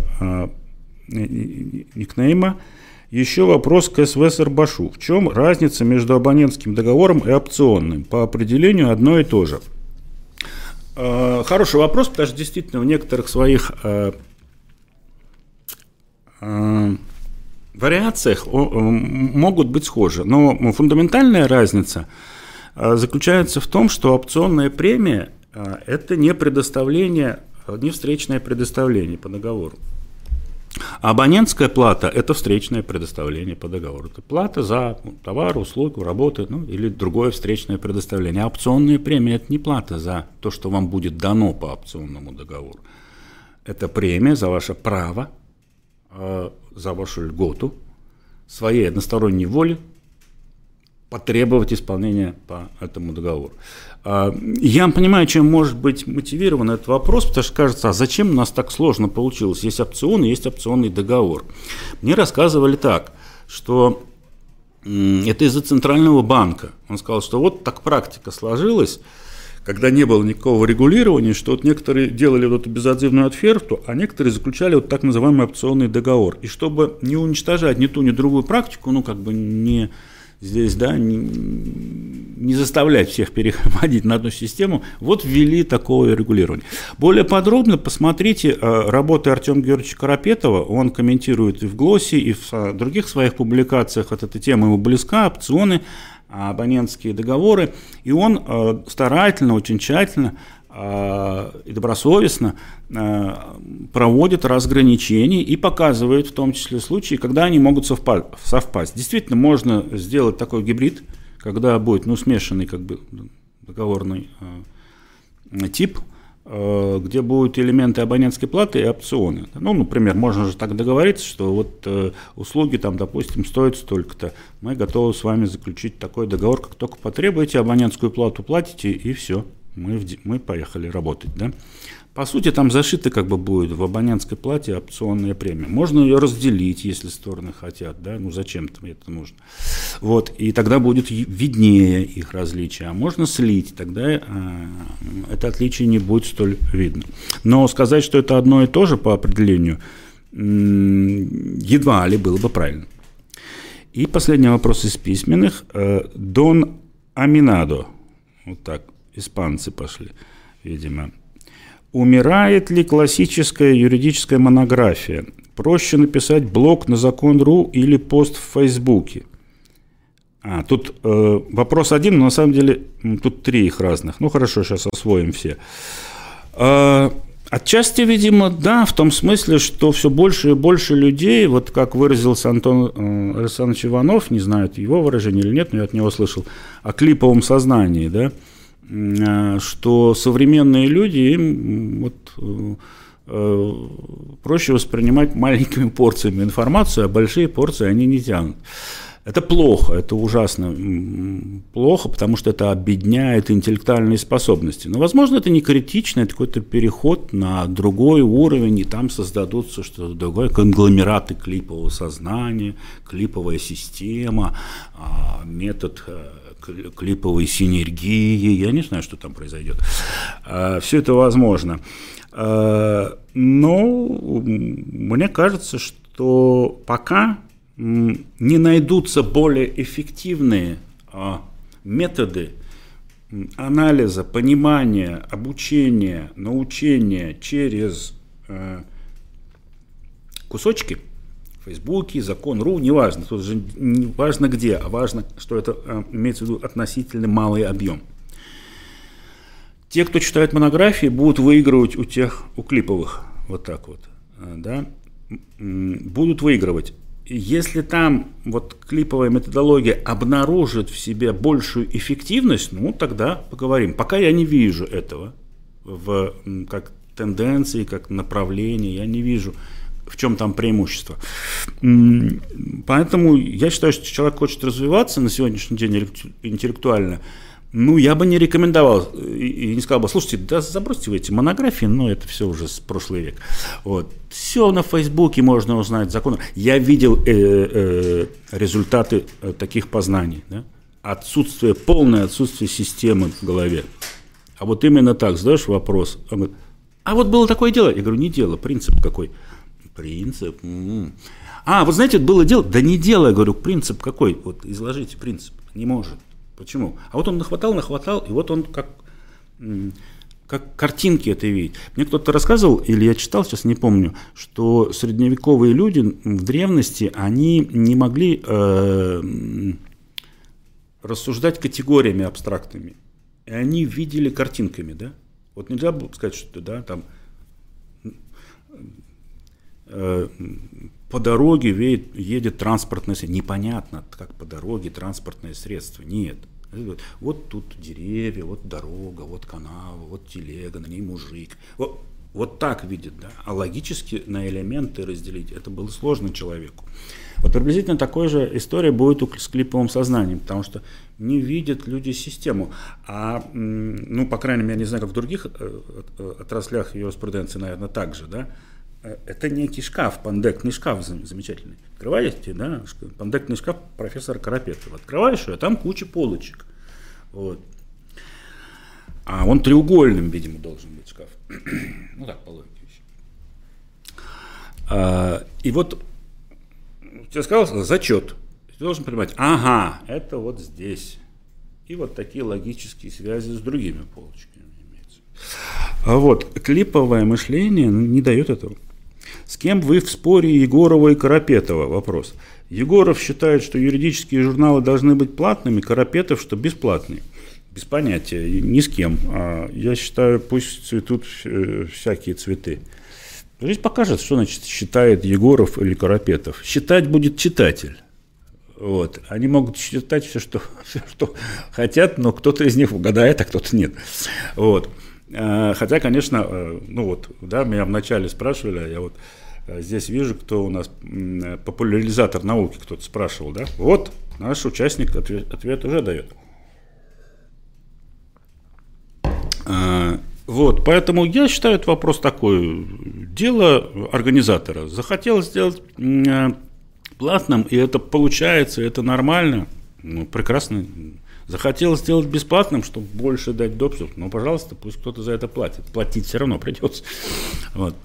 никнейма. Еще вопрос к СВ Сарбашу. В чем разница между абонентским договором и опционным? По определению одно и то же. Хороший вопрос, потому что действительно в некоторых своих вариациях могут быть схожи, но фундаментальная разница а, заключается в том, что опционная премия а, – это не предоставление, а, не встречное предоставление по договору. Абонентская плата – это встречное предоставление по договору. Это плата за товар, услугу, работу ну, или другое встречное предоставление. Опционная премия – это не плата за то, что вам будет дано по опционному договору. Это премия за ваше право за вашу льготу, своей односторонней воли потребовать исполнения по этому договору. А, я понимаю, чем может быть мотивирован этот вопрос, потому что кажется, а зачем у нас так сложно получилось? Есть опцион, есть опционный договор. Мне рассказывали так, что это из-за Центрального банка. Он сказал, что вот так практика сложилась, когда не было никакого регулирования, что вот некоторые делали вот эту безотзывную оферту, а некоторые заключали вот так называемый опционный договор. И чтобы не уничтожать ни ту, ни другую практику, ну, как бы не здесь, да, не, не заставлять всех переходить на одну систему, вот ввели такое регулирование. Более подробно посмотрите э, работы Артема Георгиевича Карапетова, он комментирует и в ГЛОСе, и в других своих публикациях, вот эта тема ему близка, опционы, абонентские договоры, и он э, старательно, очень тщательно и добросовестно э, проводит разграничения и показывает в том числе случаи, когда они могут совпасть. Действительно, можно сделать такой гибрид, когда будет ну, смешанный как бы, договорный тип – Э, где будут элементы абонентской платы и опционы. Ну, например, можно же так договориться, что вот э, услуги там, допустим, стоят столько-то. Мы готовы с вами заключить такой договор, как только потребуете, абонентскую плату платите, и все, мы, в, мы поехали работать, да. По сути, там зашито как бы будет в абонентской плате опционная премия. Можно ее разделить, если стороны хотят, да, ну зачем-то это нужно. Вот, и тогда будет виднее их различия. А можно слить, тогда э, это отличие не будет столь видно. Но сказать, что это одно и то же по определению, едва ли было бы правильно. И последний вопрос из письменных. Э, Дон Аминадо, вот так, испанцы пошли, видимо. Умирает ли классическая юридическая монография? Проще написать блог на закон.ру или пост в Фейсбуке. А, тут э, вопрос один, но на самом деле тут три их разных. Ну хорошо, сейчас освоим все. Э, отчасти, видимо, да, в том смысле, что все больше и больше людей, вот как выразился Антон э, Александрович Иванов, не знаю, это его выражение или нет, но я от него слышал, о клиповом сознании, да, Э, что современные люди им вот, э, э, проще воспринимать маленькими порциями информацию, а большие порции они не тянут. Это плохо, это ужасно плохо, потому что это объединяет интеллектуальные способности. Но, возможно, это не критично, это какой-то переход на другой уровень, и там создадутся что-то другое, конгломераты клипового сознания, клиповая система, а, метод клиповой синергии, я не знаю, что там произойдет. А, Все это возможно. А, но мне кажется, что пока не найдутся более эффективные а, методы анализа, понимания, обучения, научения через кусочки – Фейсбуке, закон.ру, неважно, тут же не важно где, а важно, что это э, имеется в виду относительно малый объем. Те, кто читает монографии, будут выигрывать у тех, у клиповых, вот так вот, э, да, будут выигрывать. Если там вот клиповая методология обнаружит в себе большую эффективность, ну тогда поговорим. Пока я не вижу этого в, как тенденции, как направление, я не вижу в чем там преимущество. Поэтому я считаю, что человек хочет развиваться на сегодняшний день интеллектуально, Ну, я бы не рекомендовал и не сказал бы, слушайте, да забросьте вы эти монографии, но это все уже с прошлый век. Вот. Все на Фейсбуке можно узнать законы. Я видел э, э, результаты э, таких познаний. Да? Отсутствие, полное отсутствие системы в голове. А вот именно так задаешь вопрос. Он говорит, а вот было такое дело. Я говорю, не дело, принцип какой. Принцип. М-м. А, вот знаете, было дело. Да не дело, я говорю, принцип какой. Вот изложите принцип. Не может. Почему? А вот он нахватал, нахватал, и вот он как, как картинки это видит. Мне кто-то рассказывал, или я читал, сейчас не помню, что средневековые люди в древности, они не могли э, рассуждать категориями абстрактными. И они видели картинками, да? Вот нельзя было сказать, что да, там по дороге едет, едет транспортное средство. Непонятно, как по дороге транспортное средство. Нет. Вот тут деревья, вот дорога, вот канал, вот телега, на ней мужик. Вот, вот так видит, да. А логически на элементы разделить, это было сложно человеку. Вот приблизительно такой же история будет с клиповым сознанием, потому что не видят люди систему. А, ну, по крайней мере, я не знаю, как в других э, э, отраслях юриспруденции, наверное, так же, да, Э, это некий шкаф, пандектный шкаф замечательный. Открываете, да, пандектный шкаф профессора Карапетова. Открываешь ее, а там куча полочек. Вот. А он треугольным, видимо, должен быть шкаф. ну так, по логике вещи. А, и вот тебе сказал зачет. Ты должен понимать, ага, это вот здесь. И вот такие логические связи с другими полочками имеются. А вот клиповое мышление не дает этого. С кем вы в споре Егорова и Карапетова? Вопрос. Егоров считает, что юридические журналы должны быть платными, Карапетов, что бесплатные. Без понятия, ни с кем. А я считаю, пусть цветут э, всякие цветы. Жизнь покажет, что значит считает Егоров или Карапетов. Считать будет читатель. Вот. Они могут считать все что, все, что хотят, но кто-то из них угадает, а кто-то нет. Вот. А, хотя, конечно, э, ну вот, да, меня вначале спрашивали, я вот Э, здесь вижу, кто у нас популяризатор науки, кто-то спрашивал, да? Вот, наш участник ответ, ответ уже дает. Вот, поэтому я считаю этот вопрос такой. Дело организатора. Захотел сделать э, платным, и это получается, это нормально. Ну, прекрасно. Захотел сделать бесплатным, чтобы больше дать допуск. Ну, пожалуйста, пусть кто-то за это платит. Платить все равно придется. Вот.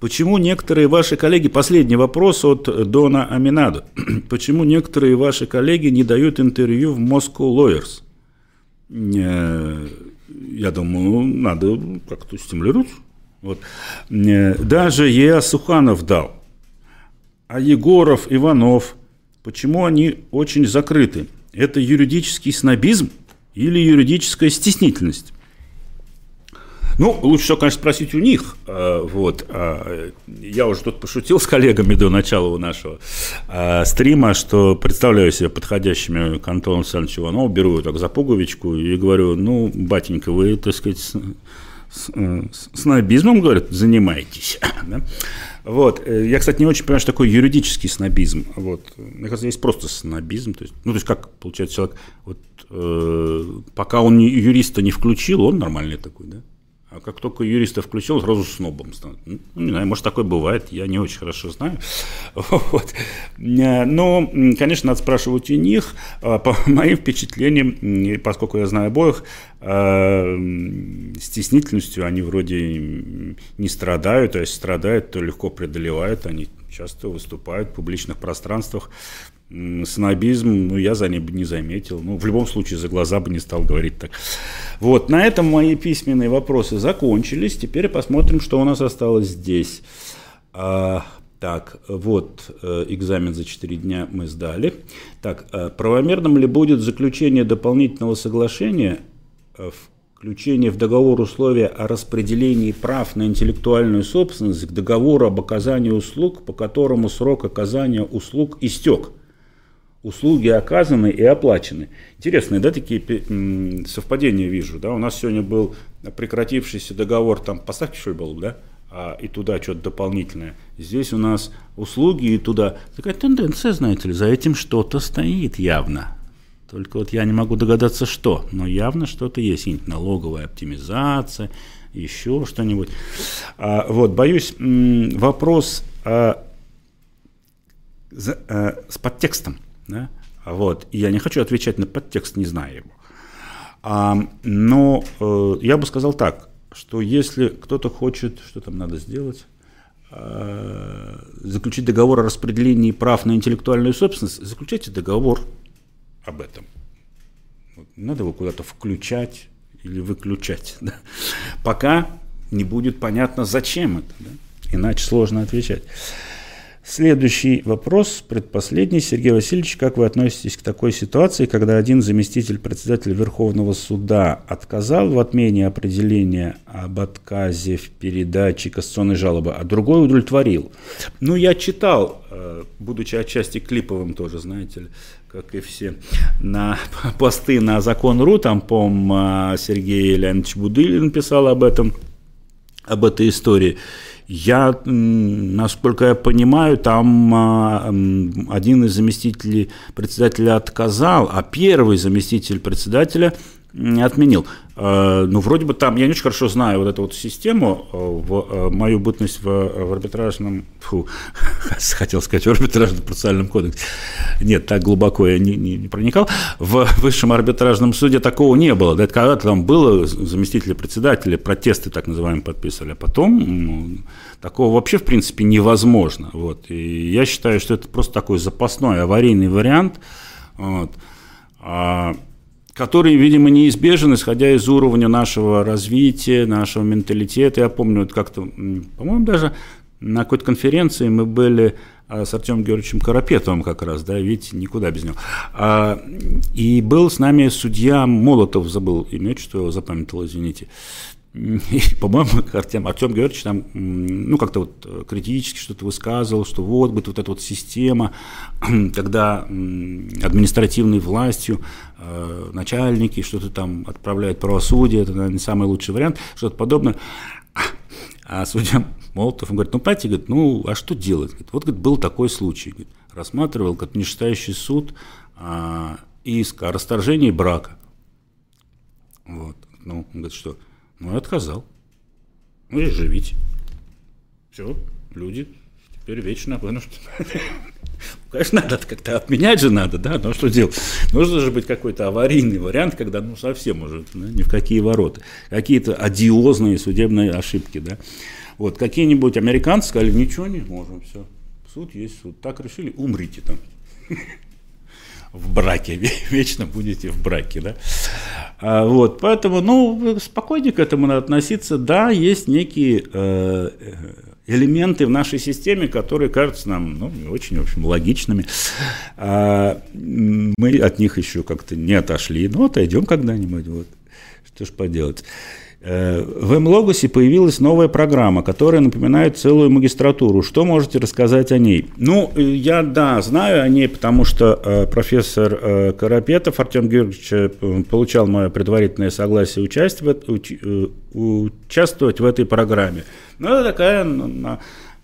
Почему некоторые ваши коллеги, последний вопрос от Дона Аминадо, почему некоторые ваши коллеги не дают интервью в Moscow Lawyers? Э, я думаю, надо как-то стимулировать. Вот. Э, даже Еа Суханов дал. А Егоров, Иванов, почему они очень закрыты? Это юридический снобизм или юридическая стеснительность? Ну, лучше всего, конечно, спросить у них. А, вот. А, я уже тут пошутил с коллегами до начала нашего а, стрима, что представляю себя подходящими к Антону Александровичу Иванову, беру его так за пуговичку и говорю, ну, батенька, вы, так сказать, с, с, снобизмом, говорят, занимаетесь. Вот. Э, я, кстати, не очень понимаю, что такое юридический снобизм. Вот. Мне кажется, есть просто снобизм. То есть, ну, то есть, как получается, человек, вот, э, пока он юриста не включил, он нормальный такой, да? А как только юриста включил, сразу снобом становится. Ну, не знаю, может, такое бывает, я не очень хорошо знаю. Вот. Э, но, конечно, надо спрашивать у них. А, по моим впечатлениям, поскольку я знаю обоих, э, стеснительностью они вроде не страдают, а если страдают, то легко преодолевают. Они часто выступают в публичных пространствах снобизм, ну, я за ним бы не заметил. Ну, в любом случае, за глаза бы не стал говорить так. Вот, на этом мои письменные вопросы закончились. Теперь посмотрим, что у нас осталось здесь. А, так, вот, э, экзамен за 4 дня мы сдали. Так, э, правомерным ли будет заключение дополнительного соглашения, э, включение в договор условия о распределении прав на интеллектуальную собственность к договору об оказании услуг, по которому срок оказания услуг истек – услуги оказаны и оплачены. Интересные, да, такие совпадения вижу, да, у нас сегодня был прекратившийся договор, там, поставки Шойбалу, да, а, и туда что-то дополнительное. Здесь у нас услуги и туда. Такая тенденция, знаете ли, за этим что-то стоит явно. Только вот я не могу догадаться, что. Но явно что-то есть. Налоговая оптимизация, еще что-нибудь. А, вот, боюсь, вопрос а, за, а, с подтекстом. Да? Вот. И я не хочу отвечать на подтекст, не знаю его. А, но э, я бы сказал так, что если кто-то хочет, что там надо сделать, э, заключить договор о распределении прав на интеллектуальную собственность, заключайте договор об этом. Надо его куда-то включать или выключать. Да? Пока не будет понятно, зачем это. Да? Иначе сложно отвечать. Следующий вопрос, предпоследний. Сергей Васильевич, как вы относитесь к такой ситуации, когда один заместитель председателя Верховного суда отказал в отмене определения об отказе в передаче кассационной жалобы, а другой удовлетворил? Ну, я читал, э, будучи отчасти клиповым тоже, знаете ли, как и все, на посты на закон.ру, там, по Сергей Леонидович Будылин писал об этом, об этой истории. Я, насколько я понимаю, там а, один из заместителей председателя отказал, а первый заместитель председателя отменил. Э, ну, вроде бы там, я не очень хорошо знаю вот эту вот систему, э, в э, мою бытность в, в арбитражном, фу, хотел сказать, в арбитражном процессуальном кодексе. Нет, так глубоко я не, не, не проникал. В высшем арбитражном суде такого не было. Да, когда-то там было заместители председателя, протесты так называемые подписывали, а потом такого вообще, в принципе, невозможно. Вот. И я считаю, что это просто такой запасной аварийный вариант. Вот. Который, видимо, неизбежен, исходя из уровня нашего развития, нашего менталитета. Я помню, вот как-то, по-моему, даже на какой-то конференции мы были а, с Артемом Георгиевичем Карапетовым как раз, да, видите, никуда без него. А, и был с нами судья Молотов, забыл имя, что его запамятовал, извините. по-моему, Артем, Артем Георгиевич там, ну, как-то вот э, критически что-то высказывал, что вот будет вот эта вот система, когда административной властью э, начальники что-то там отправляют правосудие, это, наверное, не самый лучший вариант, что-то подобное. А судья Молотов, он говорит, ну, понимаете, говорит, ну, а что делать? Говорит, вот, говорит, был такой случай. Говорит, рассматривал как нижестоящий суд а, иск о расторжении брака. Вот. Ну, он говорит, что ну и отказал. Ну и живите. Все, люди теперь вечно вынуждены. Конечно, надо как-то отменять же надо, да, но что делать? Нужно же быть какой-то аварийный вариант, когда ну совсем уже да, ни в какие ворота. Какие-то одиозные судебные ошибки, да. Вот, какие-нибудь американцы сказали, ничего не можем, все, суд есть суд. Так решили, умрите там в браке, вечно будете в браке, да. А, вот, поэтому, ну, спокойнее к этому надо относиться. Да, есть некие э, элементы в нашей системе, которые кажутся нам, ну, очень, в общем, логичными. А, мы от них еще как-то не отошли, но отойдем когда-нибудь, вот. Что ж поделать. Э, в МЛОГОСе появилась новая программа, которая напоминает целую магистратуру. Что можете рассказать о ней? Ну, э, я, да, знаю о ней, потому что э, профессор Карапетов Артем Георгиевич получал мое предварительное согласие участвовать, уч, участвовать в этой программе. Ну, это такая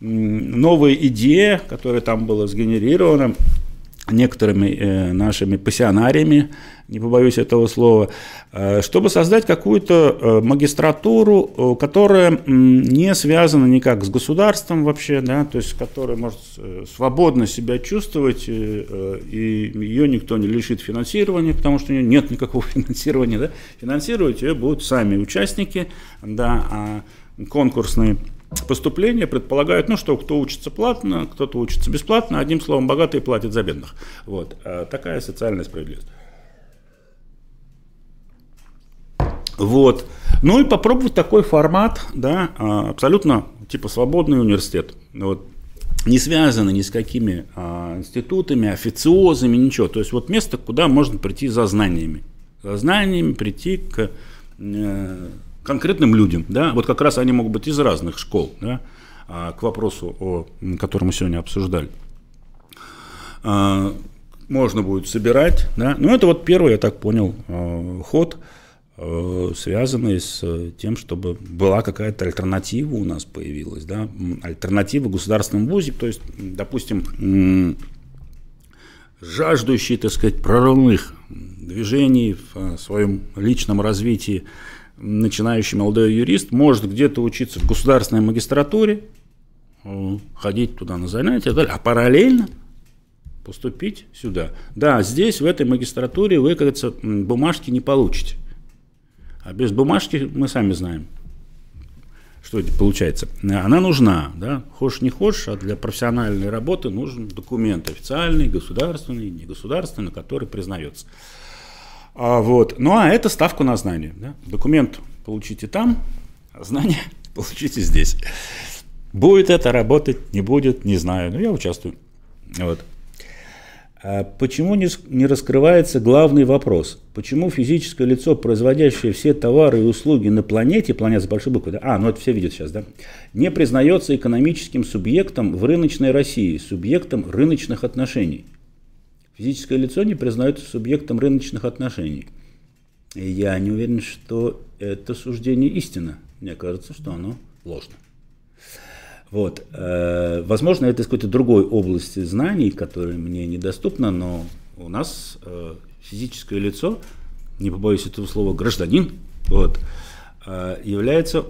новая идея, которая там была сгенерирована некоторыми нашими пассионариями, не побоюсь этого слова, э, чтобы создать какую-то э, магистратуру, э, которая не связана никак с государством вообще, да, то есть которая может свободно себя чувствовать, и ее никто не лишит финансирования, потому что у нее нет никакого финансирования, да, финансировать ее будут сами участники, да, а конкурсные поступления предполагают, ну что, кто учится платно, кто-то учится бесплатно, одним словом, богатые платят за бедных. Вот. Такая социальная справедливость. Вот. Ну и попробовать такой формат, да, а, абсолютно типа свободный университет. Вот. Не связано ни с какими а, институтами, официозами, ничего. То есть вот место, куда можно прийти за знаниями. За знаниями прийти к э, конкретным людям, да, вот как раз они могут быть из разных школ, да, а, к вопросу, о, который мы сегодня обсуждали. А, можно будет собирать, да, ну это вот первый, я так понял, а, ход, связанный с тем, чтобы была какая-то альтернатива у нас появилась, да, альтернатива государственному вузе, то есть, допустим, жаждущие, так сказать, прорывных движении, в своем личном развитии начинающий молодой юрист может где-то учиться в государственной магистратуре, ходить туда на занятия, а параллельно поступить сюда. Да, здесь, в этой магистратуре, вы, как говорится, бумажки не получите. А без бумажки мы сами знаем, что это получается. Она нужна, да, хочешь не хочешь, а для профессиональной работы нужен документ официальный, государственный, негосударственный, который признается. А, вот. Ну а это ставка на знание. Да? Документ получите там, а знание получите здесь. Будет это работать, не будет, не знаю, но я участвую. Вот. А почему не, раскрывается главный вопрос? Почему физическое лицо, производящее все товары и услуги на планете, планета с большой буквы, да? а, ну это все видят сейчас, да, не признается экономическим субъектом в рыночной России, субъектом рыночных отношений? Физическое лицо не признается субъектом рыночных отношений. Я не уверен, что это суждение истина. Мне кажется, что оно ложно. Вот. Э, возможно, это из какой-то другой области знаний, которая мне недоступна, но у нас э, физическое лицо, не побоюсь этого слова, гражданин, вот, э, является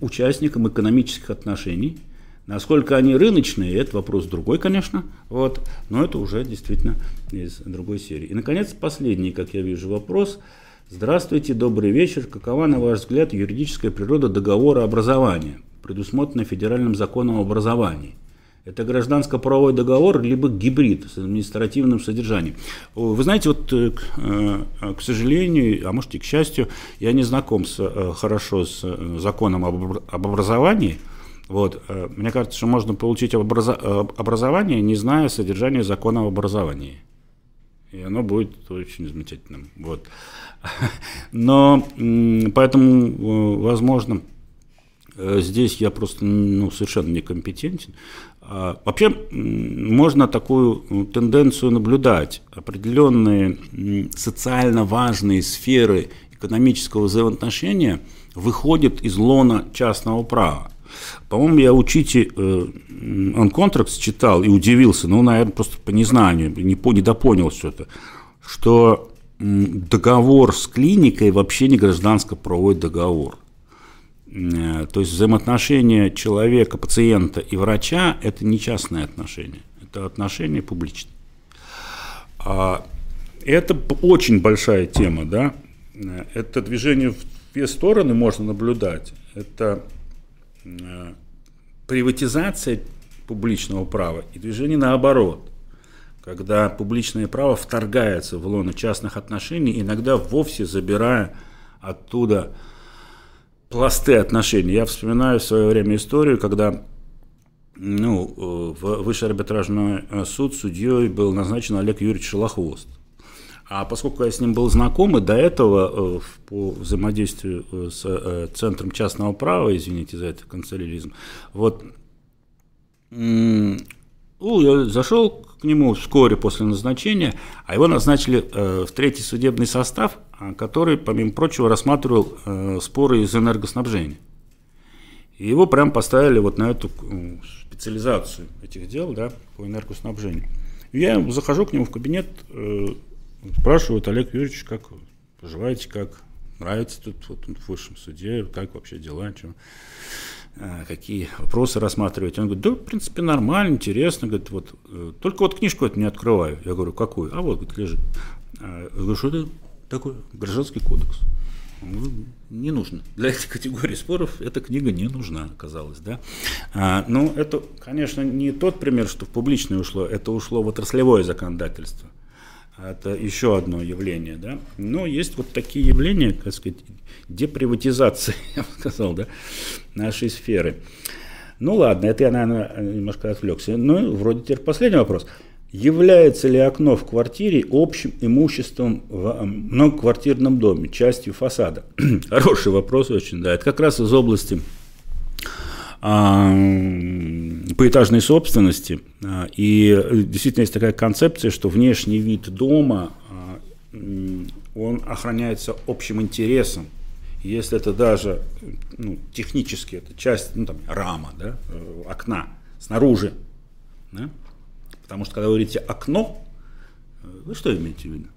участником экономических отношений. Насколько они рыночные, это вопрос другой, конечно, вот, но это уже действительно из другой серии. И, наконец, последний, как я вижу, вопрос. Здравствуйте, добрый вечер. Какова, на ваш взгляд, юридическая природа договора образования? Предусмотренной федеральным законом об образовании. Это гражданско-правовой договор, либо гибрид с административным содержанием. Вы знаете, вот, э, э, к сожалению, а может и к счастью, я не знаком с, э, хорошо с законом об образовании. Вот. Мне кажется, что можно получить образование, не зная содержания закона об образовании. И оно будет очень замечательным. Вот. Но поэтому, возможно, здесь я просто ну, совершенно некомпетентен. А, вообще можно такую ну, тенденцию наблюдать. Определенные социально важные сферы экономического взаимоотношения выходят из лона частного права. По-моему, я учите э, он контракт читал и удивился, ну, наверное, просто по незнанию, не, по, недопонял что-то, что договор с клиникой вообще не гражданско-правовой договор. Э, то есть взаимоотношения человека, пациента и врача – это не частные отношения, это отношения публичные. А это очень большая тема, да. Это движение в две стороны можно наблюдать. Это э, приватизация публичного права и движение наоборот, когда публичное право вторгается в лоно частных отношений, иногда вовсе забирая оттуда пласты отношений. Я вспоминаю в свое время историю, когда ну, э, в Высший арбитражный э, суд судьей был назначен Олег Юрьевич Шелохвост. А поскольку я с ним был знаком, и до этого э, по взаимодействию с Центром частного права, извините за это канцеляризм, вот, ну, я зашел к нему вскоре после назначения, а его назначили в третий судебный состав, а, который, помимо прочего, рассматривал э, споры из энергоснабжения. И его прям поставили вот на эту специализацию этих дел да, по энергоснабжению. Я захожу к нему в кабинет, э, спрашивают, Олег Юрьевич, как поживаете, как? Нравится тут вот, в высшем суде, как вообще дела, чем, э, какие вопросы рассматриваете. Он говорит, да, в принципе, нормально, интересно, говорит, вот, э, только вот книжку эту не открываю. Я говорю, какую? А вот, говорит, лежит. Я говорю, что это такой гражданский кодекс. Ну, не нужно. Для этой категории споров эта книга не нужна, оказалось. Да? А, ну, это, конечно, не тот пример, что в публичное ушло, это ушло в отраслевое законодательство. Это еще одно явление. Да? Но есть вот такие явления, как сказать, деприватизации, я бы сказал, да, нашей сферы. Ну ладно, это я, наверное, немножко отвлекся. Ну, вроде теперь последний вопрос. Является ли окно в квартире общим имуществом в многоквартирном доме, частью фасада? Хороший вопрос очень, да. Это как раз из области а, поэтажной собственности. А, и действительно есть такая концепция, что внешний вид дома, а, он охраняется общим интересом. Если это даже ну, технически, это часть, ну, там, рама, да, э, окна снаружи, да, Потому что когда вы говорите окно, вы что имеете в виду?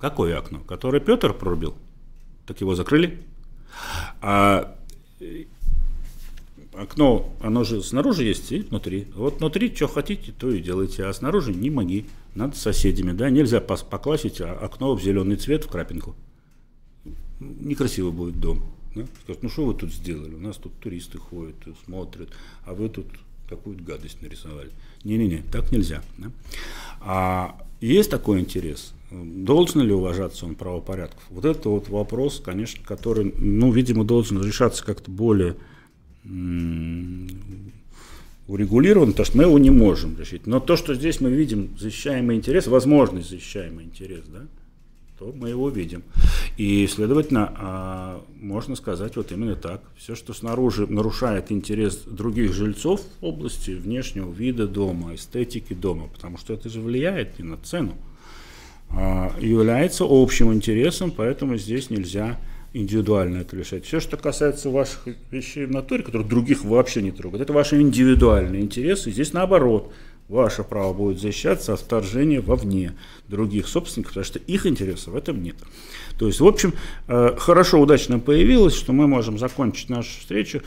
Какое окно? Которое Петр прорубил? Так его закрыли. А э, окно, оно же снаружи есть и внутри. Вот внутри что хотите, то и делайте, а снаружи не моги. Надо с соседями, да, нельзя покласть окно в зеленый цвет, в крапинку. Некрасиво будет дом. Да? Скажут, ну что вы тут сделали? У нас тут туристы ходят, смотрят, а вы тут какую-то гадость нарисовали. Не-не-не, так нельзя. Да? А есть такой интерес? Должен ли уважаться он правопорядков? Вот это вот вопрос, конечно, который, ну, видимо, должен решаться как-то более урегулирован, потому что мы его не можем решить. Но то, что здесь мы видим защищаемый интерес, возможный защищаемый интерес, да, то мы его видим. И, следовательно, а, можно сказать вот именно так. Все, что снаружи нарушает интерес других жильцов в области внешнего вида дома, эстетики дома, потому что это же влияет и на цену, а, является общим интересом, поэтому здесь нельзя индивидуально это решать. Все, что касается ваших вещей в натуре, которые других вообще не трогают, это ваши индивидуальные интересы. Здесь наоборот, ваше право будет защищаться от вторжения вовне других собственников, потому что их интересов в этом нет. То есть, в общем, э, хорошо, удачно появилось, что мы можем закончить нашу встречу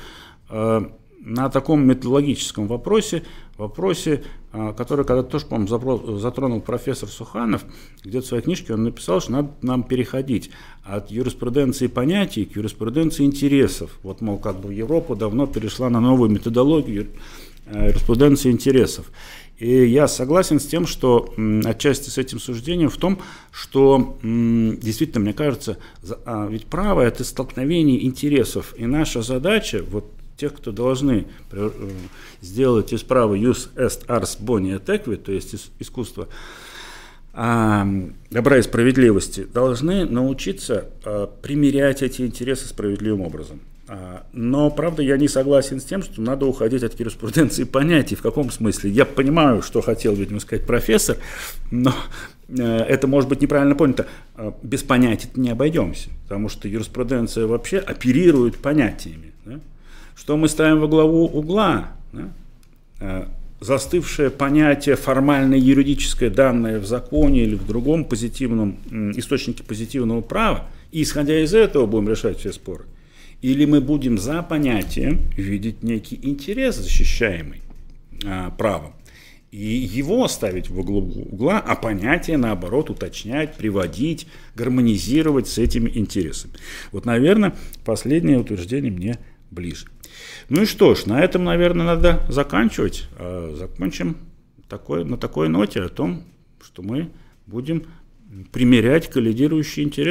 э, на таком методологическом вопросе, вопросе, э, который когда-то тоже, по-моему, затронул профессор Суханов, где-то в своей книжке он написал, что надо нам переходить от юриспруденции понятий к юриспруденции интересов. Вот, мол, как бы Европа давно перешла на новую методологию юриспруденции интересов. И я согласен с тем, что отчасти с этим суждением в том, что действительно, мне кажется, а, ведь право – это столкновение интересов. И наша задача, вот тех, кто должны э, сделать из права «jus est ars boni et equi», то есть искусство а, добра и справедливости, должны научиться а, примерять эти интересы справедливым образом. А, но, правда, я не согласен с тем, что надо уходить от юриспруденции понятий. В каком смысле? Я понимаю, что хотел, видимо, сказать профессор, но э, это может быть неправильно понято. Без понятий не обойдемся, потому что юриспруденция вообще оперирует понятиями. Да? Что мы ставим во главу угла? Да? А, застывшее понятие формальное юридическое, данное в законе или в другом позитивном источнике позитивного права, и исходя из этого будем решать все споры. Или мы будем за понятием видеть некий интерес, защищаемый а, правом, и его ставить в углу угла, а понятие, наоборот, уточнять, приводить, гармонизировать с этими интересами. Вот, наверное, последнее утверждение мне ближе. Ну и что ж, на этом, наверное, надо заканчивать. А закончим такой, на такой ноте о том, что мы будем примерять коллидирующие интересы.